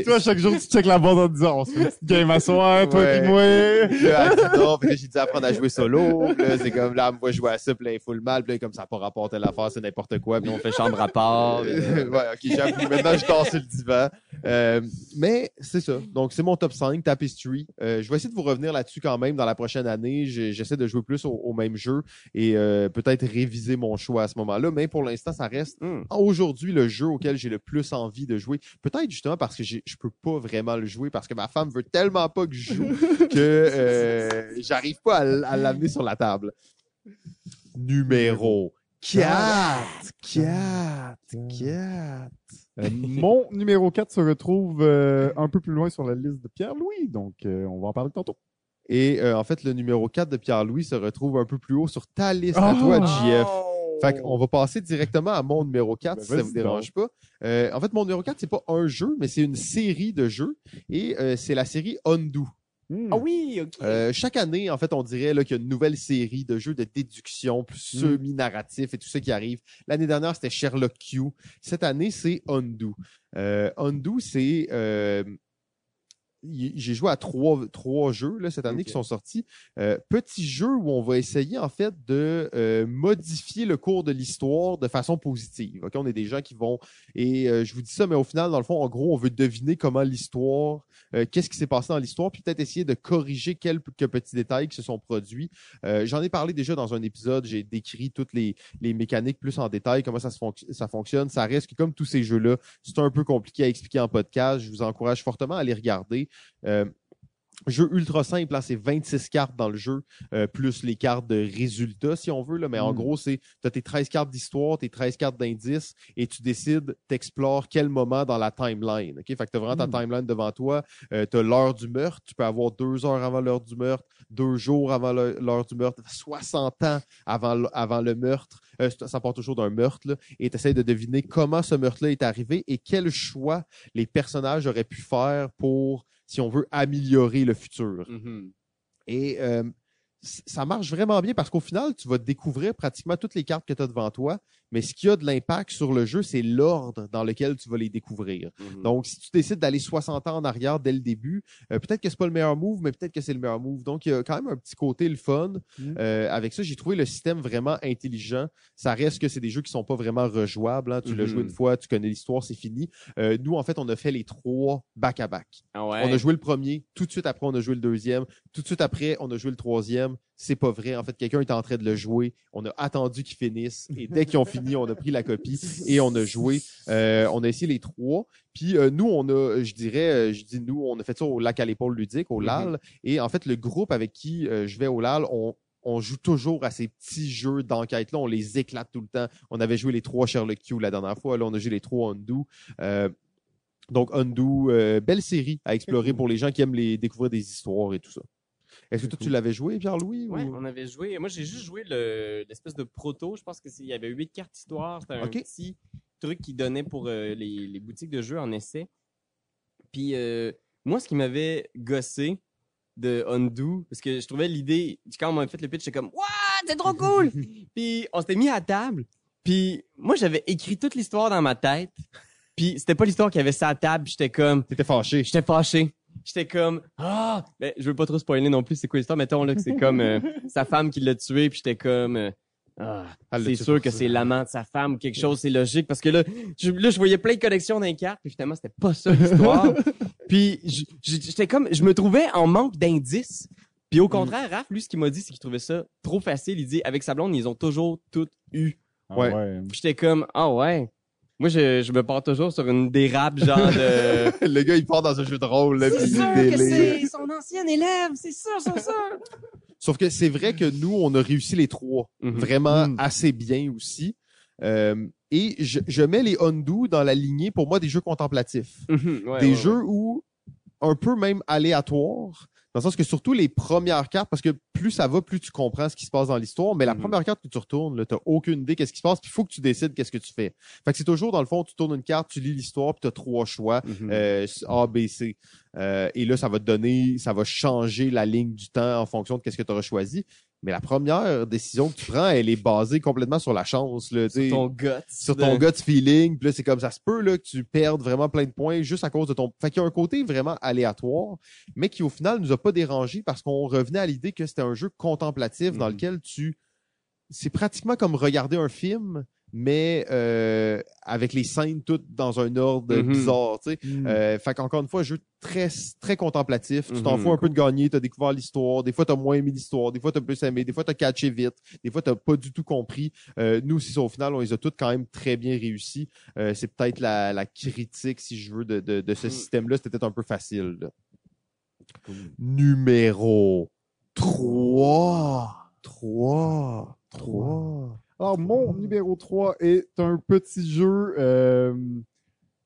Toi, chaque jour, tu checkes la bande en disant, on se fait une petite game à soir, toi Ouais. et moi. Là, elle dit non, puis là, j'ai dit apprendre à jouer solo. Là, c'est comme là, elle me voit jouer à ça, puis là, il faut le mal, puis là, comme ça n'a pas rapporté l'affaire, c'est n'importe quoi. Puis on fait chambre à part. Ouais, ok, j'avoue. Maintenant, je dors sur le divan. Euh, mais c'est ça. Donc, c'est mon top 5, Tapestry. Euh, je vais essayer de vous revenir là-dessus là-dessus quand même dans la prochaine année. J'essaie de jouer plus au, au même jeu et euh, peut-être réviser mon choix à ce moment-là. Mais pour l'instant, ça reste Hmm. aujourd'hui le jeu auquel j'ai le plus envie de jouer. Peut-être justement parce que je peux pas vraiment le jouer parce que ma femme veut tellement pas que je joue que euh, j'arrive pas à, l'amener sur la table. Numéro 4. 4. 4. Euh, mon numéro 4 se retrouve euh, un peu plus loin sur la liste de Pierre-Louis, donc euh, on va en parler tantôt. Et euh, en fait, le numéro 4 de Pierre-Louis se retrouve un peu plus haut sur ta liste à toi, JF. Oh! Fait qu'on va passer directement à mon numéro 4, Ben, si ça vous dérange pas. Euh, en fait, mon numéro 4, c'est pas un jeu, mais c'est une série de jeux. Et euh, c'est la série Undo. Hmm. Ah oui, ok. Euh, chaque année, en fait, on dirait là, qu'il y a une nouvelle série de jeux de déduction, plus Mm. semi-narratif et tout ça qui arrive. L'année dernière, c'était Sherlock Q. Cette année, c'est Undo. Euh, Undo, c'est... euh, j'ai joué à trois, trois jeux là, cette année qui sont sortis. Euh, petit jeu où on va essayer en fait de euh, modifier le cours de l'histoire de façon positive. Ok, On est des gens qui vont et euh, je vous dis ça, mais au final, dans le fond, en gros, on veut deviner comment l'histoire, euh, qu'est-ce qui s'est passé dans l'histoire, puis peut-être essayer de corriger quelques petits détails qui se sont produits. Euh, J'en ai parlé déjà dans un épisode, j'ai décrit toutes les, les mécaniques plus en détail, comment ça, se fonc- ça fonctionne. Ça reste que comme tous ces jeux-là, c'est un peu compliqué à expliquer en podcast. Je vous encourage fortement à les regarder. Euh, Jeu ultra simple, là, c'est 26 cartes dans le jeu, euh, plus les cartes de résultats, si on veut. Là. Mais en Mm. gros, c'est tu as tes 13 cartes d'histoire, tes 13 cartes d'indices, et tu décides, t'explores quel moment dans la timeline. OK? Fait que tu as vraiment Mm. ta timeline devant toi. Euh, tu as l'heure du meurtre. Tu peux avoir deux heures avant l'heure du meurtre, deux jours avant l'heure du meurtre, 60 ans avant, le- avant le meurtre. Euh, ça ça part toujours d'un meurtre. Là, et tu essaies de deviner comment ce meurtre-là est arrivé et quel choix les personnages auraient pu faire pour, si on veut, améliorer le futur. Mhm. Et euh, ça marche vraiment bien parce qu'au final, tu vas découvrir pratiquement toutes les cartes que tu as devant toi, mais ce qui a de l'impact sur le jeu, c'est l'ordre dans lequel tu vas les découvrir. Mhm. Donc, si tu décides d'aller 60 ans en arrière dès le début, euh, peut-être que c'est pas le meilleur move, mais peut-être que c'est le meilleur move. Donc, il y a quand même un petit côté le fun. Mhm. Euh, avec ça, j'ai trouvé le système vraiment intelligent. Ça reste que c'est des jeux qui sont pas vraiment rejouables. hein. Tu l'as Mhm. joué une fois, tu connais l'histoire, c'est fini. Euh, nous, en fait, on a fait les trois back-à-back. Ah ouais? On a joué le premier, tout de suite après, on a joué le deuxième, tout de suite après, on a joué le troisième. C'est pas vrai. En fait, quelqu'un était en train de le jouer. On a attendu qu'ils finissent. Et dès qu'ils ont fini, on a pris la copie et on a joué. Euh, on a essayé les trois. Puis euh, nous, on a, je dirais, euh, je dis nous, on a fait ça au lac à l'épaule ludique, au. LAL. Et en fait, le groupe avec qui euh, je vais au LAL, on, on joue toujours à ces petits jeux d'enquête-là. On les éclate tout le temps. On avait joué les trois Sherlock Q la dernière fois. Là, on a joué les trois Undo. Donc, Undo, belle série à explorer pour les gens qui aiment les découvrir des histoires et tout ça. Est-ce que toi, tu l'avais joué, Pierre-Louis? Ouais, ou- on avait joué. Moi, j'ai juste joué le- l'espèce de proto. Je pense que c'est- il y avait huit cartes histoire. C'était un petit truc qui donnait pour euh, les, les boutiques de jeux en essai. Puis euh, moi, ce qui m'avait gossé de Undo, parce que je trouvais l'idée, quand on m'a fait le pitch, j'étais comme What? C'est trop cool! puis on s'était mis à table. Puis moi, j'avais écrit toute l'histoire dans ma tête. Puis c'était pas l'histoire qui avait ça à table. J'étais comme T'étais fâché. J'étais fâché. J'étais comme ah, ben je veux pas trop spoiler non plus c'est quoi l'histoire mettons là que c'est comme euh, sa femme qui l'a tué puis j'étais comme euh, ah, c'est sûr que c'est l'amant de sa femme ou quelque chose c'est logique parce que là je, là je voyais plein de connexions dans les cartes puis finalement c'était pas ça l'histoire. puis j'étais comme je me trouvais en manque d'indices. Puis au contraire Raph lui ce qu'il m'a dit c'est qu'il trouvait ça trop facile, il dit avec sa blonde ils ont toujours tout eu. Ah Ouais. ouais. Puis j'étais comme ah ouais. Moi je, je me pars toujours sur une dérape genre de le gars, il part dans un jeu de rôle, C'est sûr que c'est son ancien élève, c'est sûr, c'est sûr. Sauf que c'est vrai que nous, on a réussi les trois Mhm. vraiment Mhm. assez bien aussi. Euh, et je, je mets les Undo dans la lignée, pour moi, des jeux contemplatifs. des jeux où, un peu même aléatoires, dans le sens que surtout les premières cartes, parce que plus ça va, plus tu comprends ce qui se passe dans l'histoire, mais la Mhm. première carte que tu retournes, là, t'as aucune idée qu'est-ce qui se passe, puis il faut que tu décides qu'est-ce que tu fais. Fait que c'est toujours, dans le fond, tu tournes une carte, tu lis l'histoire, puis t'as trois choix, Mhm. euh, A, B, C. Euh, et là, ça va te donner, ça va changer la ligne du temps en fonction de qu'est-ce que tu auras choisi. Mais la première décision que tu prends, elle est basée complètement sur la chance. Là, ton gut. sur ton gut feeling. Puis là, c'est comme ça se peut là, que tu perdes vraiment plein de points juste à cause de ton. Fait qu'il y a un côté vraiment aléatoire, mais qui au final nous a pas dérangé parce qu'on revenait à l'idée que c'était un jeu contemplatif dans Mhm. lequel tu. C'est pratiquement comme regarder un film, mais euh, avec les scènes toutes dans un ordre Mhm. bizarre. Tu sais. Mm. Euh, fait qu'encore une fois, jeu très très contemplatif. Tu t'en Mhm. fous un peu de gagner, t'as découvert l'histoire. Des fois, t'as moins aimé l'histoire. Des fois, t'as plus aimé. Des fois, t'as catché vite. Des fois, t'as pas du tout compris. Euh, nous, si c'est au final, on les a toutes quand même très bien réussi. Euh, c'est peut-être la, la critique, si je veux, de, de, de ce Mm. système-là. C'était peut-être un peu facile. là. Numéro 3. 3. 3. Alors, mon numéro 3 est un petit jeu. euh,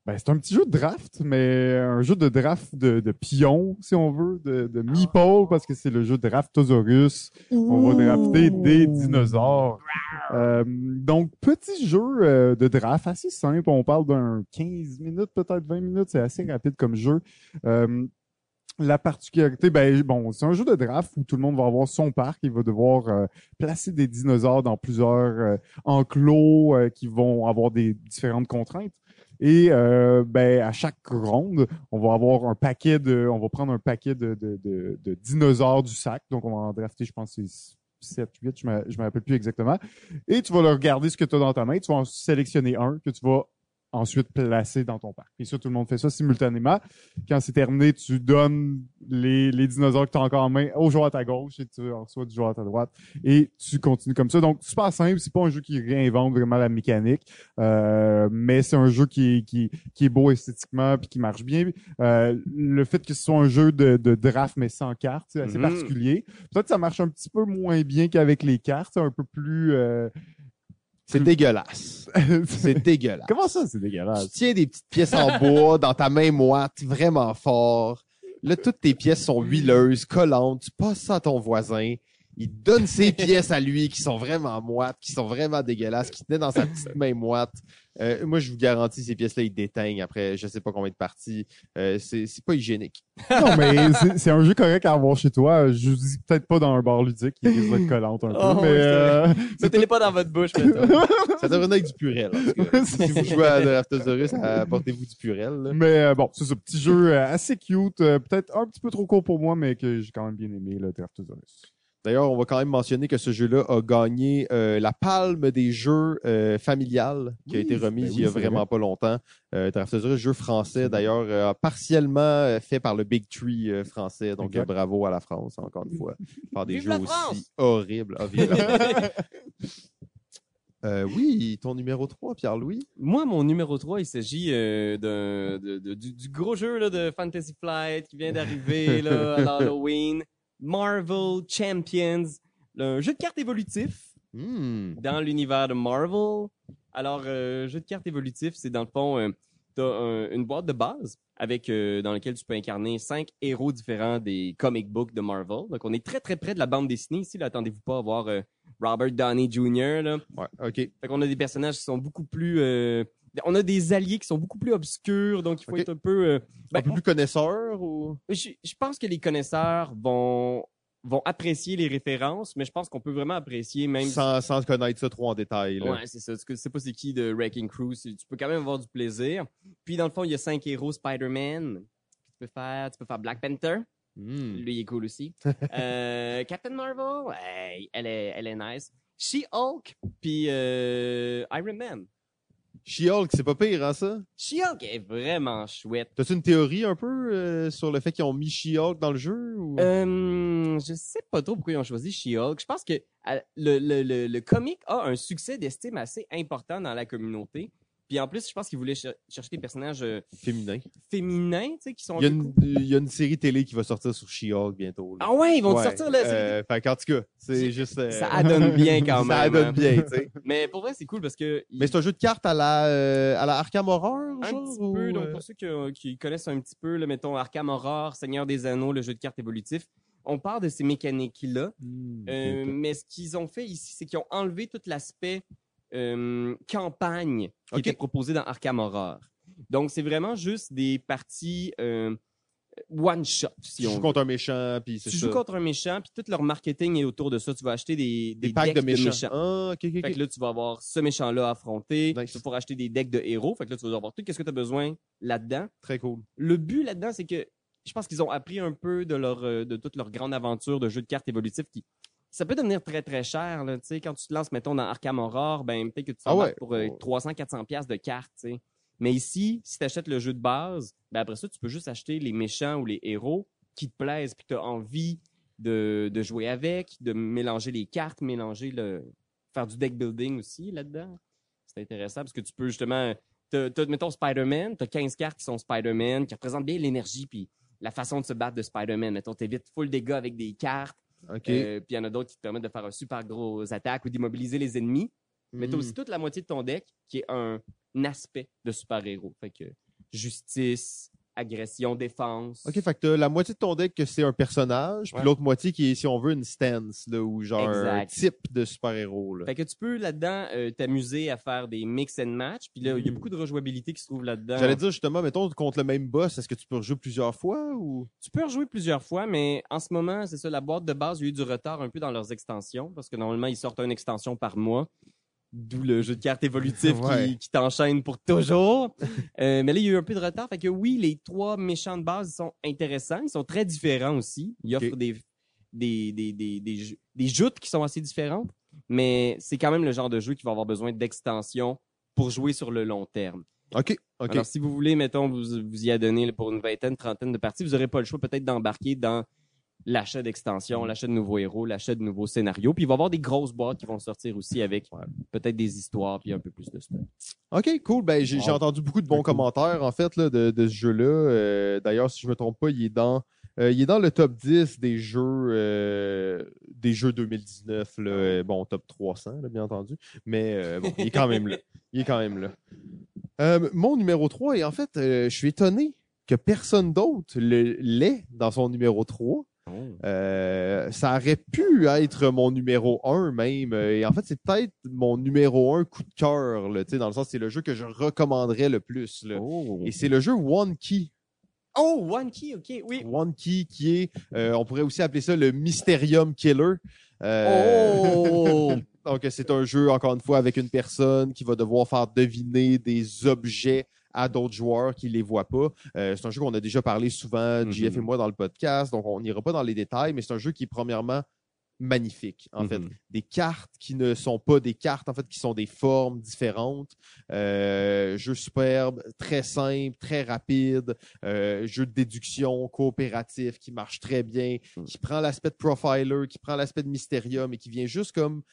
ben, c'est un petit jeu de draft, mais un jeu de draft de, de pions, si on veut, de, de meeple, parce que c'est le jeu Draftosaurus. On va drafter des dinosaures. Euh, donc, petit jeu euh, de draft assez simple. On parle d'un 15 minutes, peut-être 20 minutes. C'est assez rapide comme jeu. Euh, la particularité, ben bon, c'est un jeu de draft où tout le monde va avoir son parc. Il va devoir euh, placer des dinosaures dans plusieurs euh, enclos euh, qui vont avoir des différentes contraintes. Et ben à chaque ronde, on va avoir un paquet de, on va prendre un paquet de, dinosaures du sac. Donc on va en drafter, je pense, c'est 7, 8, je je me rappelle plus exactement. Et tu vas leur regarder ce que tu as dans ta main. Tu vas en sélectionner un que tu vas ensuite placer dans ton parc. Et ça, tout le monde fait ça simultanément. Quand c'est terminé, tu donnes les, les dinosaures que tu as encore en main au joueur à ta gauche et tu en reçois du joueur à ta droite. Et tu continues comme ça. Donc, super simple. C'est pas un jeu qui réinvente vraiment la mécanique, euh, mais c'est un jeu qui, est- qui, qui est beau esthétiquement puis qui marche bien. Euh, le fait que ce soit un jeu de, de draft mais sans cartes, c'est assez Mhm. particulier. Peut-être que ça marche un petit peu moins bien qu'avec les cartes, un peu plus... euh, C'est dégueulasse. C'est dégueulasse. Comment ça, c'est Tu dégueulasse? tiens des petites pièces en bois dans ta main moite vraiment fort. Là, toutes tes pièces sont huileuses, collantes. Tu passes ça à ton voisin. Il donne ses pièces à lui qui sont vraiment moites, qui sont vraiment dégueulasses, qui tenaient dans sa petite main moite. Euh, moi, je vous garantis, ces pièces-là, ils déteignent après je sais pas combien de parties. Euh, c'est c'est pas hygiénique. Non, mais c'est- c'est un jeu correct à avoir chez toi. Je vous dis peut-être pas dans un bar ludique qui risque d'être collante un peu, Oh, mais euh, Mettez-les pas dans votre bouche. Ça devrait être du purel. si vous jouez à Draftosaurus, apportez-vous du purel. là. mais euh, bon, c'est ce petit jeu euh, assez cute, euh, peut-être un petit peu trop court pour moi, mais que j'ai quand même bien aimé le Draftosaurus. D'ailleurs, on va quand même mentionner que ce jeu-là a gagné euh, la palme des jeux euh, familiales qui a Oui, été remise ben il y a vraiment vrai. pas longtemps. Euh, Draftosaurus, jeu français d'ailleurs, euh, partiellement fait par le Big Tree euh, français. Donc, euh, bravo à la France, encore une fois, par des Vive jeux la aussi France! horribles. Ah, vive la France. Euh, oui, ton numéro 3, Pierre-Louis? Moi, mon numéro 3, il s'agit euh, d'un- de- de- du, du gros jeu là, de Fantasy Flight qui vient d'arriver là, à l'Halloween. Marvel Champions, un jeu de cartes évolutif Hmm. dans l'univers de Marvel. Alors, euh, jeu de cartes évolutif, c'est dans le fond, euh, t'as un- une boîte de base avec euh, dans laquelle tu peux incarner cinq héros différents des comic books de Marvel. Donc, on est très très près de la bande dessinée ici. Là, attendez-vous pas à voir Robert Downey Jr. Là. Ouais, OK. Fait qu'on a des personnages qui sont beaucoup plus. On a des alliés qui sont beaucoup plus obscurs, donc il faut être un peu. euh, ben, un peu plus connaisseur ou... je, je pense que les connaisseurs vont vont apprécier les références, mais je pense qu'on peut vraiment apprécier même. Sans, sans connaître ça trop en détail. là. Ouais, c'est ça. Tu sais pas c'est qui de Wrecking Crew. Tu peux quand même avoir du plaisir. Puis dans le fond, il y a cinq héros Spider-Man. Tu peux faire, tu peux faire Black Panther. Hmm. Lui, il est cool aussi. Euh, Captain Marvel, elle est, elle est nice. She-Hulk, puis euh, Iron Man. She-Hulk, c'est pas pire, hein, ça? She-Hulk est vraiment chouette. T'as-tu une théorie un peu euh, sur le fait qu'ils ont mis She-Hulk dans le jeu? Ou... Euh, je sais pas trop pourquoi ils ont choisi She-Hulk. Je pense que euh, le, le, le, le comic a un succès d'estime assez important dans la communauté. Puis en plus, je pense qu'ils voulaient cher- chercher des personnages euh, Féminin. féminins, tu sais, qui sont Il y, a une, cool. il y a une série télé qui va sortir sur She-Hulk bientôt. là. Ah ouais, ils vont Ouais, sortir là. euh, fait qu'en tout cas, c'est juste. euh, Ça adonne bien quand Ça même. adonne hein. bien, tu sais. Mais pour vrai, c'est cool parce que. Mais c'est un jeu de cartes à la, euh, à la Arkham Horror, Un genre, petit ou, peu, donc pour ceux qui, qui connaissent un petit peu, là, mettons Arkham Horror, Seigneur des Anneaux, le jeu de cartes évolutif, on part de ces mécaniques-là. Hmm. Mais ce qu'ils ont fait ici, c'est qu'ils ont enlevé tout l'aspect euh, campagne qui Ok. était proposé dans Arkham Horror. Donc, c'est vraiment juste des parties euh, one-shot, si Tu on joues contre un méchant, puis c'est Tu ça. joues contre un méchant, puis tout leur marketing est autour de ça. Tu vas acheter des, des, des, packs decks de méchants. Ah, ok, ok, Fait que là, tu vas avoir ce méchant-là à affronter. Nice. Tu vas pouvoir acheter des decks de héros. Fait que là, tu vas avoir tout ce que tu as besoin là-dedans. Très cool. Le but là-dedans, c'est que je pense qu'ils ont appris un peu de leur euh, de toute leur grande aventure de jeu de cartes évolutif qui ça peut devenir très très cher. Là, tu quand tu te lances, mettons, dans Arkham Horror, ben peut-être que tu Ah ouais. pour euh, 300-400$ piastres de cartes. tu. Mais ici, si tu achètes le jeu de base, ben après ça, tu peux juste acheter les méchants ou les héros qui te plaisent puis que tu as envie de, de jouer avec, de mélanger les cartes, mélanger le. faire du deck building aussi là-dedans. C'est intéressant parce que tu peux justement. T'as, t'as, mettons Spider-Man, tu as 15 cartes qui sont Spider-Man, qui représentent bien l'énergie puis la façon de se battre de Spider-Man. Mettons, t'évites full dégâts avec des cartes. OK. Euh, puis il y en a d'autres qui te permettent de faire un super gros attaque ou d'immobiliser les ennemis. Mais tu as Hmm. aussi toute la moitié de ton deck qui est un aspect de super-héros. Fait que justice, agression, défense. OK, fait que t'as la moitié de ton deck que c'est un personnage, puis Ouais. l'autre moitié qui est, si on veut, une stance, là, ou genre un type de super-héros. Fait que tu peux là-dedans euh, t'amuser à faire des mix and match. Puis là, il y a beaucoup de rejouabilité qui se trouve là-dedans. J'allais dire justement, mettons, contre le même boss, est-ce que tu peux rejouer plusieurs fois ou? Tu peux rejouer plusieurs fois, mais en ce moment, c'est ça, la boîte de base, il y a eu du retard un peu dans leurs extensions, parce que normalement, ils sortent une extension par mois. D'où le jeu de cartes évolutif Ouais. qui, qui t'enchaîne pour toujours. Euh, mais là, il y a eu un peu de retard. Fait que oui, les trois méchants de base, sont intéressants. Ils sont très différents aussi. Ils offrent des, des, des, des, des, des joutes qui sont assez différentes. Mais c'est quand même le genre de jeu qui va avoir besoin d'extension pour jouer sur le long terme. OK, OK. Alors, si vous voulez, mettons, vous, vous y a donné là, pour une vingtaine, trentaine de parties, vous n'aurez pas le choix peut-être d'embarquer dans l'achat d'extensions, l'achat de nouveaux héros, l'achat de nouveaux scénarios. Puis il va y avoir des grosses boîtes qui vont sortir aussi avec Ouais. peut-être des histoires puis un peu plus de stuff. OK, cool. Ben, j'ai entendu beaucoup de bons cool. commentaires, en fait, là, de, de ce jeu-là. Euh, D'ailleurs, si je me trompe pas, il est dans, euh, il est dans le top 10 des jeux, euh, des jeux 2019. Là. Bon, top 300, là, bien entendu. Mais bon, il est quand même là. Il est quand même là. Mon numéro 3, et en fait, je suis étonné que personne d'autre l'ait dans son numéro 3. Euh, ça aurait pu être mon numéro 1 même. Euh, Et en fait, c'est peut-être mon numéro 1 coup de cœur, là, tu sais, dans le sens c'est le jeu que je recommanderais le plus. là. Oh. Et c'est le jeu One Key. Oh, One Key, ok, oui. One Key qui est, euh, on pourrait aussi appeler ça le Mysterium Killer. Euh, Oh! donc, c'est un jeu, encore une fois, avec une personne qui va devoir faire deviner des objets à d'autres joueurs qui les voient pas. Euh, c'est un jeu qu'on a déjà parlé souvent. JF et moi, dans le podcast, donc on n'ira pas dans les détails, mais c'est un jeu qui est premièrement magnifique, en fait. Mhm. Des cartes qui ne sont pas des cartes, en fait, qui sont des formes différentes. Euh, jeu superbe, très simple, très rapide. Euh, jeu de déduction coopératif qui marche très bien, Mhm. qui prend l'aspect de profiler, qui prend l'aspect de Mysterium et qui vient juste comme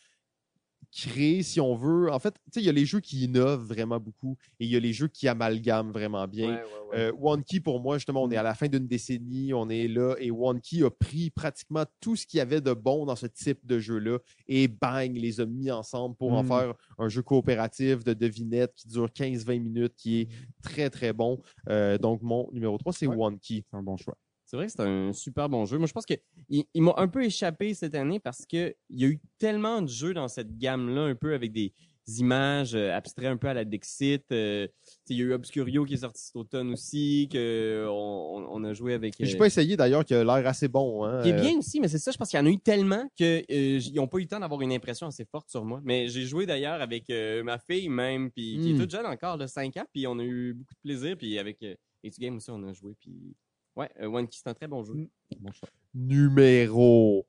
créer, si on veut. En fait, tu sais, il y a les jeux qui innovent vraiment beaucoup et il y a les jeux qui amalgament vraiment bien. Ouais, ouais, ouais. Euh, One Key, pour moi, justement, on est à la fin d'une décennie, on est là, et One Key a pris pratiquement tout ce qu'il y avait de bon dans ce type de jeu-là, et bang, les a mis ensemble pour en Mm. faire un jeu coopératif de devinette qui dure 15-20 minutes, qui est très, très bon. Euh, donc, mon numéro 3, c'est. One Key. C'est un bon choix. C'est vrai que c'est un super bon jeu. Moi, je pense que il, il m'a un peu échappé cette année parce que il y a eu tellement de jeux dans cette gamme-là, un peu avec des images euh, abstraites un peu à la Dixit. Euh, il y a eu Obscurio qui est sorti cet automne aussi, que on, on- a joué avec. J'ai euh, pas essayé d'ailleurs, qui a l'air assez bon. Hein. qui est Euh, bien aussi, mais c'est ça, je pense qu'il y en a eu tellement qu'ils n'ont pas eu le temps d'avoir une impression assez forte sur moi. Mais j'ai joué d'ailleurs avec euh, ma fille même, puis qui est Mm. toute jeune encore, de 5 ans, puis on a eu beaucoup de plaisir, puis avec euh, It's Game aussi, on a joué, puis ouais, euh, One Key, c'est un très bon jeu. Mm. Bon choix. Numéro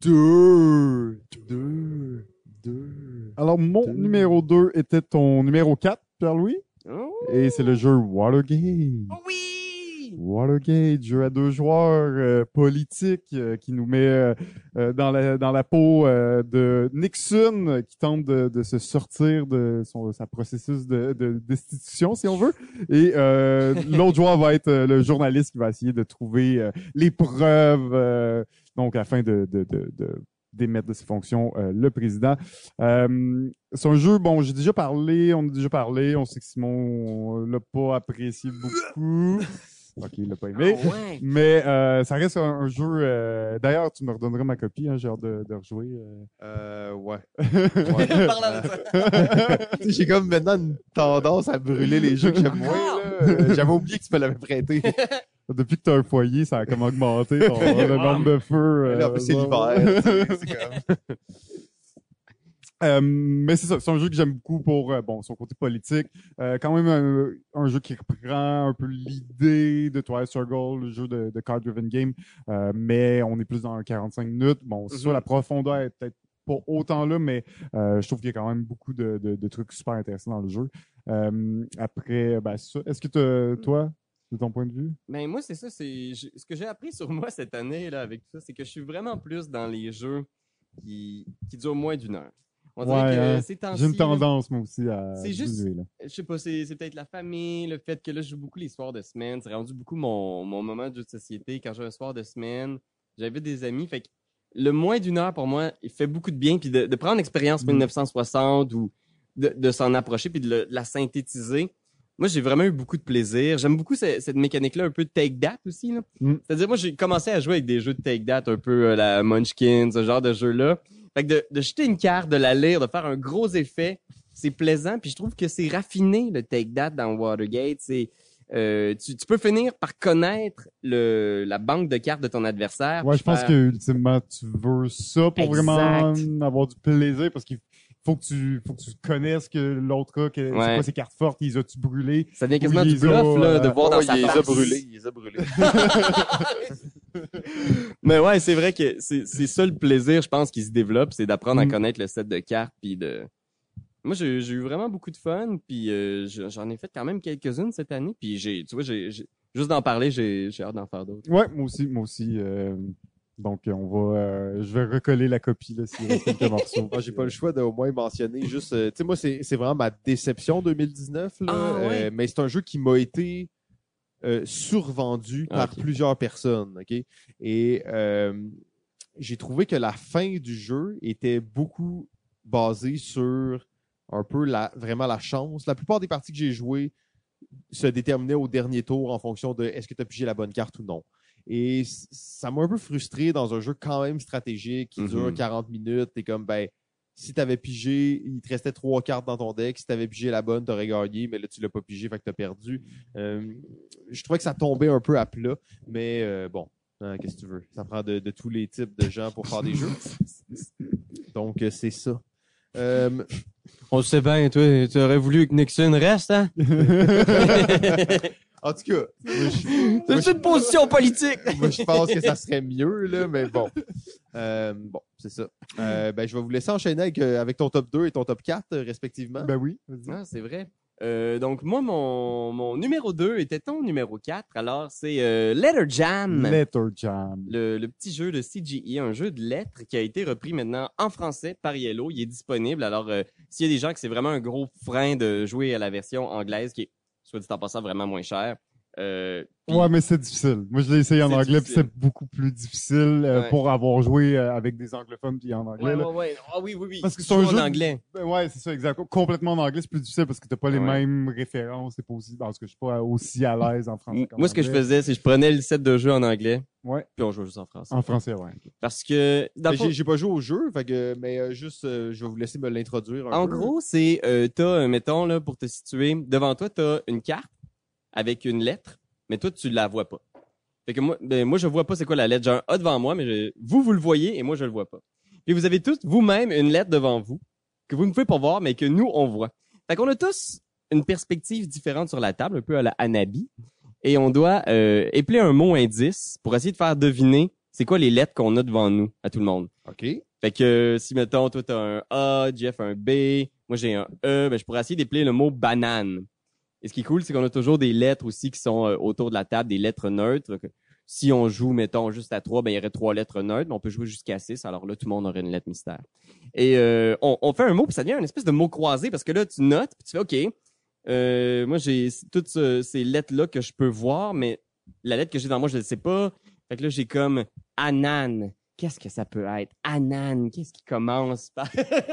2. 2. 2. Alors, mon Deux. numéro 2 était ton numéro 4, Pierre-Louis. Oh, Et c'est le jeu Watergate. oui! Watergate, jeu à deux joueurs euh, politique euh, qui nous met euh, euh, dans la dans la peau euh, de Nixon qui tente de, de se sortir de son sa processus de de- destitution si on veut et euh, l'autre joueur va être le journaliste qui va essayer de trouver les preuves donc afin de de, de, de démettre de ses fonctions euh, le président. Euh, c'est un jeu, bon, j'ai déjà parlé, on a déjà parlé, on sait que Simon on l'a pas apprécié beaucoup. Ok, il l'a pas aimé. Ah ouais. Mais euh, ça reste un, un jeu. euh, D'ailleurs, tu me redonneras ma copie, hein, j'ai hâte de, de rejouer. euh. Euh, ouais. J'ai comme maintenant une tendance à brûler les jeux que j'aime moins. J'avais oublié que tu me l'avais prêté. Depuis que tu as un foyer, ça a comme augmenté ton, le nombre de feux. euh, c'est l'hiver. tu sais, c'est comme- Euh, mais c'est ça, c'est un jeu que j'aime beaucoup pour euh, bon son côté politique. Euh, quand même un, un jeu qui reprend un peu l'idée de Twilight Struggle, le jeu de, de card driven game, euh, mais on est plus dans un 45 minutes. Bon, c'est sûr Mhm. la profondeur est peut-être pas autant là, mais euh, je trouve qu'il y a quand même beaucoup de, de, de trucs super intéressants dans le jeu. Euh, après, ben, c'est ça. Est-ce que toi, de ton point de vue? Ben moi, c'est ça. C'est ce que j'ai appris sur moi cette année là avec tout ça, c'est que je suis vraiment plus dans les jeux qui, qui durent moins d'une heure. On dirait que hein. ces temps-ci, J'ai une tendance moi aussi à C'est juste- là. je sais pas, c'est peut-être la famille, le fait que là, je joue beaucoup les soirs de semaine. C'est rendu beaucoup mon, mon moment de jeu de société. Quand j'ai un soir de semaine, j'invite des amis. Fait que le moins d'une heure, pour moi, il fait beaucoup de bien. Puis de, de prendre l'expérience Mm. 1960 ou de, de s'en approcher puis de, le- de la synthétiser. Moi, j'ai vraiment eu beaucoup de plaisir. J'aime beaucoup ce- cette mécanique-là, un peu de take that aussi. Mm. C'est-à-dire, moi, j'ai commencé à jouer avec des jeux de take that, un peu euh, la Munchkin, ce genre de jeu-là. Fait que de, de jeter une carte, de la lire, de faire un gros effet, c'est plaisant. Puis je trouve que c'est raffiné le take that dans Watergate. C'est euh, tu, tu peux finir par connaître le, la banque de cartes de ton adversaire. Ouais, je pense faire- que ultimement tu veux ça pour Exact. vraiment avoir du plaisir parce qu'il faut que tu faut que tu connaisses que l'autre a, que c'est Ouais. quoi ses cartes fortes, ils ont-tu brûlé. ça devient quasiment du bluff là, de euh, voir dans Oh, sa il les a face. brûlés, il les a brûlés. Mais ouais, c'est vrai que c'est c'est ça le plaisir, je pense, qui se développe, c'est d'apprendre à Mm. connaître le set de cartes, puis de. Moi, j'ai eu vraiment beaucoup de fun, puis euh, je- j'en ai fait quand même quelques-unes cette année, puis j'ai, tu vois, j'ai juste d'en parler, j'ai j'ai hâte d'en faire d'autres. Ouais, moi aussi, moi aussi. euh, donc on va, euh, je vais recoller la copie là s'il reste quelques morceaux. Moi, j'ai pas le choix de au moins mentionner juste. euh, tu sais, moi, c'est c'est vraiment ma déception 2019. Là, Ah, mais c'est un jeu qui m'a été euh, survendu Ah, par plusieurs personnes. ok? Et euh, j'ai trouvé que la fin du jeu était beaucoup basée sur un peu la, vraiment la chance. La plupart des parties que j'ai jouées se déterminaient au dernier tour en fonction de est-ce que tu as pigé la bonne carte ou non. Et ça m'a un peu frustré dans un jeu quand même stratégique qui dure 40 minutes. T'es comme, ben, si t'avais pigé, il te restait trois cartes dans ton deck. Si t'avais pigé la bonne, t'aurais gagné, mais là, tu l'as pas pigé, fait que t'as perdu. Euh, je trouvais que ça tombait un peu à plat, mais euh, bon, hein, qu'est-ce que tu veux? Ça prend de, de tous les types de gens pour faire des jeux. Donc, euh, c'est ça. Euh, On sait bien, toi, tu aurais voulu que Nixon reste, hein? en tout cas, C'est une position politique! Moi, je pense que ça serait mieux, là, mais bon. Euh, bon, c'est ça. Euh, ben, je vais vous laisser enchaîner avec, euh, avec ton top 2 et ton top 4, euh, respectivement. ben oui. Ah, c'est vrai. Euh, donc, moi, mon, mon numéro 2 était ton numéro 4. Alors, c'est euh, Letter Jam. Letter Jam. le, le petit jeu de CGE, un jeu de lettres qui a été repris maintenant en français par Yellow. Il est disponible. Alors, euh, s'il y a des gens que c'est vraiment un gros frein de jouer à la version anglaise, qui est, soit dit en passant, vraiment moins cher. Euh, Ouais, mais c'est difficile. Moi, je l'ai essayé en anglais, puis c'est beaucoup plus difficile euh, Ouais. pour avoir joué euh, avec des anglophones puis en anglais. Ouais, là. ouais, ouais. Ah oui, oui, oui. Parce que Tu c'est un joues jeu en anglais. Ben ouais, c'est ça, exact. Complètement en anglais, c'est plus difficile parce que t'as pas les Ouais. mêmes références. C'est pas aussi, parce que je suis pas aussi à l'aise en français. Moi, ce que je faisais, c'est que je prenais le set de jeu en anglais, Ouais, puis on jouait juste en français. en français, ouais. Parce que, J'ai pas joué au jeu, fait que, mais euh, juste, euh, je vais vous laisser me l'introduire. un En peu. gros, c'est, euh, t'as, mettons, là, pour te situer, devant toi, t'as une carte avec une lettre, mais toi, tu la vois pas. Fait que moi, ben, moi, je vois pas c'est quoi la lettre. J'ai un A devant moi, mais je- vous, vous le voyez et moi, je le vois pas. Puis vous avez tous vous-même une lettre devant vous que vous ne pouvez pas voir, mais que nous, on voit. Fait qu'on a tous une perspective différente sur la table, un peu à la Anabi, et on doit euh, épeler un mot indice pour essayer de faire deviner c'est quoi les lettres qu'on a devant nous, à tout le monde. OK. Fait que euh, si mettons toi t'as un A, Jeff un B, moi j'ai un E, ben je pourrais essayer d'épeler le mot banane. Et ce qui est cool, c'est qu'on a toujours des lettres aussi qui sont euh, autour de la table, des lettres neutres. Si on joue, mettons, juste à trois, ben il y aurait trois lettres neutres, mais on peut jouer jusqu'à six. Alors là, tout le monde aurait une lettre mystère. Et euh, on, on fait un mot, puis ça devient une espèce de mot croisé, parce que là, tu notes, puis tu fais OK. Euh, moi, j'ai toutes ce- ces lettres-là que je peux voir, mais la lettre que j'ai dans moi, je ne sais pas. Fait que là, j'ai comme Anan. Qu'est-ce que ça peut être? Anan. Qu'est-ce qui commence par...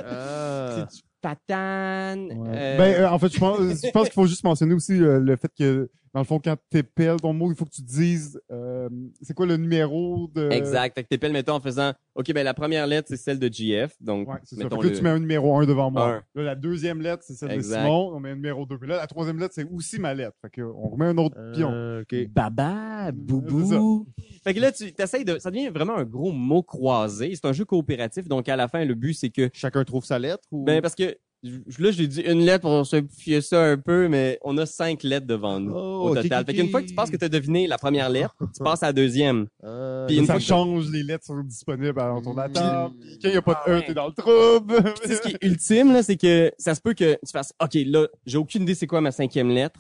Ah. C'est-tu patane? Ouais. Euh, Ben, euh, en fait, je pense, je pense qu'il faut juste mentionner aussi euh, le fait que dans le fond, quand t'épelles ton mot, il faut que tu dises, euh, c'est quoi le numéro de... Exact. Fait que t'épelles, mettons, en faisant, OK, ben, la première lettre, c'est celle de GF. Donc, Ouais, c'est ça. Fait que là, le- tu mets un numéro 1 devant moi. Un. Là, la deuxième lettre, c'est celle Exact. de Simon. On met un numéro 2. Puis là, la troisième lettre, c'est aussi ma lettre. Fait que, on remet un autre pion. Euh, ok. Baba, C'est boubou. Fait que là, tu t'essayes de, ça devient vraiment un gros mot croisé. C'est un jeu coopératif. Donc, à la fin, le but, c'est que, Chacun trouve sa lettre ou ben, parce que, là, j'ai dit une lettre pour simplifier ça un peu, mais on a cinq lettres devant nous. Oh, au total. ok, Fait qu'une fois que tu penses que tu as deviné la première lettre, tu passes à la deuxième. Ah, Puis une ça fois que- change, les lettres sont disponibles à la Mm. table. Puis quand il n'y a pas de Ah E, ouais. t'es dans le trouble. Tu sais, ce qui est ultime, là, c'est que ça se peut que tu fasses, OK, là, j'ai aucune idée c'est quoi ma cinquième lettre,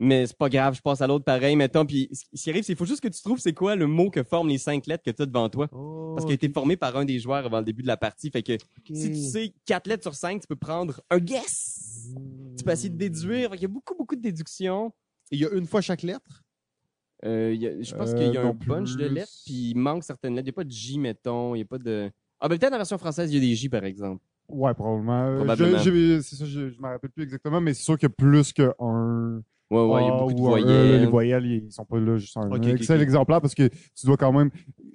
mais c'est pas grave, je passe à l'autre pareil, mettons, puis ce qui arrive, c'est qu'il faut juste que tu trouves c'est quoi le mot que forment les cinq lettres que tu as devant toi. Oh, Parce qu'il a été formé par un des joueurs avant le début de la partie. Fait que si tu sais quatre lettres sur cinq, tu peux prendre un guess. Tu peux essayer de déduire. Fait qu'il y a beaucoup, beaucoup de déductions. Il y a une fois chaque lettre? Euh, il y a- je pense Euh, qu'il y a un non bunch de lettres, puis il manque certaines lettres. Il n'y a pas de J, mettons. Il n'y a pas de... Ah, ben peut-être dans la version française, il y a des J, par exemple. Ouais, probablement. Euh, Probablement. je- ça, je, je me rappelle plus exactement, mais c'est sûr qu'il y a plus qu'un. Ouais, ouais, il y a A beaucoup de ou un E. voyelles. Les voyelles, ils sont pas là juste un Ok, ok, excellent ok. exemplaire parce que tu dois quand même.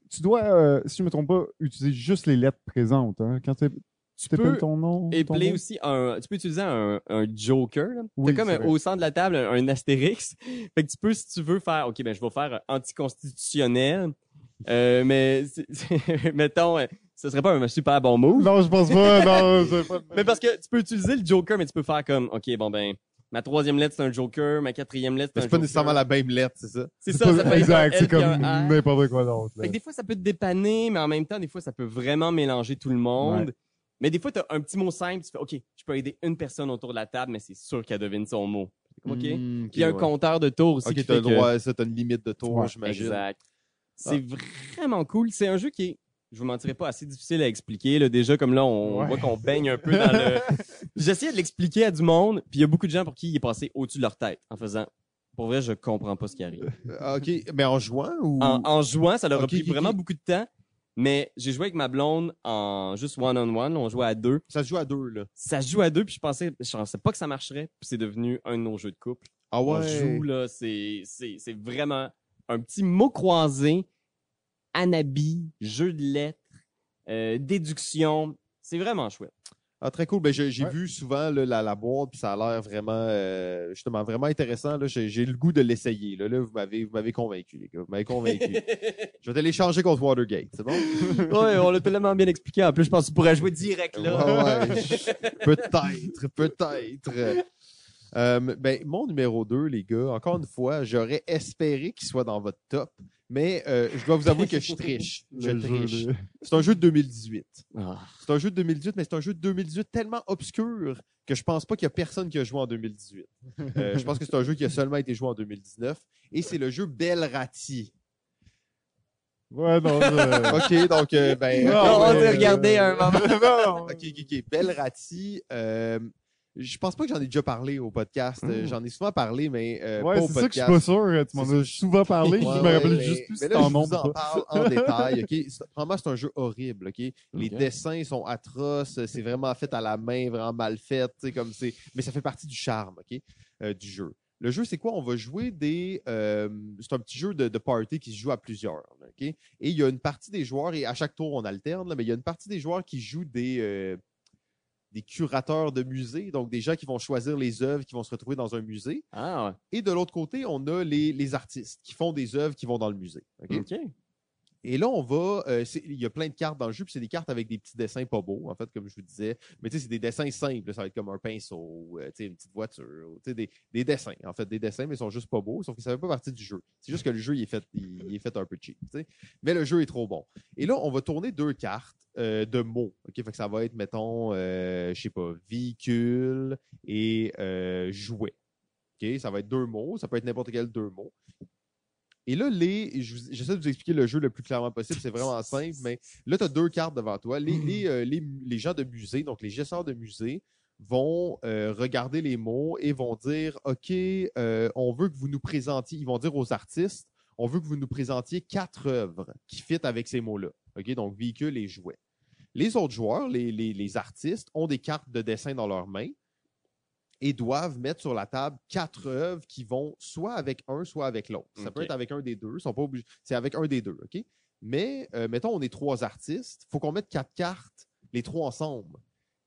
Tu dois, euh, si je me trompe pas, utiliser juste les lettres présentes. Hein, quand tu Tu peux ton nom. ton épeler nom. aussi un... Tu peux utiliser un, un joker. là. Oui, T'as comme un- au centre de la table un, un astérix. Fait que tu peux, si tu veux faire... OK, ben je vais faire anticonstitutionnel. Euh, mais, mettons, euh, ce serait pas un super bon move. Non, je pense pas. non, pas. Mais parce que tu peux utiliser le Joker, mais tu peux faire comme, OK, bon ben, ma troisième lettre, c'est un Joker, ma quatrième lettre, c'est un c'est pas Joker. nécessairement la même lettre, c'est ça? C'est ça, pas- ça peut exact, c'est comme n'importe quoi d'autre. Fait que des fois, ça peut te dépanner, mais en même temps, des fois, ça peut vraiment mélanger tout le monde. Ouais. Mais des fois, tu as un petit mot simple, tu fais, OK, je peux aider une personne autour de la table, mais c'est sûr qu'elle devine son mot. Comme, OK. Puis Hmm, il y a un ouais. compteur de tours aussi. Ok, t'as le que- droit, ça, t'as une limite de tour, Ouais, j'imagine. Exact. C'est vraiment cool. C'est un jeu qui est, je vous mentirais pas, assez difficile à expliquer. Là. Déjà, comme là, on Ouais. voit qu'on baigne un peu dans le... J'essayais de l'expliquer à du monde, puis il y a beaucoup de gens pour qui il est passé au-dessus de leur tête en faisant... Pour vrai, je comprends pas ce qui arrive. Euh, Ok, mais en jouant ou? En, en jouant, ça leur a pris vraiment beaucoup de temps, mais j'ai joué avec ma blonde en juste one-on-one. On jouait à deux. Ça se joue à deux, là. Ça se joue à deux, puis je pensais, je pensais pas que ça marcherait, puis c'est devenu un de nos jeux de couple. Ah On ouais. joue, là, c'est, c'est, c'est vraiment un petit mot croisé, anabi, jeu de lettres, euh, déduction. C'est vraiment chouette. Ah, très cool. Ben, j'ai Ouais. vu souvent là, la, la boîte, puis ça a l'air vraiment, euh, justement, vraiment intéressant. là. J'ai le goût de l'essayer. Là. Là, vous m'avez vous m'avez convaincu, les gars. Vous m'avez convaincu. je vais te l'échanger contre Watergate, c'est bon? ouais, on l'a tellement bien expliqué. En plus, je pense que tu pourrais jouer direct là. Ouais, ouais. Je- peut-être, peut-être. Euh, ben, mon numéro 2, les gars, encore une fois, j'aurais espéré qu'il soit dans votre top, mais euh, je dois vous avouer que je triche. Je triche. de- C'est un jeu de 2018. Ah. C'est un jeu de 2018, mais c'est un jeu de 2018 tellement obscur que je pense pas qu'il y a personne qui a joué en 2018. Euh, je pense que c'est un jeu qui a seulement été joué en 2019. Et c'est le jeu Belrati. Ouais, non. je- OK, donc, euh, ben... Non, on euh, regarder un moment. OK, OK, OK. Belrati, euh, je pense pas que j'en ai déjà parlé au podcast. Euh, Mm. J'en ai souvent parlé, mais euh, Ouais, pas au c'est ça que je suis podcast. pas sûr. Tu m'en as souvent parlé. Ouais, je me rappelle mais- juste plus mais là, je vous en parle en détail. OK? C'est- Vraiment, c'est un jeu horrible. OK? Les dessins sont atroces. C'est vraiment fait à la main, vraiment mal fait. Comme c'est... Mais ça fait partie du charme OK? euh, du jeu. Le jeu, c'est quoi? On va jouer des. euh, c'est un petit jeu de, de party qui se joue à plusieurs. là? Et il y a une partie des joueurs, et à chaque tour, on alterne, là, mais il y a une partie des joueurs qui jouent des. Des curateurs de musées, donc des gens qui vont choisir les œuvres qui vont se retrouver dans un musée. Ah, Et de l'autre côté, on a les, les artistes qui font des œuvres qui vont dans le musée. OK? ouais. Et là, on va. euh, il y a plein de cartes dans le jeu, puis c'est des cartes avec des petits dessins pas beaux, en fait, comme je vous disais. Mais tu sais, c'est des dessins simples. ça va être comme un pinceau, euh, une petite voiture, des, des dessins. En fait, des dessins, mais ils sont juste pas beaux, sauf que ça fait pas partie du jeu. C'est juste que le jeu, il est fait, il, est fait un peu cheap. Mais le jeu est trop bon. Et là, on va tourner deux cartes euh, de mots. Fait que ça va être, mettons, euh, je sais pas, véhicule et jouet. Ça va être deux mots. Ça peut être n'importe quel deux mots. Et là, les, j'essaie de vous expliquer le jeu le plus clairement possible. C'est vraiment simple, mais là, tu as deux cartes devant toi. Les, les, euh, les, les gens de musée, donc les gestionnaires de musée, vont euh, regarder les mots et vont dire OK, euh, on veut que vous nous présentiez, ils vont dire aux artistes, on veut que vous nous présentiez quatre œuvres qui fit avec ces mots-là. OK, donc véhicule et jouet. Les autres joueurs, les, les, les artistes, ont des cartes de dessin dans leurs mains et doivent mettre sur la table quatre œuvres qui vont soit avec un, soit avec l'autre. Ça peut être avec un des deux. Sont pas obligés. C'est avec un des deux, OK? Mais, euh, mettons, on est trois artistes. faut qu'on mette quatre cartes, les trois ensemble.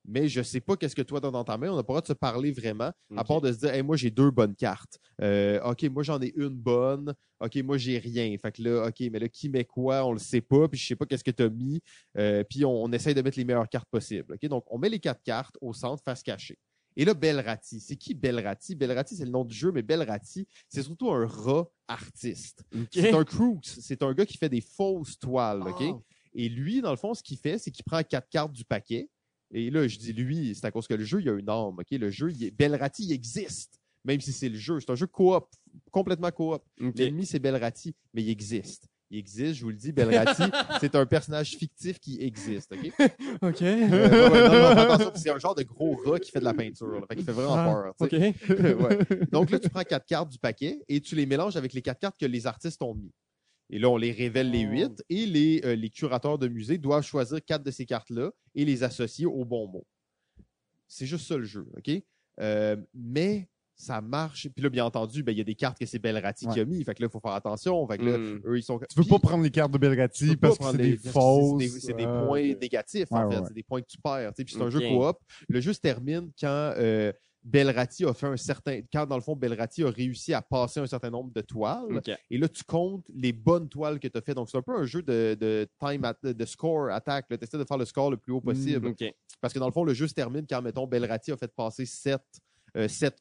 Mais je sais pas qu'est-ce que toi t'as dans ta main. On n'a pas le droit de se parler vraiment, à part de se dire, Hey, moi, j'ai deux bonnes cartes. Euh, OK, moi, j'en ai une bonne. OK, moi, j'ai rien. Fait que là, OK, mais là, qui met quoi? On le sait pas. Puis je sais pas qu'est-ce que tu as mis. Euh, puis on, on essaye de mettre les meilleures cartes possibles. OK? Donc, on met les quatre cartes au centre, face cachée. Et là, Belrati. C'est qui Belrati? Belrati, c'est le nom du jeu, mais Belrati, c'est surtout un rat artiste. C'est un crooks. C'est un gars qui fait des fausses toiles. OK? Ah. Et lui, dans le fond, ce qu'il fait, c'est qu'il prend quatre cartes du paquet. Et là, je dis lui, c'est à cause que le jeu, il y a une âme. OK? Le jeu, il est... Belrati, il existe. Même si c'est le jeu. C'est un jeu coop. Complètement coop. L'ennemi, c'est Belrati, mais il existe. Il existe, je vous le dis, Belrati, c'est un personnage fictif qui existe, OK? Ok. Euh, ouais, ouais, non, non, attention, c'est un genre de gros rat qui fait de la peinture, là, fait qu'il fait vraiment Ah, peur, tu sais. Ok. Ouais. Donc là, tu prends quatre cartes du paquet et tu les mélanges avec les quatre cartes que les artistes ont mis. Et là, on les révèle les Oh. huit et les, euh, les curateurs de musée doivent choisir quatre de ces cartes-là et les associer au bon mot. C'est juste ça le jeu, OK? Euh, mais ça marche. Puis là, bien entendu, ben, il y a des cartes que c'est Belrati qui a mis. Fait que là, il faut faire attention. Fait que là, Hmm. eux, ils sont. Tu veux pas prendre les cartes de Belrati parce que c'est des fausses. C'est des, euh, points négatifs, en fait. ouais. C'est des points que tu perds. Puis c'est un jeu coop. Le jeu se termine quand euh, Belrati a fait un certain. Quand, dans le fond, Belrati a réussi à passer un certain nombre de toiles. Et là, tu comptes les bonnes toiles que tu as fait. Donc, c'est un peu un jeu de, de time, at- de score, attaque. Tu essaies de faire le score le plus haut possible. Ok. Parce que dans le fond, le jeu se termine quand, mettons, Belrati a fait passer 7,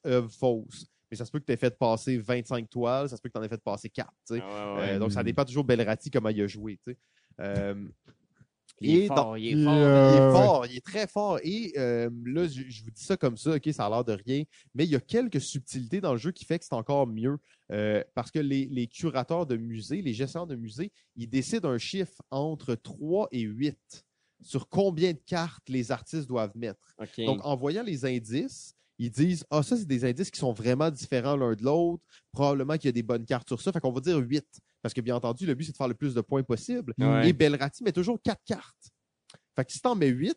œuvres fausses. Mais ça se peut que tu aies fait passer 25 toiles, ça se peut que tu en aies fait passer 4. tu sais. Ah ouais, Euh, ouais. donc, ça dépend toujours Belrati comment il a joué. tu sais. Euh, Il est dans- fort, il est fort. il euh, est fort, il est très fort. Et euh, là, je, je vous dis ça comme ça, ok, ça a l'air de rien, mais il y a quelques subtilités dans le jeu qui fait que c'est encore mieux. Euh, parce que les, les curateurs de musées, les gestionnaires de musées, ils décident un chiffre entre 3 et 8 sur combien de cartes les artistes doivent mettre. Donc, en voyant les indices, ils disent Ah, ça, c'est des indices qui sont vraiment différents l'un de l'autre. Probablement qu'il y a des bonnes cartes sur ça. Fait qu'on va dire 8. Parce que, bien entendu, le but, c'est de faire le plus de points possible. Ouais. Et Belrati met toujours 4 cartes. Fait que si t'en mets 8,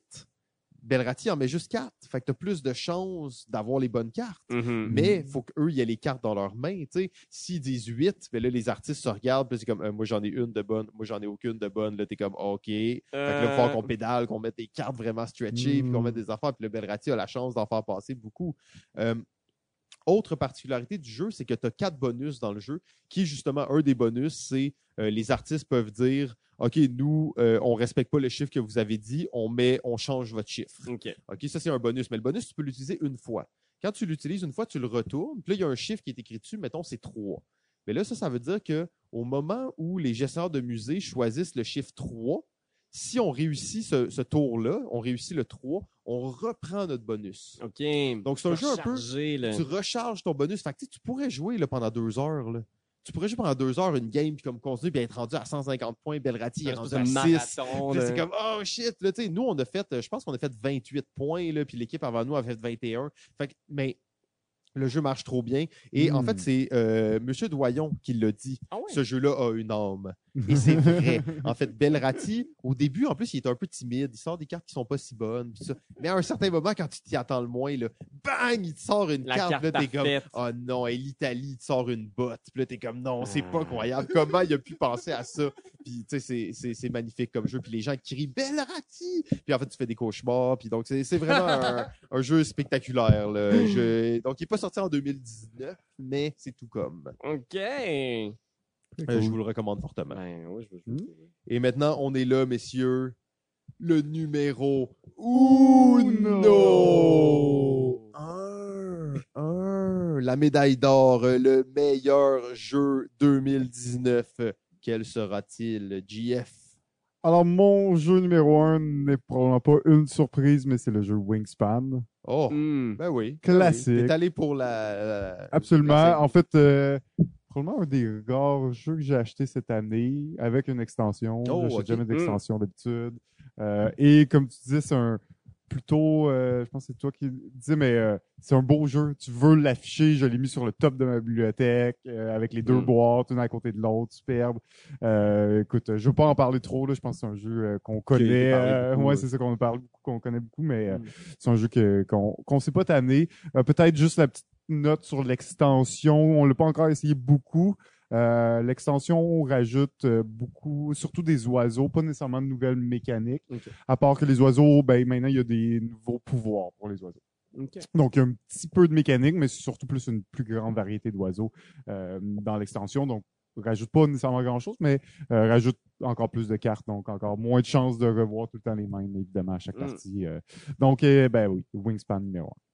Belrati en met juste 4. Fait que t'as plus de chances d'avoir les bonnes cartes. Mhm. Mais il faut qu'eux, il y ait les cartes dans leurs mains. tu sais. S'ils disent 8, ben là, les artistes se regardent, puis c'est comme, euh, moi, j'en ai une de bonne, moi, j'en ai aucune de bonne. Là, t'es comme, OK. Fait que là, il va falloir qu'on pédale, qu'on mette des cartes vraiment stretchées, puis qu'on Mm. mette des affaires. Puis le Belrati a la chance d'en faire passer beaucoup. Euh, autre particularité du jeu, c'est que tu as quatre bonus dans le jeu, qui justement, un des bonus, c'est euh, les artistes peuvent dire OK, nous, euh, on respecte pas le chiffre que vous avez dit, on met, on change votre chiffre. Ok. OK, ça, c'est un bonus. Mais le bonus, tu peux l'utiliser une fois. Quand tu l'utilises une fois, tu le retournes. Puis là, il y a un chiffre qui est écrit dessus. Mettons, c'est 3. Mais là, ça, ça veut dire que au moment où les gestionnaires de musée choisissent le chiffre 3, si on réussit ce, ce tour-là, on réussit le 3, on reprend notre bonus. Ok. Donc, c'est un jeu un peu- là. Tu recharges ton bonus. Fait que, tu sais, tu pourrais jouer là, pendant deux heures. Là. Tu pourrais jouer pendant deux heures une game puis comme continuer puis être rendu à 150 points. Belrati est Un rendu à de 6. marathon, Puis là, là. c'est comme, oh shit, là, tu sais, nous, on a fait, je pense qu'on a fait 28 points, là, puis l'équipe avant nous a fait 21. Fait que, mais le jeu marche trop bien. Et en Mm. fait, c'est euh, Monsieur Doyon qui l'a dit. Ah ouais? Ce jeu-là a une âme. Et c'est vrai. En fait, Belrati, au début, en plus, il est un peu timide. Il sort des cartes qui sont pas si bonnes. ça. Mais à un certain moment, quand tu t'y attends le moins, là, bang, il te sort une La carte. carte là, t'es comme, oh non, et l'Italie, il te sort une botte. Puis là, t'es comme, non, c'est Ah. pas croyable. Comment il a pu penser à ça? Puis, tu sais, c'est- c'est- c'est magnifique comme jeu. Puis les gens crient Belrati! Puis en fait, tu fais des cauchemars. Puis donc, c'est c'est vraiment un, un jeu spectaculaire. là. Je- donc, il est pas sorti en 2019, mais c'est tout comme. Ok. Euh, je vous le recommande fortement. Ben, ouais, je veux Hmm. Et maintenant, on est là, messieurs. Le numéro Uno. Un. Un. La médaille d'or, euh, le meilleur jeu 2019. Quel sera-t-il, GF? Alors, mon jeu numéro un n'est probablement pas une surprise, mais c'est le jeu Wingspan. Oh, Hmm. ben oui. Classique. Ben oui. T'es allé pour la. la- Absolument. la- En fait, euh, probablement un des rares jeux que j'ai acheté cette année avec une extension. Oh, J'achète ok. jamais d'extension d'habitude. Euh, et comme tu disais, c'est un plutôt, euh, je pense que c'est toi qui disais, mais euh, c'est un beau jeu. Tu veux l'afficher, je l'ai mis sur le top de ma bibliothèque, avec les deux Mm. boîtes, une à côté de l'autre, superbe. Écoute, je veux pas en parler trop, là, je pense que c'est un jeu qu'on connaît. euh, beaucoup, ouais, c'est ça qu'on parle beaucoup, qu'on connaît beaucoup, mais euh, Mm. c'est un jeu que, qu'on qu'on sait pas tanner. Peut-être juste la petite note sur l'extension. On l'a pas encore essayé beaucoup. Euh, L'extension rajoute euh, beaucoup, surtout des oiseaux, pas nécessairement de nouvelles mécaniques. À part que les oiseaux, ben maintenant il y a des nouveaux pouvoirs pour les oiseaux. Donc il y a un petit peu de mécanique, mais c'est surtout plus une plus grande variété d'oiseaux euh, dans l'extension. Donc rajoute pas nécessairement grand chose, mais euh, rajoute encore plus de cartes, donc encore moins de chances de revoir tout le temps les mêmes, évidemment, à chaque Mm. partie. euh. Donc, euh, ben oui, Wingspan numéro un.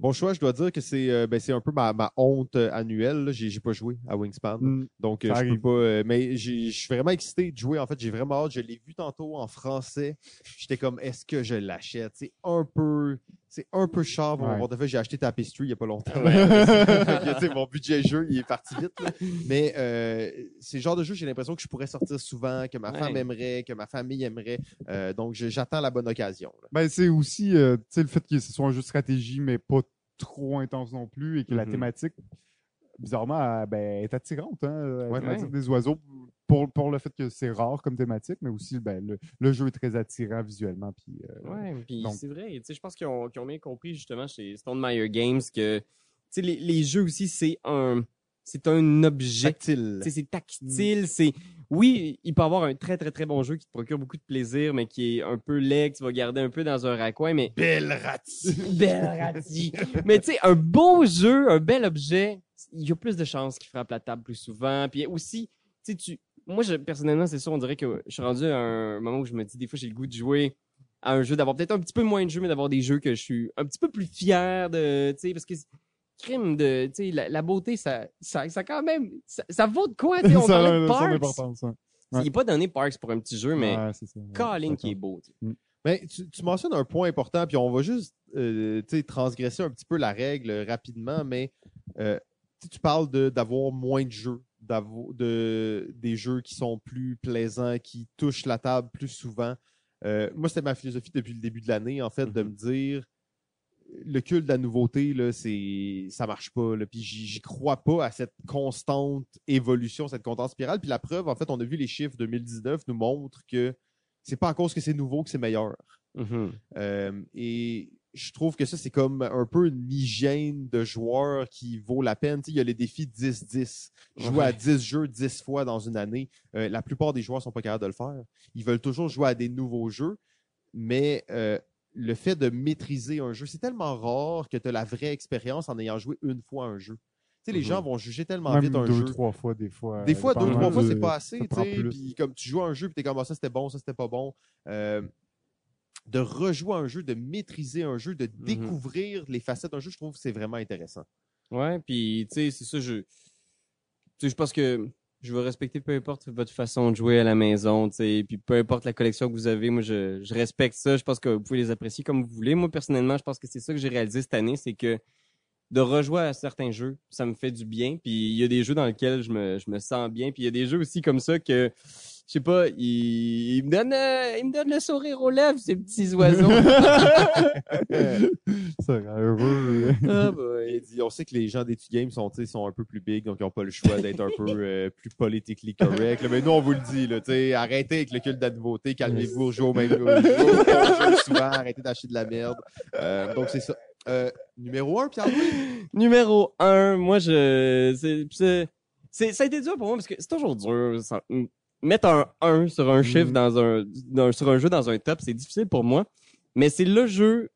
Bon choix, je dois dire que c'est euh, ben, c'est un peu ma, ma honte euh, annuelle. J'ai j'ai pas joué à Wingspan. Mm. Donc, euh, je peux pas. euh, mais je suis vraiment excité de jouer. En fait, j'ai vraiment hâte. Je l'ai vu tantôt en français. J'étais comme, est-ce que je l'achète? C'est un peu. C'est un peu cher. Mon Ouais. portefeuille, j'ai acheté Tapestry il y a pas longtemps. Ouais. Fait mon budget jeu, il est parti vite. là. Mais euh, c'est le genre de jeu, j'ai l'impression que je pourrais sortir souvent, que ma Ouais. femme aimerait, que ma famille aimerait. Euh, donc, j'attends la bonne occasion. là. Ben, c'est aussi euh, le fait que ce soit un jeu de stratégie, mais pas trop intense non plus, et que la Mhm. thématique, bizarrement, ben, est attirante. Hein, la Ouais. thématique des oiseaux, pour, pour le fait que c'est rare comme thématique, mais aussi ben, le, le jeu est très attirant visuellement. Puis, euh, Ouais, puis c'est vrai. Je pense qu'ils ont, qu'ils ont bien compris justement chez Stone Meyer Games que les, les jeux aussi, c'est un, c'est un objet. Tactile. C'est tactile, c'est... Oui, il peut avoir un très, très, très bon jeu qui te procure beaucoup de plaisir, mais qui est un peu laid, que tu vas garder un peu dans un raccoin, mais... Belle rati. Belle ratie. Mais tu sais, un beau jeu, un bel objet, il y a plus de chances qu'il frappe la table plus souvent. Puis aussi, tu sais, tu... Moi, je, personnellement, c'est ça, on dirait que je suis rendu à un moment où je me dis, des fois, j'ai le goût de jouer à un jeu, d'avoir peut-être un petit peu moins de jeux, mais d'avoir des jeux que je suis un petit peu plus fier de, tu sais, parce que crime de, tu sais, la, la beauté, ça, ça, ça quand même, ça, ça vaut de quoi, tu sais, on ça parlait de Parks. Il est pas donné Parks pour un petit jeu, mais Ouais, c'est ça, ouais, Colin qui est beau, tu sais. Mais tu, tu mentionnes un point important, puis on va juste euh, transgresser un petit peu la règle rapidement, mais euh, tu parles d'avoir moins de jeux, de, des jeux qui sont plus plaisants, qui touchent la table plus souvent. Euh, moi, c'était ma philosophie depuis le début de l'année, en fait, de me dire le culte de la nouveauté, là, c'est ça marche pas. Là, puis j'y j'y crois pas à cette constante évolution, cette constante spirale. Puis la preuve, en fait, on a vu les chiffres 2019 nous montrent que c'est pas à cause que c'est nouveau que c'est meilleur. Mhm. Euh, et je trouve que ça, c'est comme un peu une hygiène de joueurs qui vaut la peine. Tu sais, il y a les défis 10-10. Jouer à Ouais. 10 jeux 10 fois dans une année. Euh, la plupart des joueurs sont pas capables de le faire. Ils veulent toujours jouer à des nouveaux jeux, mais euh, le fait de maîtriser un jeu, c'est tellement rare que tu as la vraie expérience en ayant joué une fois un jeu. Tu sais, les Mhm. gens vont juger tellement Même vite un deux, jeu. trois fois, des fois. Des fois, deux, trois fois, c'est pas assez. Puis comme tu joues à un jeu, puis t'es comme, ah, ça c'était bon, ça c'était pas bon. Euh, de rejouer un jeu, de maîtriser un jeu, de Mhm. découvrir les facettes d'un jeu, je trouve que c'est vraiment intéressant. Ouais, puis tu sais, c'est ça, je. Tu sais, je pense que je vais respecter peu importe votre façon de jouer à la maison, tu sais, puis peu importe la collection que vous avez, moi je, je respecte ça. Je pense que vous pouvez les apprécier comme vous voulez. Moi personnellement, je pense que c'est ça que j'ai réalisé cette année, c'est que de rejouer à certains jeux, ça me fait du bien. Puis il y a des jeux dans lesquels je me, je me sens bien. Puis il y a des jeux aussi comme ça que, je sais pas, ils, ils me donnent, euh, ils me donnent le sourire aux lèvres, ces petits oiseaux. Ça rend heureux. ah, boy. Et dit, on sait que les gens d'Etu Games sont, tu sais, sont un peu plus big, donc ils n'ont pas le choix d'être un peu euh, plus politically correct. là. Mais nous, on vous le dit, là, tu sais, arrêtez avec le culte de la nouveauté, calmez-vous, jouez au même jouez au même jeu souvent, arrêtez d'acheter de la merde. Euh, donc c'est ça. Euh, numéro 1, Pierre-Louis? Numéro un, moi je c'est c'est c'est- ça a été dur pour moi parce que c'est toujours dur ça- mettre un 1 sur un chiffre Mhm. dans un dans- sur un jeu dans un top, c'est difficile pour moi, mais c'est le jeu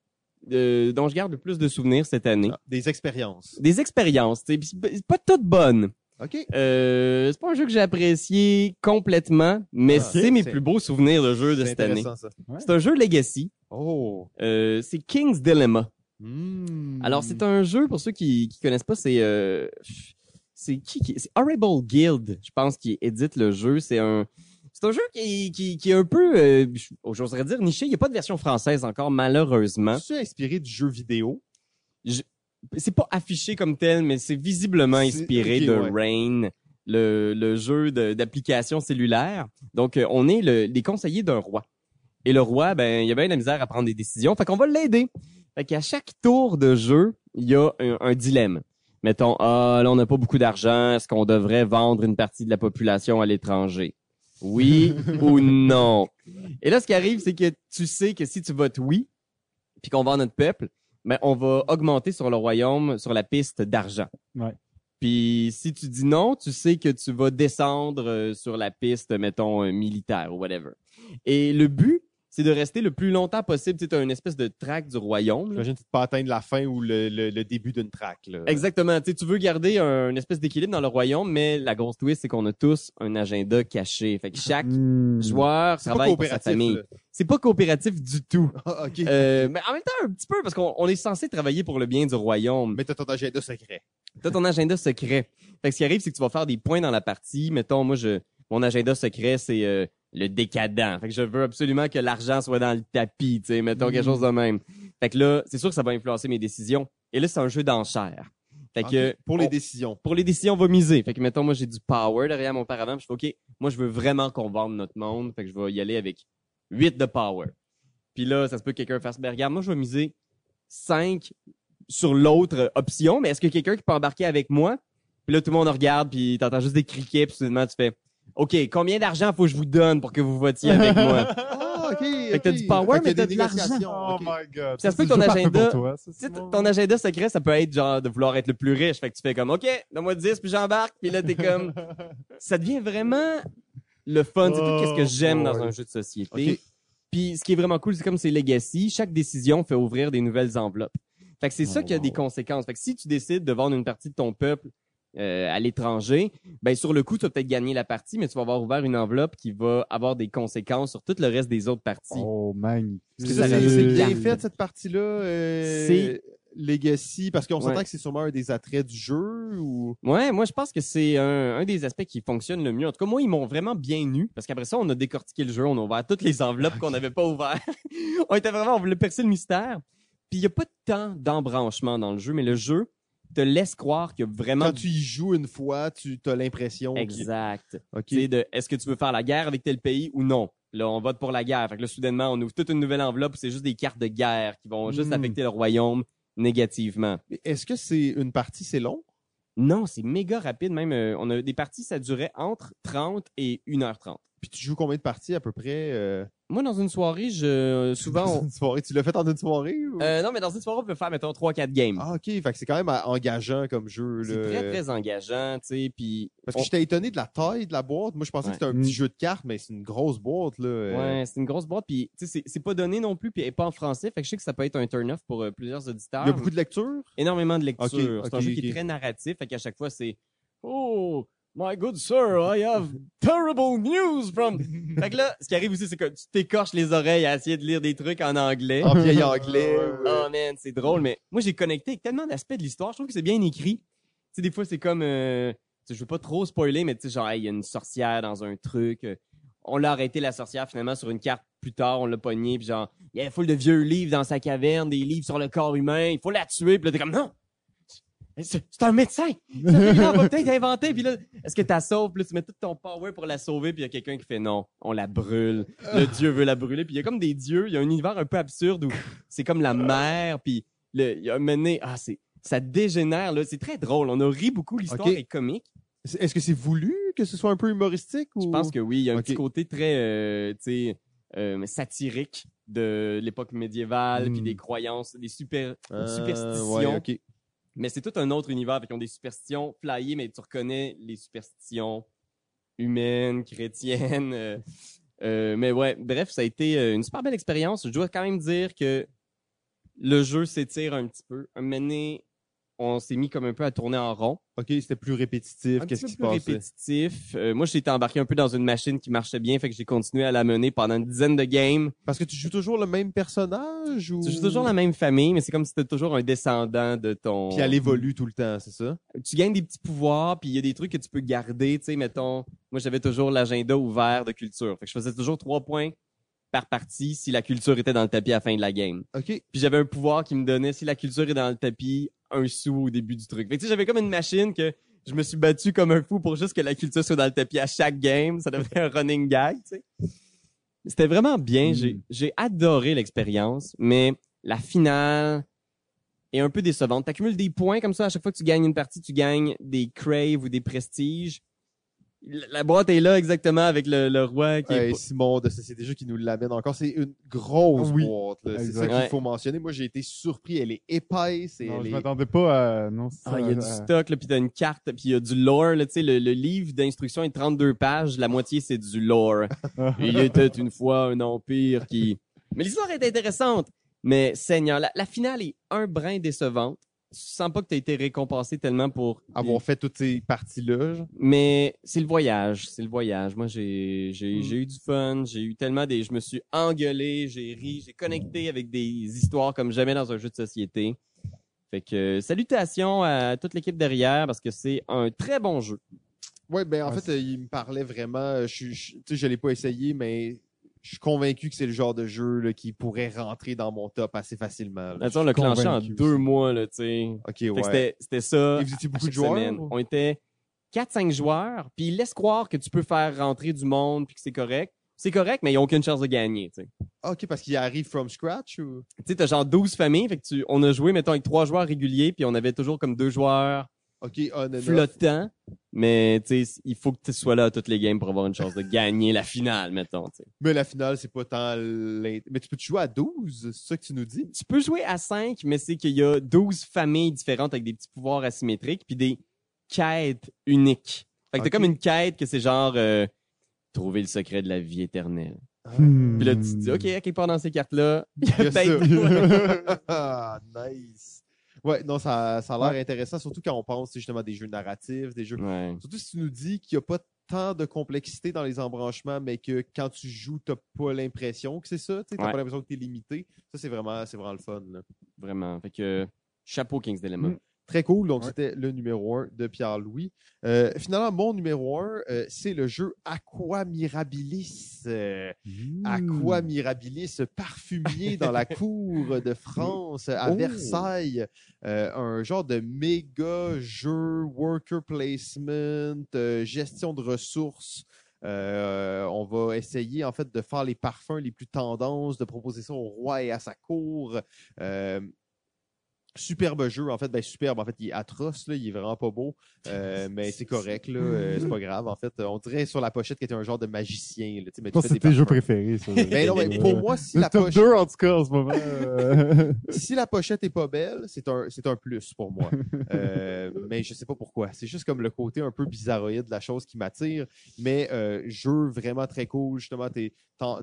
euh, dont je garde le plus de souvenirs cette année. Ah, des expériences. Des expériences, tu sais, puis c'est pas- toutes bonnes. OK. Euh, c'est pas un jeu que j'ai apprécié complètement, mais Ah, c'est mes plus beaux souvenirs de jeu de cette année. intéressant, ça. C'est un jeu Legacy. Oh. Euh, c'est King's Dilemma. Hmm. Alors, c'est un jeu, pour ceux qui, qui connaissent pas, c'est, euh, c'est qui, qui c'est Horrible Guild, je pense, qui édite le jeu. C'est un, c'est un jeu qui, qui, qui est un peu, euh, j'oserais dire niché. Il n'y a pas de version française encore, malheureusement. Tu inspiré du jeu vidéo? C'est pas affiché comme tel, mais c'est visiblement C'est- inspiré de ouais. Rain, le, le jeu d'application cellulaire. Donc, euh, on est le, les conseillers d'un roi. Et le roi, ben, il a bien de la misère à prendre des décisions. Fait qu'on va l'aider. Fait qu'à chaque tour de jeu, il y a un, un dilemme. Mettons, ah, là, on n'a pas beaucoup d'argent. Est-ce qu'on devrait vendre une partie de la population à l'étranger? Oui ou non? Et là, ce qui arrive, c'est que tu sais que si tu votes oui, puis qu'on vend notre peuple, ben, on va augmenter sur le royaume, sur la piste d'argent. Ouais. Puis si tu dis non, tu sais que tu vas descendre euh, sur la piste, mettons, euh, militaire ou whatever. Et le but, c'est de rester le plus longtemps possible. Tu as une espèce de track du royaume. J'imagine que tu peux pas atteindre la fin ou le, le- le début d'une track. Là. Exactement. Tu sais, tu veux garder un, une espèce d'équilibre dans le royaume, mais la grosse twist, c'est qu'on a tous un agenda caché. Fait que chaque Hmm. joueur travaille pour sa famille. C'est pas coopératif du tout. Ah. Euh, mais en même temps, un petit peu, parce qu'on on est censé travailler pour le bien du royaume. Mais t'as ton agenda secret. T'as ton agenda secret. Fait que ce qui arrive, c'est que tu vas faire des points dans la partie. Mettons, moi, je, mon agenda secret, c'est euh, le décadent. Fait que je veux absolument que l'argent soit dans le tapis, tu sais, mettons quelque chose de même. Fait que là, c'est sûr que ça va influencer mes décisions. Et là, c'est un jeu d'enchères. Fait que. Pour les on- décisions. pour les décisions, on va miser. Fait que mettons, moi, j'ai du power derrière mon paravent. Je fais OK, moi, je veux vraiment qu'on vende notre monde. Fait que je vais y aller avec 8 de power. Puis là, ça se peut que quelqu'un fasse, ben, regarde, moi, je vais miser 5 sur l'autre option, mais est-ce que quelqu'un qui peut embarquer avec moi? Puis là, tout le monde regarde, puis t'entends juste des criquets, puis soudainement, tu fais, OK, combien d'argent faut que je vous donne pour que vous votiez avec moi? Ah, ok. Fait que t'as du power, mais t'as des de l'argent. Oh Ok. my god. Ça se peut que ton agenda- toi, ton agenda secret, ça peut être genre de vouloir être le plus riche. Fait que tu fais comme, OK, donne-moi 10, puis j'embarque. Puis là, t'es comme, ça devient vraiment le fun. C'est tout ce que Oh j'aime dans un jeu de société. Ok. Puis ce qui est vraiment cool, c'est comme c'est Legacy, chaque décision fait ouvrir des nouvelles enveloppes. Fait que c'est ça Oh, qui a des conséquences. Fait que si tu décides de vendre une partie de ton peuple euh, à l'étranger, ben sur le coup, tu vas peut-être gagner la partie, mais tu vas avoir ouvert une enveloppe qui va avoir des conséquences sur tout le reste des autres parties. Oh, ça c'est bien fait cette partie-là. euh, C'est- Legacy, parce qu'on s'entend Ouais. que c'est sûrement un des attraits du jeu ou? Ouais, moi je pense que c'est un, un des aspects qui fonctionne le mieux. En tout cas, moi, ils m'ont vraiment bien eu. Parce qu'après ça, on a décortiqué le jeu, on a ouvert toutes les enveloppes qu'on n'avait pas ouvertes. on était vraiment, on voulait percer le mystère. Puis il n'y a pas tant d'embranchement dans le jeu, mais le jeu te laisse croire qu'il y a vraiment... Quand tu y joues une fois, tu as l'impression. Exact. De est-ce que tu veux faire la guerre avec tel pays ou non? Là, on vote pour la guerre. Fait que là, soudainement, on ouvre toute une nouvelle enveloppe c'est juste des cartes de guerre qui vont juste Mm. affecter le royaume négativement. Est-ce que c'est une partie, c'est long? Non, c'est méga rapide. Même, euh, on a des parties, ça durait entre 30 et 1h30. Puis tu joues combien de parties à peu près? euh, Moi, dans une soirée, je souvent. dans on- une soirée? Tu l'as fait en une soirée? Ou... Euh, non, mais dans une soirée, on peut faire, mettons, 3-4 games. Ah, ok. Fait que c'est quand même euh, engageant comme jeu. c'est très, très engageant, tu sais. Puis. Parce que on- j'étais étonné de la taille de la boîte. Moi, je pensais Ouais. que c'était un petit jeu de cartes, mais c'est une grosse boîte. Là. euh. Ouais, c'est une grosse boîte. Puis, tu sais, c'est- pas donné non plus, puis elle est pas en français. Fait que je sais que ça peut être un turn-off pour euh, plusieurs auditeurs. Il y a beaucoup de lecture? Énormément de lecture. Ok, c'est un jeu qui est très narratif. Fait qu'à chaque fois, c'est. Oh, my good sir, I have terrible news from. fait que là, ce qui arrive aussi, c'est que tu t'écorches les oreilles à essayer de lire des trucs en anglais. En vieil anglais. Ouais, ouais. Oh man, c'est drôle, mais moi j'ai connecté avec tellement d'aspects de l'histoire. Je trouve que c'est bien écrit. Tu sais, des fois c'est comme, euh, tu sais, je veux pas trop spoiler, mais tu sais, genre, hey, il y a une sorcière dans un truc. euh, On l'a arrêté la sorcière finalement sur une carte plus tard, on l'a pogné, puis genre, il y a une foule de vieux livres dans sa caverne, des livres sur le corps humain, il faut la tuer, puis là t'es comme non. C'est un médecin! On va peut-être inventer, puis là, est-ce que t'as sauves? Puis là, tu mets tout ton power pour la sauver, puis il y a quelqu'un qui fait non, on la brûle. Le dieu veut la brûler, puis il y a comme des dieux, il y a un univers un peu absurde où c'est comme la mer, puis le, il y a donné, ah, c'est, ça dégénère, là. C'est très drôle. On a ri beaucoup. L'histoire est comique. Est-ce que c'est voulu que ce soit un peu humoristique? Ou... Je pense que oui. Il y a un petit côté très, euh, tu sais, euh, satirique de l'époque médiévale, puis Hmm. des croyances, des super, Euh, superstitions. ouais, ok. Mais c'est tout un autre univers. Ont des superstitions flyées, mais tu reconnais les superstitions humaines, chrétiennes. euh, euh, mais ouais, bref, ça a été euh, une super belle expérience. Je dois quand même dire que le jeu s'étire un petit peu. On s'est mis comme un peu à tourner en rond. Ok, c'était plus répétitif. Qu'est-ce qui se plus passait? répétitif. Euh, moi, j'ai été embarqué un peu dans une machine qui marchait bien, fait que j'ai continué à la mener pendant une dizaine de games. Parce que tu joues toujours le même personnage ou? Tu joues toujours la même famille, mais c'est comme si c'était toujours un descendant de ton... Puis elle évolue tout le temps, c'est ça? tu gagnes des petits pouvoirs, puis il y a des trucs que tu peux garder, tu sais, mettons, moi j'avais toujours l'agenda ouvert de culture. Fait que je faisais toujours trois points par partie si la culture était dans le tapis à la fin de la game. Ok. Puis j'avais un pouvoir qui me donnait, si la culture est dans le tapis, un sou au début du truc. Fait que j'avais comme une machine que je me suis battu comme un fou pour juste que la culture soit dans le tapis à chaque game. Ça devenait un running gag, tu sais. C'était vraiment bien. Mm. J'ai, j'ai adoré l'expérience, mais la finale est un peu décevante. T'accumules des points comme ça. À chaque fois que tu gagnes une partie, tu gagnes des crave ou des prestiges. La, boîte est là exactement avec le, le roi qui est Simon de Société Jeux qui nous l'amène encore. C'est une grosse Oui. boîte. C'est ça qu'il Ouais. faut mentionner. Moi, j'ai été surpris. Elle est épaisse. Et Non, elle je est... m'attendais pas à... Non, c'est Ah, ça, il y a du à- stock, là, puis t'as une carte, puis il y a du lore, là, tu sais, le, le livre d'instruction est 32 pages, la moitié c'est du lore. il était une fois un empire qui... Mais l'histoire est intéressante, mais Seigneur, la, la finale est un brin décevante. Tu sens pas que t'as été récompensé tellement pour... Avoir fait toutes ces parties-là. Mais c'est le voyage, c'est le voyage. Moi, j'ai j'ai Mm. j'ai eu du fun, j'ai eu tellement des... Je me suis engueulé, j'ai ri, j'ai connecté avec des histoires comme jamais dans un jeu de société. Fait que salutations à toute l'équipe derrière parce que c'est un très bon jeu. Ouais, ben en Ouais, fait, il me parlait vraiment. euh, Je, je, tu je l'ai pas essayé, mais je suis convaincu que c'est le genre de jeu là, qui pourrait rentrer dans mon top assez facilement. là. Attends, on l'a clenché en deux mois, là, tu sais. Ok, Fait que ouais. c'était- C'était ça. Et vous étiez beaucoup de joueurs? semaine. On était 4-5 joueurs, puis ils laissent croire que tu peux faire rentrer du monde puis que c'est correct. C'est correct, mais ils ont aucune chance de gagner, tu sais. Ah, ok, parce qu'il arrive from scratch ou? Tu sais, t'as genre 12 familles, fait que tu, on a joué, mettons, avec trois joueurs réguliers, puis on avait toujours comme deux joueurs Ok, on and off. flottants. Mais, tu sais, il faut que tu sois là à toutes les games pour avoir une chance de gagner la finale, mettons, tu sais. Mais la finale, c'est pas tant. Mais tu peux te jouer à 12, c'est ça que tu nous dis? Tu peux jouer à 5, mais c'est qu'il y a 12 familles différentes avec des petits pouvoirs asymétriques, puis des quêtes uniques. Fait que t'as comme une quête que c'est genre euh, trouver le secret de la vie éternelle. Hmm. Puis là, tu te dis, OK, à quelque part dans ces cartes-là, il y a Il y a peut-être- ah, nice. Ouais, non, ça, ça a l'air intéressant, surtout quand on pense c'est justement à des jeux narratifs, des jeux. Ouais. Surtout si tu nous dis qu'il n'y a pas tant de complexité dans les embranchements, mais que quand tu joues, tu n'as pas l'impression que c'est ça. Tu n'as Ouais. pas l'impression que tu es limité. Ça, c'est vraiment, c'est vraiment le fun. là. Vraiment. Fait que chapeau King's Dilemma. Mm. Très cool. Donc, Ouais. c'était le numéro 1 de Pierre-Louis. Euh, finalement, mon numéro 1, c'est le jeu Aqua Mirabilis. Euh, Hmm. Aqua Mirabilis, parfumier dans la cour de France à Oh. Versailles. Euh, un genre de méga jeu, worker placement, euh, gestion de ressources. Euh, on va essayer en fait de faire les parfums les plus tendances, de proposer ça au roi et à sa cour. Euh, superbe jeu, en fait, ben superbe, en fait, il est atroce, là, il est vraiment pas beau, euh, mais c'est correct, là, euh, c'est pas grave, en fait. On dirait sur la pochette qu'il était un genre de magicien, là, tu sais, mais tu c'est tes jeux préférés, ça. Ben non, mais pour moi, si Le la, top pochette, 2, en tout cas, en ce moment. euh, si la pochette est pas belle, c'est un, c'est un plus pour moi. Euh, mais je sais pas pourquoi. C'est juste comme le côté un peu bizarroïde de la chose qui m'attire. Mais euh, jeu vraiment très cool. Justement, t'es-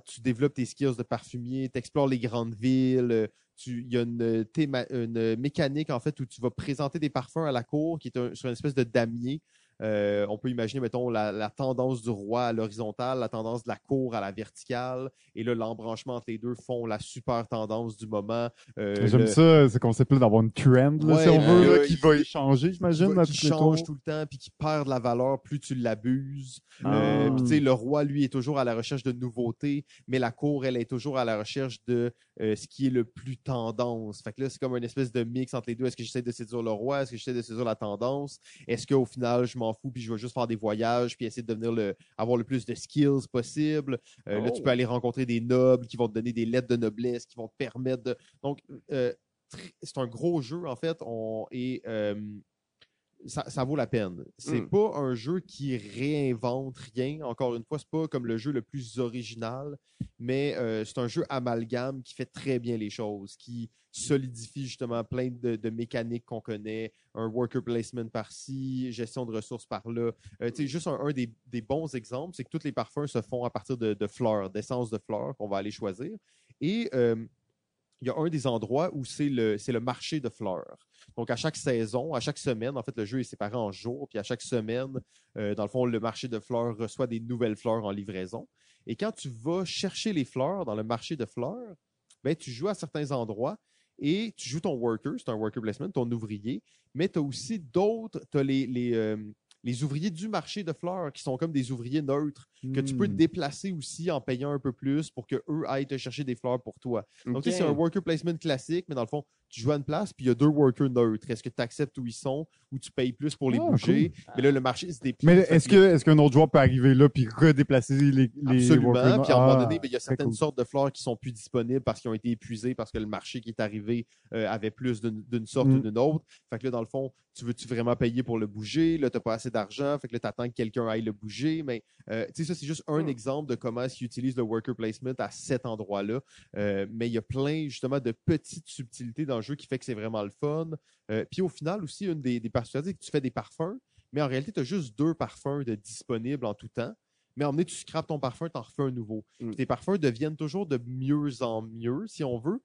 tu développes tes skills de parfumier, tu explores les grandes villes. Euh, tu- Il y a une, théma- une mécanique en fait où tu vas présenter des parfums à la cour qui est sur une espèce de damier. Euh, on peut imaginer, mettons, la, la tendance du roi à l'horizontale, la tendance de la cour à la verticale, et là, l'embranchement entre les deux font la super tendance du moment. Euh, J'aime le- ça, ce concept-là d'avoir une trend, là, Ouais, si on veut, euh, là, qui il- va échanger, qui, j'imagine, qui les change tout le temps puis qui perd de la valeur plus tu l'abuses. Ah. Euh, puis tu sais, le roi, lui, est toujours à la recherche de nouveautés, mais la cour, elle est toujours à la recherche de euh, ce qui est le plus tendance. Fait que là, c'est comme une espèce de mix entre les deux. Est-ce que j'essaie de séduire le roi? Est-ce que j'essaie de séduire la tendance? Est-ce qu'au final, je m'en fous puis je vais juste faire des voyages puis essayer de devenir le, avoir le plus de skills possible? Euh, Là, Oh. tu peux aller rencontrer des nobles qui vont te donner des lettres de noblesse, qui vont te permettre de... Donc, euh, c'est un gros jeu, en fait. On, et euh, ça, ça vaut la peine. C'est Mm. pas un jeu qui réinvente rien. Encore une fois, c'est pas comme le jeu le plus original, mais euh, c'est un jeu amalgame qui fait très bien les choses, qui solidifie justement plein de, de mécaniques qu'on connaît, un worker placement par-ci, gestion de ressources par-là. Euh, tu sais, juste un, un des, des bons exemples, c'est que tous les parfums se font à partir de, de fleurs, d'essence de fleurs qu'on va aller choisir. Et euh, il y a un des endroits où c'est le, c'est le marché de fleurs. Donc, à chaque saison, à chaque semaine, en fait, le jeu est séparé en jours, puis à chaque semaine, euh, dans le fond, le marché de fleurs reçoit des nouvelles fleurs en livraison. Et quand tu vas chercher les fleurs dans le marché de fleurs, ben, tu joues à certains endroits et tu joues ton worker, c'est un worker placement, ton ouvrier, mais tu as aussi d'autres, tu as les, les, euh, les ouvriers du marché de fleurs qui sont comme des ouvriers neutres que tu peux Hmm. déplacer aussi en payant un peu plus pour que eux aillent te chercher des fleurs pour toi. Donc, tu sais, c'est un worker placement classique, mais dans le fond, tu joues à une place, puis il y a deux workers neutres. Est-ce que tu acceptes où ils sont ou tu payes plus pour les Ah, bouger? Mais là, le marché se déplie. Mais est-ce que- que est-ce qu'un autre joueur peut arriver là puis redéplacer les, les Absolument. workers? Puis à un moment Ah, donné, ben, il y a certaines cool. sortes de fleurs qui sont plus disponibles parce qu'ils ont été épuisés, parce que le marché qui est arrivé euh, avait plus d'une d'une sorte Mm. ou d'une autre. Fait que là, dans le fond, tu veux-tu vraiment payer pour le bouger? Là, tu n'as pas assez d'argent. Fait que là, tu attends que quelqu'un aille le bouger. Mais euh, tu sais, ça, c'est juste un Mm. exemple de comment est-ce qu'ils utilisent le worker placement à cet endroit-là. Euh, mais il y a plein, justement, de petites subtilités dans le jeu qui fait que c'est vraiment le fun. Euh, puis au final, aussi, une des, des particularités, c'est que tu fais des parfums, mais en réalité, tu as juste deux parfums de disponibles en tout temps. Mais en donné, tu scrapes ton parfum, tu en refais un nouveau. Mm. Tes parfums deviennent toujours de mieux en mieux, si on veut.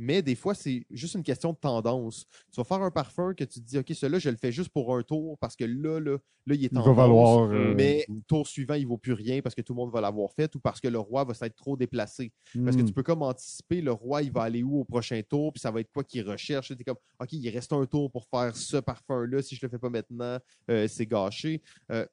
Mais des fois, c'est juste une question de tendance. Tu vas faire un parfum que tu te dis, OK, celui-là, je le fais juste pour un tour parce que là, là, là il est Il va tendance. valoir. euh, Mais tour suivant, il vaut plus rien parce que tout le monde va l'avoir fait ou parce que le roi va s'être trop déplacé. Parce que hmm. tu peux comme anticiper le roi, il va aller où au prochain tour, puis ça va être quoi qu'il recherche. Tu comme, OK, il reste un tour pour faire ce parfum-là. Si je le fais pas maintenant, euh, c'est gâché. Euh,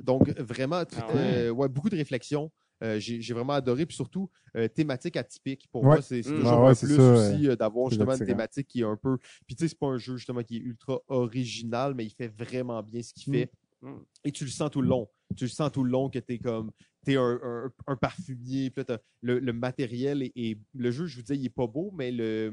donc, vraiment, Ah ouais. euh, ouais, beaucoup de réflexion. Euh, J'ai vraiment adoré. Puis surtout, euh, thématique atypique. Pour Ouais. moi, c'est Mm. toujours Ah ouais, un c'est plus ça, aussi euh, d'avoir justement une thématique qui est un peu. Puis tu sais, c'est pas un jeu justement qui est ultra original, mais il fait vraiment bien ce qu'il fait. Mm. Et tu le sens tout le long. Tu le sens tout le long que tu es comme. T'es un, un, un parfumier, puis là, t'as- le, le matériel et, et le jeu, je vous disais, il est pas beau, mais le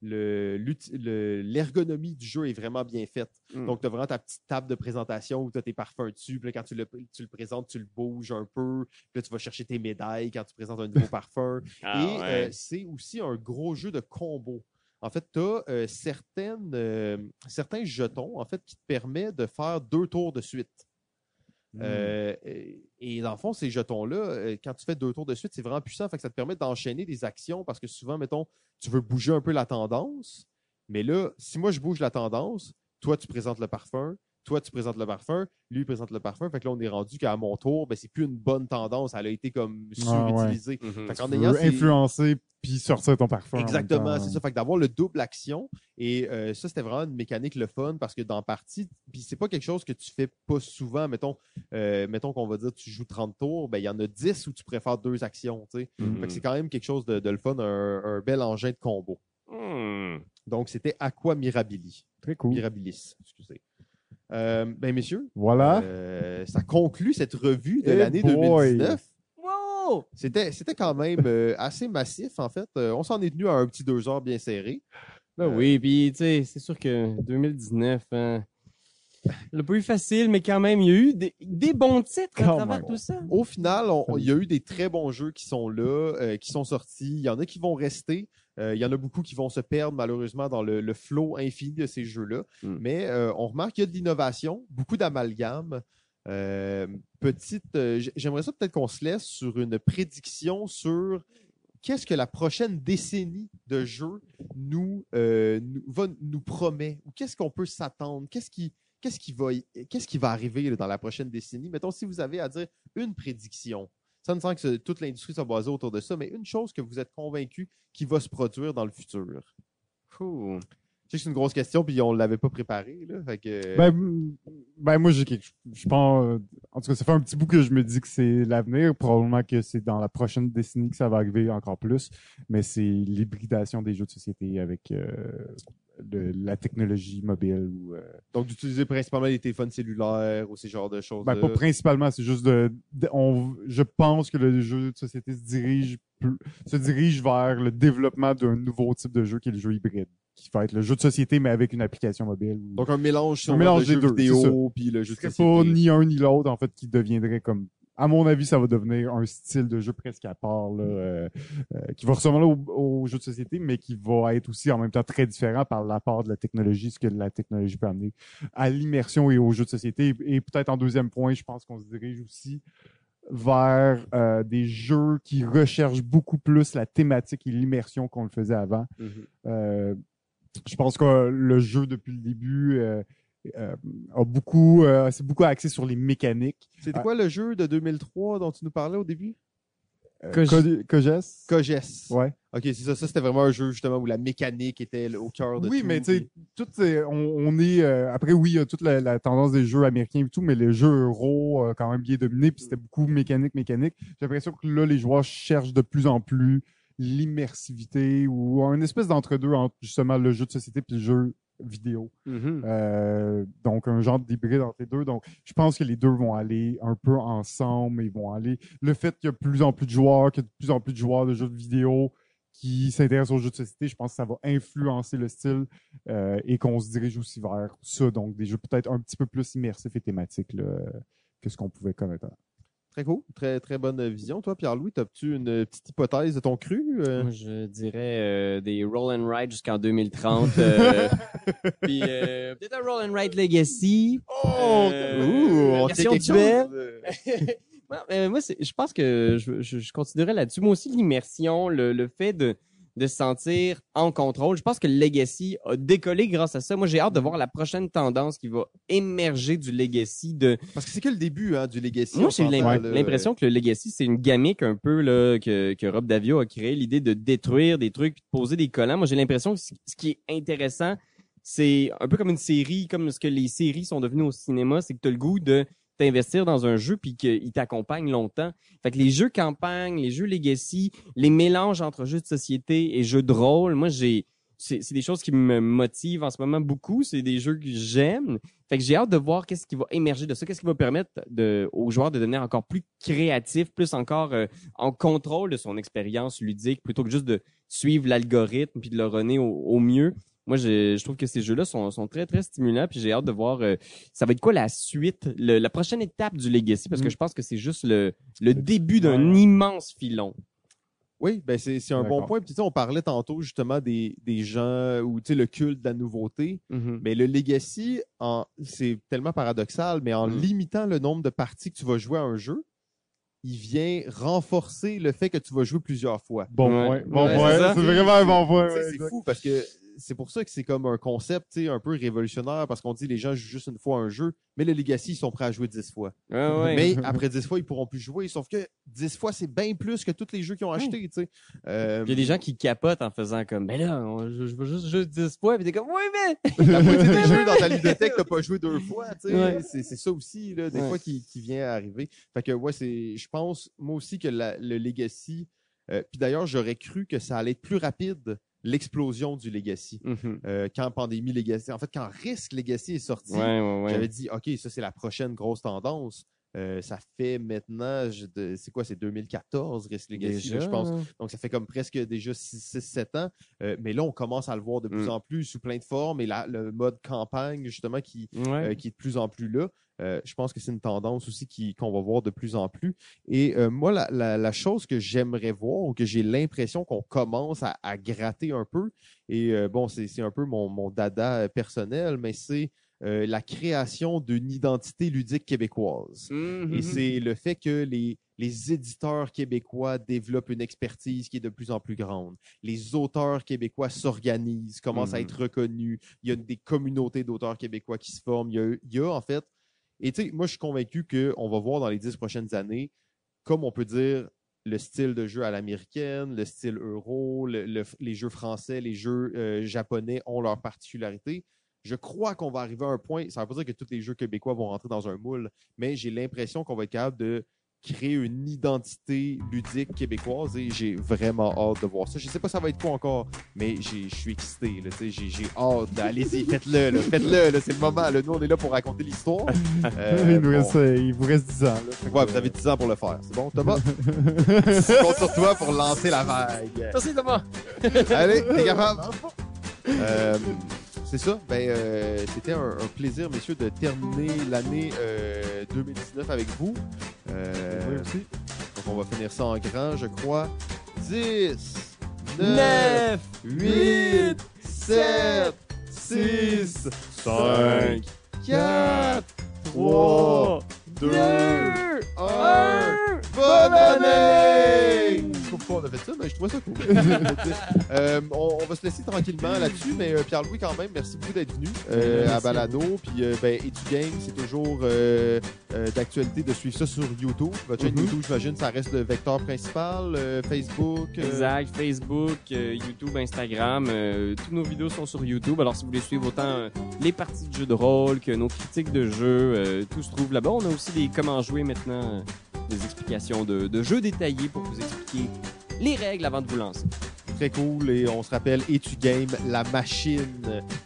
le- l'ergonomie du jeu est vraiment bien faite. Mm. Donc, tu as vraiment ta petite table de présentation où tu as tes parfums dessus. Puis là, quand tu le, tu le présentes, tu le bouges un peu. Puis là, tu vas chercher tes médailles quand tu présentes un nouveau parfum. Ah, Et ouais. euh, c'est aussi un gros jeu de combo. En fait, tu as certaines, euh, certains jetons en fait, qui te permettent de faire deux tours de suite. Hmm. Euh, et- dans le fond, ces jetons-là, euh, quand tu fais deux tours de suite, c'est vraiment puissant. Ça te permet d'enchaîner des actions parce que souvent, mettons, tu veux bouger un peu la tendance. Mais là, si moi je bouge la tendance, toi tu présentes le parfum, toi tu présentes le parfum, lui il présente le parfum. Fait que là, on est rendu qu'à mon tour, ben, c'est plus une bonne tendance. Elle a été comme Ah, ouais. surutilisée. Mhm. Fait qu'en Tu ayant influencer puis sortir ton parfum. Exactement, c'est ça. Fait que d'avoir le double action, et euh, ça, c'était vraiment une mécanique le fun parce que dans partie, puis c'est pas quelque chose que tu fais pas souvent. Mettons, euh, mettons qu'on va dire tu joues 30 tours, ben il y en a 10 où tu préfères deux actions. tu sais. Mhm. Fait que c'est quand même quelque chose de, de le fun, un, un bel engin de combo. Hmm. Donc, c'était Aqua Mirabili. Très cool. Mirabilis, excusez. Euh, ben, messieurs, Voilà. euh, ça conclut cette revue de Eh l'année boy. 2019. Wow! C'était, c'était quand même euh, assez massif, en fait. Euh, on s'en est tenu à un petit deux heures bien serré. Ben Euh, oui, puis tu sais, c'est sûr que 2019, hein, le pas eu facile, mais quand même, il y a eu des, des bons titres à travers tout ça. Au final, il y a eu des très bons jeux qui sont là, euh, qui sont sortis. Il y en a qui vont rester. Euh, il y en a beaucoup qui vont se perdre malheureusement dans le, le flot infini de ces jeux-là. Mm. Mais euh, on remarque qu'il y a de l'innovation, beaucoup d'amalgame. Euh, petite, j'aimerais ça peut-être qu'on se laisse sur une prédiction sur qu'est-ce que la prochaine décennie de jeux nous, nous va nous promet ou qu'est-ce qu'on peut s'attendre, qu'est-ce qui qu'est-ce qui va y- qu'est-ce qui va arriver dans la prochaine décennie. Mettons si vous avez à dire une prédiction. Ça ne sent que toute l'industrie soit basée autour de ça, mais une chose que vous êtes convaincu qui va se produire dans le futur. Ouh. Je sais que c'est une grosse question, puis on ne l'avait pas préparé. Là, fait que, Ben, ben moi, j'ai quelque Je pense. euh, En tout cas, ça fait un petit bout que je me dis que c'est l'avenir. Probablement que c'est dans la prochaine décennie que ça va arriver encore plus. Mais c'est l'hybridation des jeux de société avec euh, de la technologie mobile ou. euh, donc, d'utiliser principalement les téléphones cellulaires ou ces genres de choses. Ben, pas principalement, c'est juste de, de- on, je pense que le jeu de société se dirige plus- se dirige vers le développement d'un nouveau type de jeu qui est le jeu hybride, qui va être le jeu de société mais avec une application mobile. Donc, un mélange, sur mélange de des jeux deux, vidéo puis le jeu de société. pas ni un ni l'autre en fait qui deviendrait comme à mon avis ça va devenir un style de jeu presque à part là, euh, euh, qui va ressembler au, au jeu de société mais qui va être aussi en même temps très différent par l'apport de la technologie ce que la technologie peut amener à l'immersion et au jeu de société et peut-être en deuxième point je pense qu'on se dirige aussi vers euh, des jeux qui recherchent beaucoup plus la thématique et l'immersion qu'on le faisait avant Mhm. euh, je pense que le jeu depuis le début euh, euh, a beaucoup, euh, c'est beaucoup axé sur les mécaniques. C'était Ah. quoi le jeu de 2003 dont tu nous parlais au début? Euh, Cog- Cog- Coges. Coges. Ouais. Ok, c'est ça. Ça, c'était vraiment un jeu justement où la mécanique était au cœur de Oui, tout. mais tu sais, puis- tout est- on, on est euh, après oui, il y a toute la, la tendance des jeux américains et tout, mais les jeux euro euh, quand même bien dominés, puis c'était beaucoup mécanique, mécanique. J'ai l'impression que là, les joueurs cherchent de plus en plus l'immersivité ou un espèce d'entre-deux entre justement le jeu de société puis le jeu vidéo. Mhm. Euh, donc, un genre d'hybride entre les deux. Donc, je pense que les deux vont aller un peu ensemble. Ils vont aller. Le fait qu'il y a de plus en plus de joueurs, qu'il y a de plus en plus de joueurs de jeux de vidéo qui s'intéressent aux jeux de société, je pense que ça va influencer le style euh, et qu'on se dirige aussi vers ça. Donc, des jeux peut-être un petit peu plus immersifs et thématiques là, que ce qu'on pouvait connaître. Très cool. Très, très bonne vision. Toi, Pierre-Louis, as-tu une petite hypothèse de ton cru? Euh, Moi, je dirais euh, des roll and ride jusqu'en 2030. euh, puis euh, peut-être un roll and ride legacy. Oh! Ouh, on version. Ouais, moi, je pense que je, je, je continuerais là-dessus. Moi aussi, l'immersion, le, le fait de, de se sentir en contrôle. Je pense que le Legacy a décollé grâce à ça. Moi, j'ai hâte de voir la prochaine tendance qui va émerger du Legacy. De... Parce que c'est que le début hein, du Legacy. Moi, j'ai l'impression que le Legacy, c'est une gamique un peu là, que, que Rob Davio a créé, l'idée de détruire des trucs, de poser des collants. Moi, j'ai l'impression que ce ce qui est intéressant, c'est un peu comme une série, comme ce que les séries sont devenues au cinéma, c'est que tu as le goût de t'investir dans un jeu puis qu'il t'accompagne longtemps. Fait que les jeux campagne, les jeux legacy, les mélanges entre jeux de société et jeux de rôle, moi j'ai c'est des choses qui me motivent en ce moment beaucoup, c'est des jeux que j'aime. Fait que j'ai hâte de voir qu'est-ce qui va émerger de ça, qu'est-ce qui va permettre de, aux joueurs de devenir encore plus créatifs, plus encore euh, en contrôle de son expérience ludique plutôt que juste de suivre l'algorithme puis de le runner au mieux. Moi, je, je trouve que ces jeux-là sont, sont très, très stimulants, puis j'ai hâte de voir euh, ça va être quoi la suite, le- la prochaine étape du Legacy, parce que Mm. je pense que c'est juste le, le début d'un Ouais. immense filon. Oui, ben c'est c'est un bon point. Puis, tu sais, on parlait tantôt justement des, des gens ou tu sais, le culte de la nouveauté. Mhm. Mais le Legacy, en- c'est tellement paradoxal, mais en Mm. limitant le nombre de parties que tu vas jouer à un jeu, il vient renforcer le fait que tu vas jouer plusieurs fois. Bon Ouais. point. Bon Ouais, point. c'est vraiment un bon point. Ouais, c'est exact. fou parce que c'est pour ça que c'est comme un concept tu sais, un peu révolutionnaire parce qu'on dit les gens jouent juste une fois un jeu, mais le Legacy, ils sont prêts à jouer dix fois. Ouais, ouais. Mais après dix fois, ils pourront plus jouer. Sauf que dix fois, c'est bien plus que tous les jeux qu'ils ont achetés. tu sais. Euh, Il y a des gens qui capotent en faisant comme, ben là, on- je, je veux juste, juste 10 fois, puis t'es comme, oui, mais! la moitié des jeux dans ta ludothèque, t'as pas joué deux fois, tu sais. Ouais. C'est, c'est ça aussi, là, des Ouais. fois, qui, qui vient arriver. Fait que, ouais, c'est, je pense, moi aussi, que la- le Legacy, euh, puis d'ailleurs, j'aurais cru que ça allait être plus rapide, l'explosion du Legacy. Mhm. Euh, quand Pandémie Legacy, en fait, quand Risk Legacy est sorti, Ouais, ouais, ouais. j'avais dit, OK, ça, c'est la prochaine grosse tendance. Euh, ça fait maintenant, c'est quoi, c'est 2014, Risk Legacy, là, je pense. Donc, ça fait comme presque déjà 6-7 ans. Euh, mais là, on commence à le voir de plus Mm. en plus sous plein de formes. Et le mode campagne, justement, qui, Ouais. euh, qui est de plus en plus là. Je pense que c'est une tendance aussi qu'on va voir de plus en plus. Et moi, la, la- la chose que j'aimerais voir, ou que j'ai l'impression qu'on commence à, à gratter un peu, et bon, c'est un peu mon, mon dada personnel, mais c'est euh, la création d'une identité ludique québécoise. Mhm. Et c'est le fait que les, les éditeurs québécois développent une expertise qui est de plus en plus grande. Les auteurs québécois s'organisent, commencent à être reconnus. Il y a des communautés d'auteurs québécois qui se forment. Il y a, il y a, en fait, et tu sais, moi je suis convaincu qu'on va voir dans les dix prochaines années, comme on peut dire, le style de jeu à l'américaine, le style euro, le- le- les jeux français, les jeux euh, japonais ont leurs particularités. Je crois qu'on va arriver à un point, ça ne veut pas dire que tous les jeux québécois vont rentrer dans un moule, mais j'ai l'impression qu'on va être capable de créer une identité ludique québécoise et j'ai vraiment hâte de voir ça. Je sais pas ça va être quoi encore, mais je suis excité. là, tu sais, J'ai j'ai hâte. Allez-y, faites-le. là, Faites-le. là, C'est le moment. là. Nous, on est là pour raconter l'histoire. Euh, il, nous bon. reste, euh, il vous reste 10 ans. Là, Fait que, Ouais, vous avez 10 ans pour le faire. C'est bon, Thomas? Je compte sur toi pour lancer la vague. Merci, Thomas! Allez, t'es capable. Euh, c'est ça. Ben, euh, c'était un, un plaisir, messieurs, de terminer l'année euh, 2019 avec vous. Euh, Oui, aussi. donc, on va finir ça en grand, je crois. 10, 9, 9, 8, 7, 6, 5, 4, 3, 2, 1. Bonne année! Pourquoi on a fait ça, mais je trouvais ça cool. Euh, on, on va se laisser tranquillement là-dessus, mais euh, Pierre-Louis, quand même, merci beaucoup d'être venu euh, à. Balado. Puis, ben, et tu gagnes, c'est toujours d'actualité de suivre ça sur YouTube. Votre chaîne Mhm. YouTube, j'imagine, ça reste le vecteur principal. Facebook. Exact. Facebook, YouTube, Instagram. toutes nos vidéos sont sur YouTube. Alors, si vous voulez suivre autant les parties de jeux de rôle que nos critiques de jeux, tout se trouve là-bas. On a aussi des comment jouer maintenant, euh, des explications de, de jeux détaillés pour vous expliquer les règles avant de vous lancer. Très cool. Et on se rappelle, Etu Game, la machine.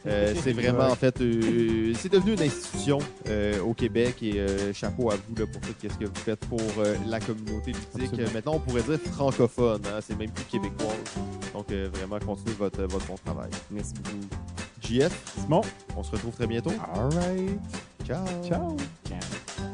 Euh, c'est vraiment, en fait, euh, c'est devenu une institution euh, au Québec et euh, chapeau à vous là, pour tout ce que vous faites pour euh, la communauté ludique. Absolument. Maintenant, on pourrait dire francophone. hein, c'est même plus québécois. Donc, euh, vraiment, continuez votre, votre bon travail. Merci beaucoup. JF, Simon, on se retrouve très bientôt. all right. Ciao. Ciao. Ciao.